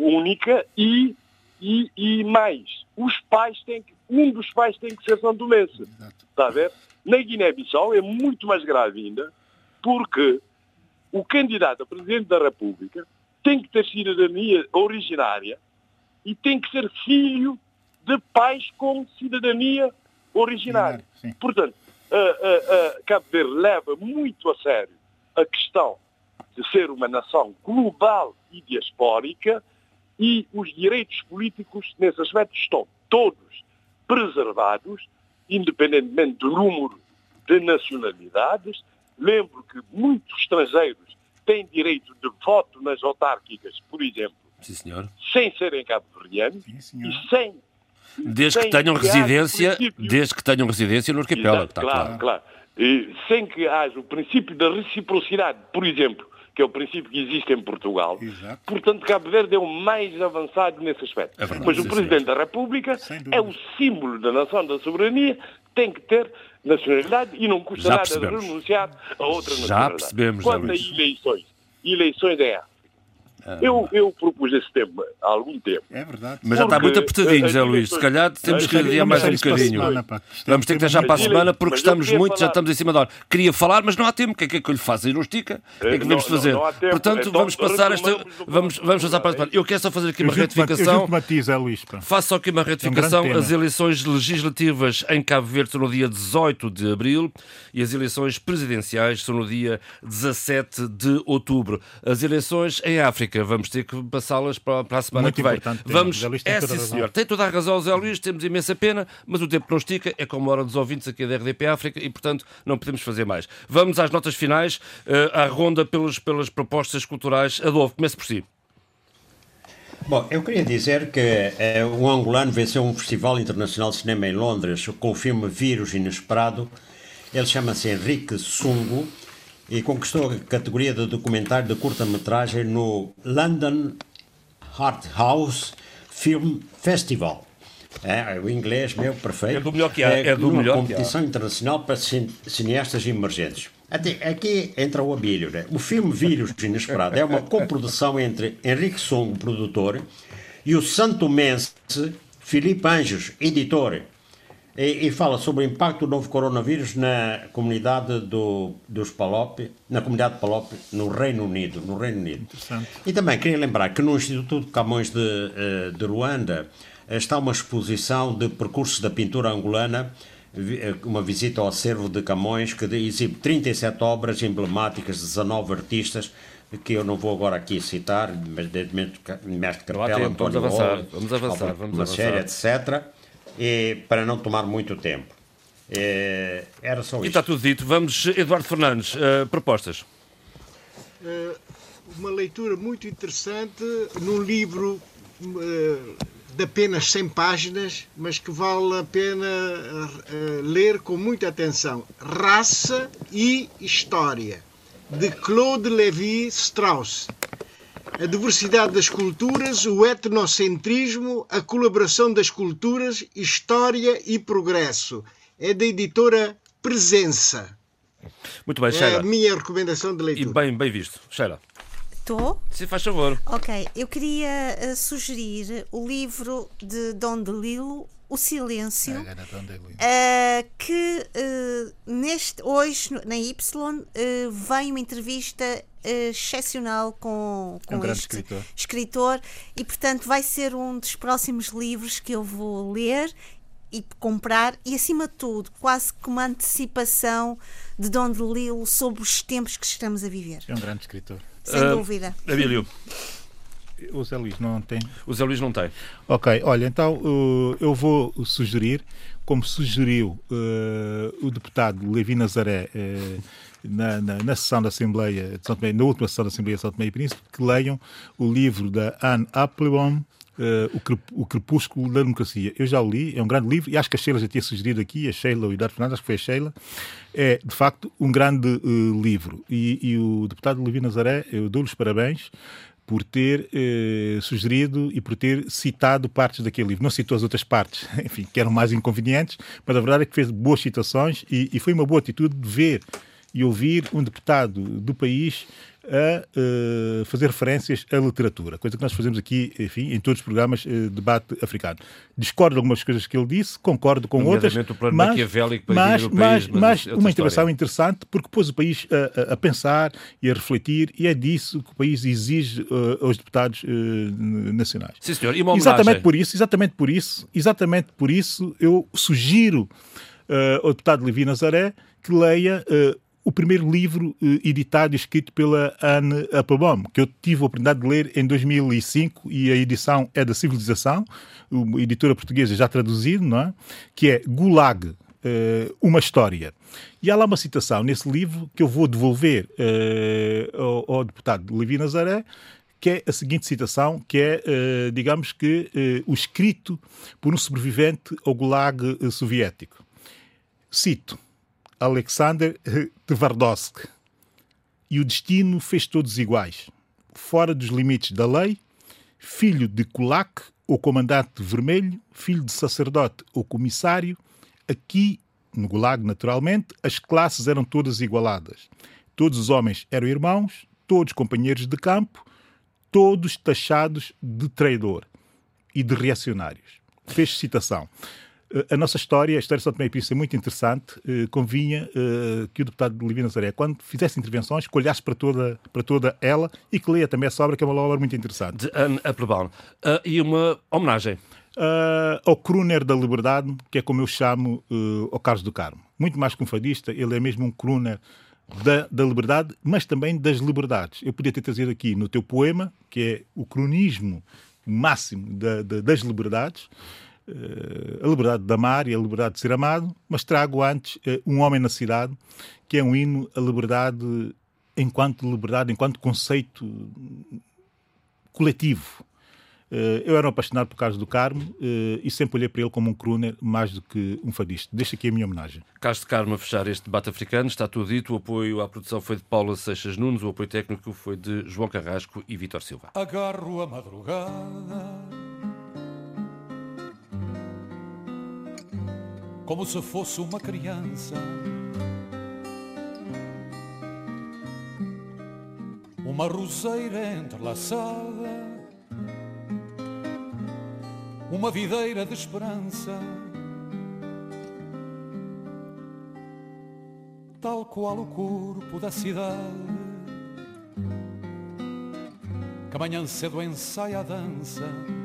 única e, e, e, mais. Os pais têm que, um dos pais tem que ser santomense. Está a ver? Na Guiné-Bissau é muito mais grave ainda, porque o candidato a Presidente da República tem que ter cidadania originária e tem que ser filho de pais com cidadania originária. Sim. Portanto, uh, uh, uh, Cabo Verde leva muito a sério a questão de ser uma nação global e diaspórica e os direitos políticos nesse aspecto estão todos preservados, independentemente do número de nacionalidades. Lembro que muitos estrangeiros têm direito de voto nas autárquicas, por exemplo, Sim, senhor. sem serem cabo-verdianos e sem Desde que Sem tenham que haja residência, desde que tenham residência no arquipélago, está claro, claro. claro. E sem que haja o princípio da reciprocidade, por exemplo, que é o princípio que existe em Portugal. Exato. Portanto, Cabo Verde é o mais avançado nesse aspecto. É verdade, Mas o Presidente da República é o símbolo da nação da soberania, tem que ter nacionalidade e não custa Já nada percebemos. renunciar a outra Já nacionalidade. percebemos, Zé Quanto a eleições, eleições é África. Ah, Eu, eu propus esse tema há algum tempo. É verdade. Mas já está muito apertadinho, Zé as Luís. Se calhar temos que adiar mais um bocadinho. Vamos ter que deixar para a semana porque estamos muito, já estamos em cima da hora. Queria falar, mas não há tempo. O que é que, é que eu lhe faço? Ir não estica? O que é que devemos fazer? Portanto, Então, vamos passar esta. Vamos, vamos passar para a semana. Eu quero só fazer aqui uma retificação. Faço só aqui uma retificação. É tema. As eleições legislativas em Cabo Verde são no dia 18 de abril e as eleições presidenciais são no dia 17 de outubro. As eleições em África, vamos ter que passá-las para, para a semana Muito que vem. Vamos, é toda a sim, razão. senhor. Tem toda a razão, Zé Luís, temos imensa pena, mas o tempo não estica, é como a hora dos ouvintes aqui da RDP África e, portanto, não podemos fazer mais. Vamos às notas finais, eh, à ronda pelos, pelas propostas culturais. Adolfo, comece por si. Bom, eu queria dizer que eh, um angolano venceu um festival internacional de cinema em Londres com o filme Vírus Inesperado. Ele chama-se Henrique Sungo e conquistou a categoria de documentário de curta-metragem no London Art House Film Festival. É, o inglês meu perfeito. É do melhor que há, é do numa melhor que há. competição internacional para cin- cineastas emergentes. Até aqui entra o abílio. Né? O filme Vírus Inesperado é uma coprodução entre Henrique Song, produtor, e o santomense Filipe Anjos, editor. E, e fala sobre o impacto do novo coronavírus na comunidade do, dos Palop, na comunidade de Palop, no Reino Unido. No Reino Unido. E também queria lembrar que no Instituto de Camões de, eh, de Ruanda eh, está uma exposição de percursos da pintura angolana, eh, uma visita ao acervo de Camões, que exibe 37 obras emblemáticas de 19 artistas, que eu não vou agora aqui citar, mas desde Mestre Capela, tempo, vamos António avançar, vamos avançar, Maceira, avançar. etc., e, para não tomar muito tempo. Eh, era só E isto. está tudo dito. Vamos, Eduardo Fernandes, eh, propostas. Eh, uma leitura muito interessante num livro eh, de apenas 100 páginas, mas que vale a pena ler com muita atenção. Raça e História, de Claude Lévi-Strauss. A diversidade das culturas, o etnocentrismo, a colaboração das culturas, história e progresso. É da editora Presença. Muito bem, É a Sheila. minha recomendação de E leitura. bem, bem visto. Sheila, Estou? se faz favor. Ok, eu queria eh, sugerir o livro de Dom DeLillo, O Silêncio, eh, que eh, neste, hoje na Y eh, vem uma entrevista excepcional com, com um grande este escritor. escritor e, portanto, vai ser um dos próximos livros que eu vou ler e comprar e, acima de tudo, quase que uma antecipação de Dom DeLillo sobre os tempos que estamos a viver. É um grande escritor. Sem Ah, dúvida. Abílio, O Zé Luís não tem. o Zé Luís não tem. Ok, olha, então uh, eu vou sugerir, como sugeriu uh, o deputado Levi Nazaré uh, na, na, na sessão da Assembleia de São Tomé, na última sessão da Assembleia de São Tomé e Príncipe, que leiam o livro da Anne Applebaum, uh, o, Crep- o Crepúsculo da Democracia. Eu já o li, é um grande livro, e acho que a Sheila já tinha sugerido aqui, a Sheila o Eduardo Fernandes, acho que foi a Sheila. É, de facto, um grande uh, livro. E, e o deputado Levi Nazaré, eu dou-lhe os parabéns por ter eh, sugerido e por ter citado partes daquele livro. Não citou as outras partes, enfim, que eram mais inconvenientes, mas a verdade é que fez boas citações e, e foi uma boa atitude de ver e ouvir um deputado do país a uh, fazer referências à literatura, coisa que nós fazemos aqui, enfim, em todos os programas de uh, debate africano. Discordo de algumas coisas que ele disse, concordo com outras, o plano mas, maquiavélico mas, país, mas, mas, mas é uma intervenção história. interessante porque pôs o país a, a, pensar e a refletir e é disso que o país exige uh, aos deputados nacionais. Sim, senhor. E uma exatamente por isso, exatamente por isso, exatamente por isso eu sugiro ao deputado Levi Nazaré que leia o primeiro livro eh, editado e escrito pela Anne Applebaum, que eu tive a oportunidade de ler em 2005 e a edição é da Civilização, uma editora portuguesa já traduzido, não é? Que é Gulag, eh, uma história. E há lá uma citação nesse livro que eu vou devolver eh, ao, ao deputado Levi Nazaré, que é a seguinte citação, que é, eh, digamos que, eh, o escrito por um sobrevivente ao Gulag soviético. Cito. Alexander Tvardovsk. E o destino fez todos iguais, fora dos limites da lei, filho de Kulak ou comandante vermelho, filho de sacerdote ou comissário, aqui no Gulag, naturalmente, as classes eram todas igualadas. Todos os homens eram irmãos, todos companheiros de campo, todos taxados de traidor e de reacionários. Fez citação a nossa história, a história de São Tomé e Príncipe é muito interessante. Uh, convinha uh, que o deputado de Livina Nazaré, quando fizesse intervenções, que olhasse para toda, para toda ela e que leia também essa obra, que é uma obra muito interessante. De Anne Applebaum. Uh, e uma homenagem. ao crooner da liberdade, que é como eu chamo ao Carlos do Carmo. Muito mais que um fadista, ele é mesmo um crooner da, da, liberdade, mas também das liberdades. Eu podia ter trazido aqui no teu poema, que é o cronismo máximo da, da, das liberdades, a liberdade de amar e a liberdade de ser amado, mas trago antes Um Homem na Cidade, que é um hino à liberdade enquanto liberdade, enquanto conceito coletivo. Eu era um apaixonado por Carlos do Carmo e sempre olhei para ele como um crooner mais do que um fadista. Deixa aqui a minha homenagem. Carlos do Carmo a fechar este debate africano, está tudo dito. O apoio à produção foi de Paula Seixas Nunes, o apoio técnico foi de João Carrasco e Vítor Silva. Agarro a madrugada como se fosse uma criança. Uma roseira entrelaçada, uma videira de esperança, tal qual o corpo da cidade, que amanhã cedo ensaia a dança.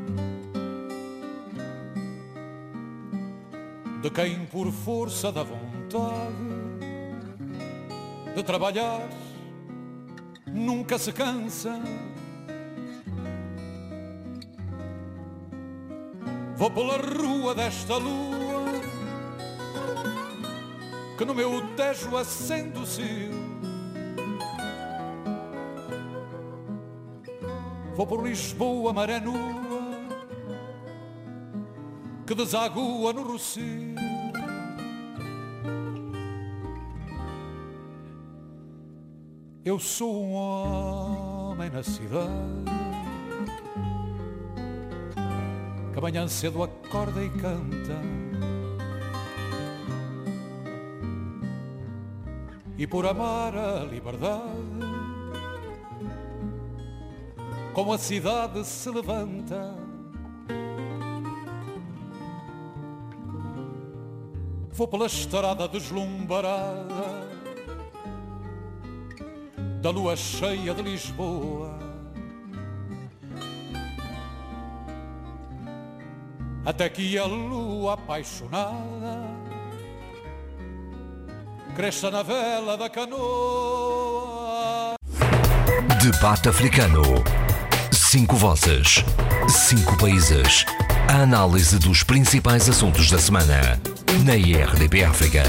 De quem por força da vontade de trabalhar nunca se cansa. Vou pela rua desta lua que no meu tejo acende o. Vou por Lisboa, maré nua que desagua no Rocio. Eu sou um homem na cidade que amanhã cedo acorda e canta. E por amar a liberdade, como a cidade se levanta. Vou pela estrada deslumbrada da lua cheia de Lisboa. Até que a lua apaixonada cresça na vela da canoa. Debate africano. Cinco vozes, cinco países. A análise dos principais assuntos da semana na IRDP África.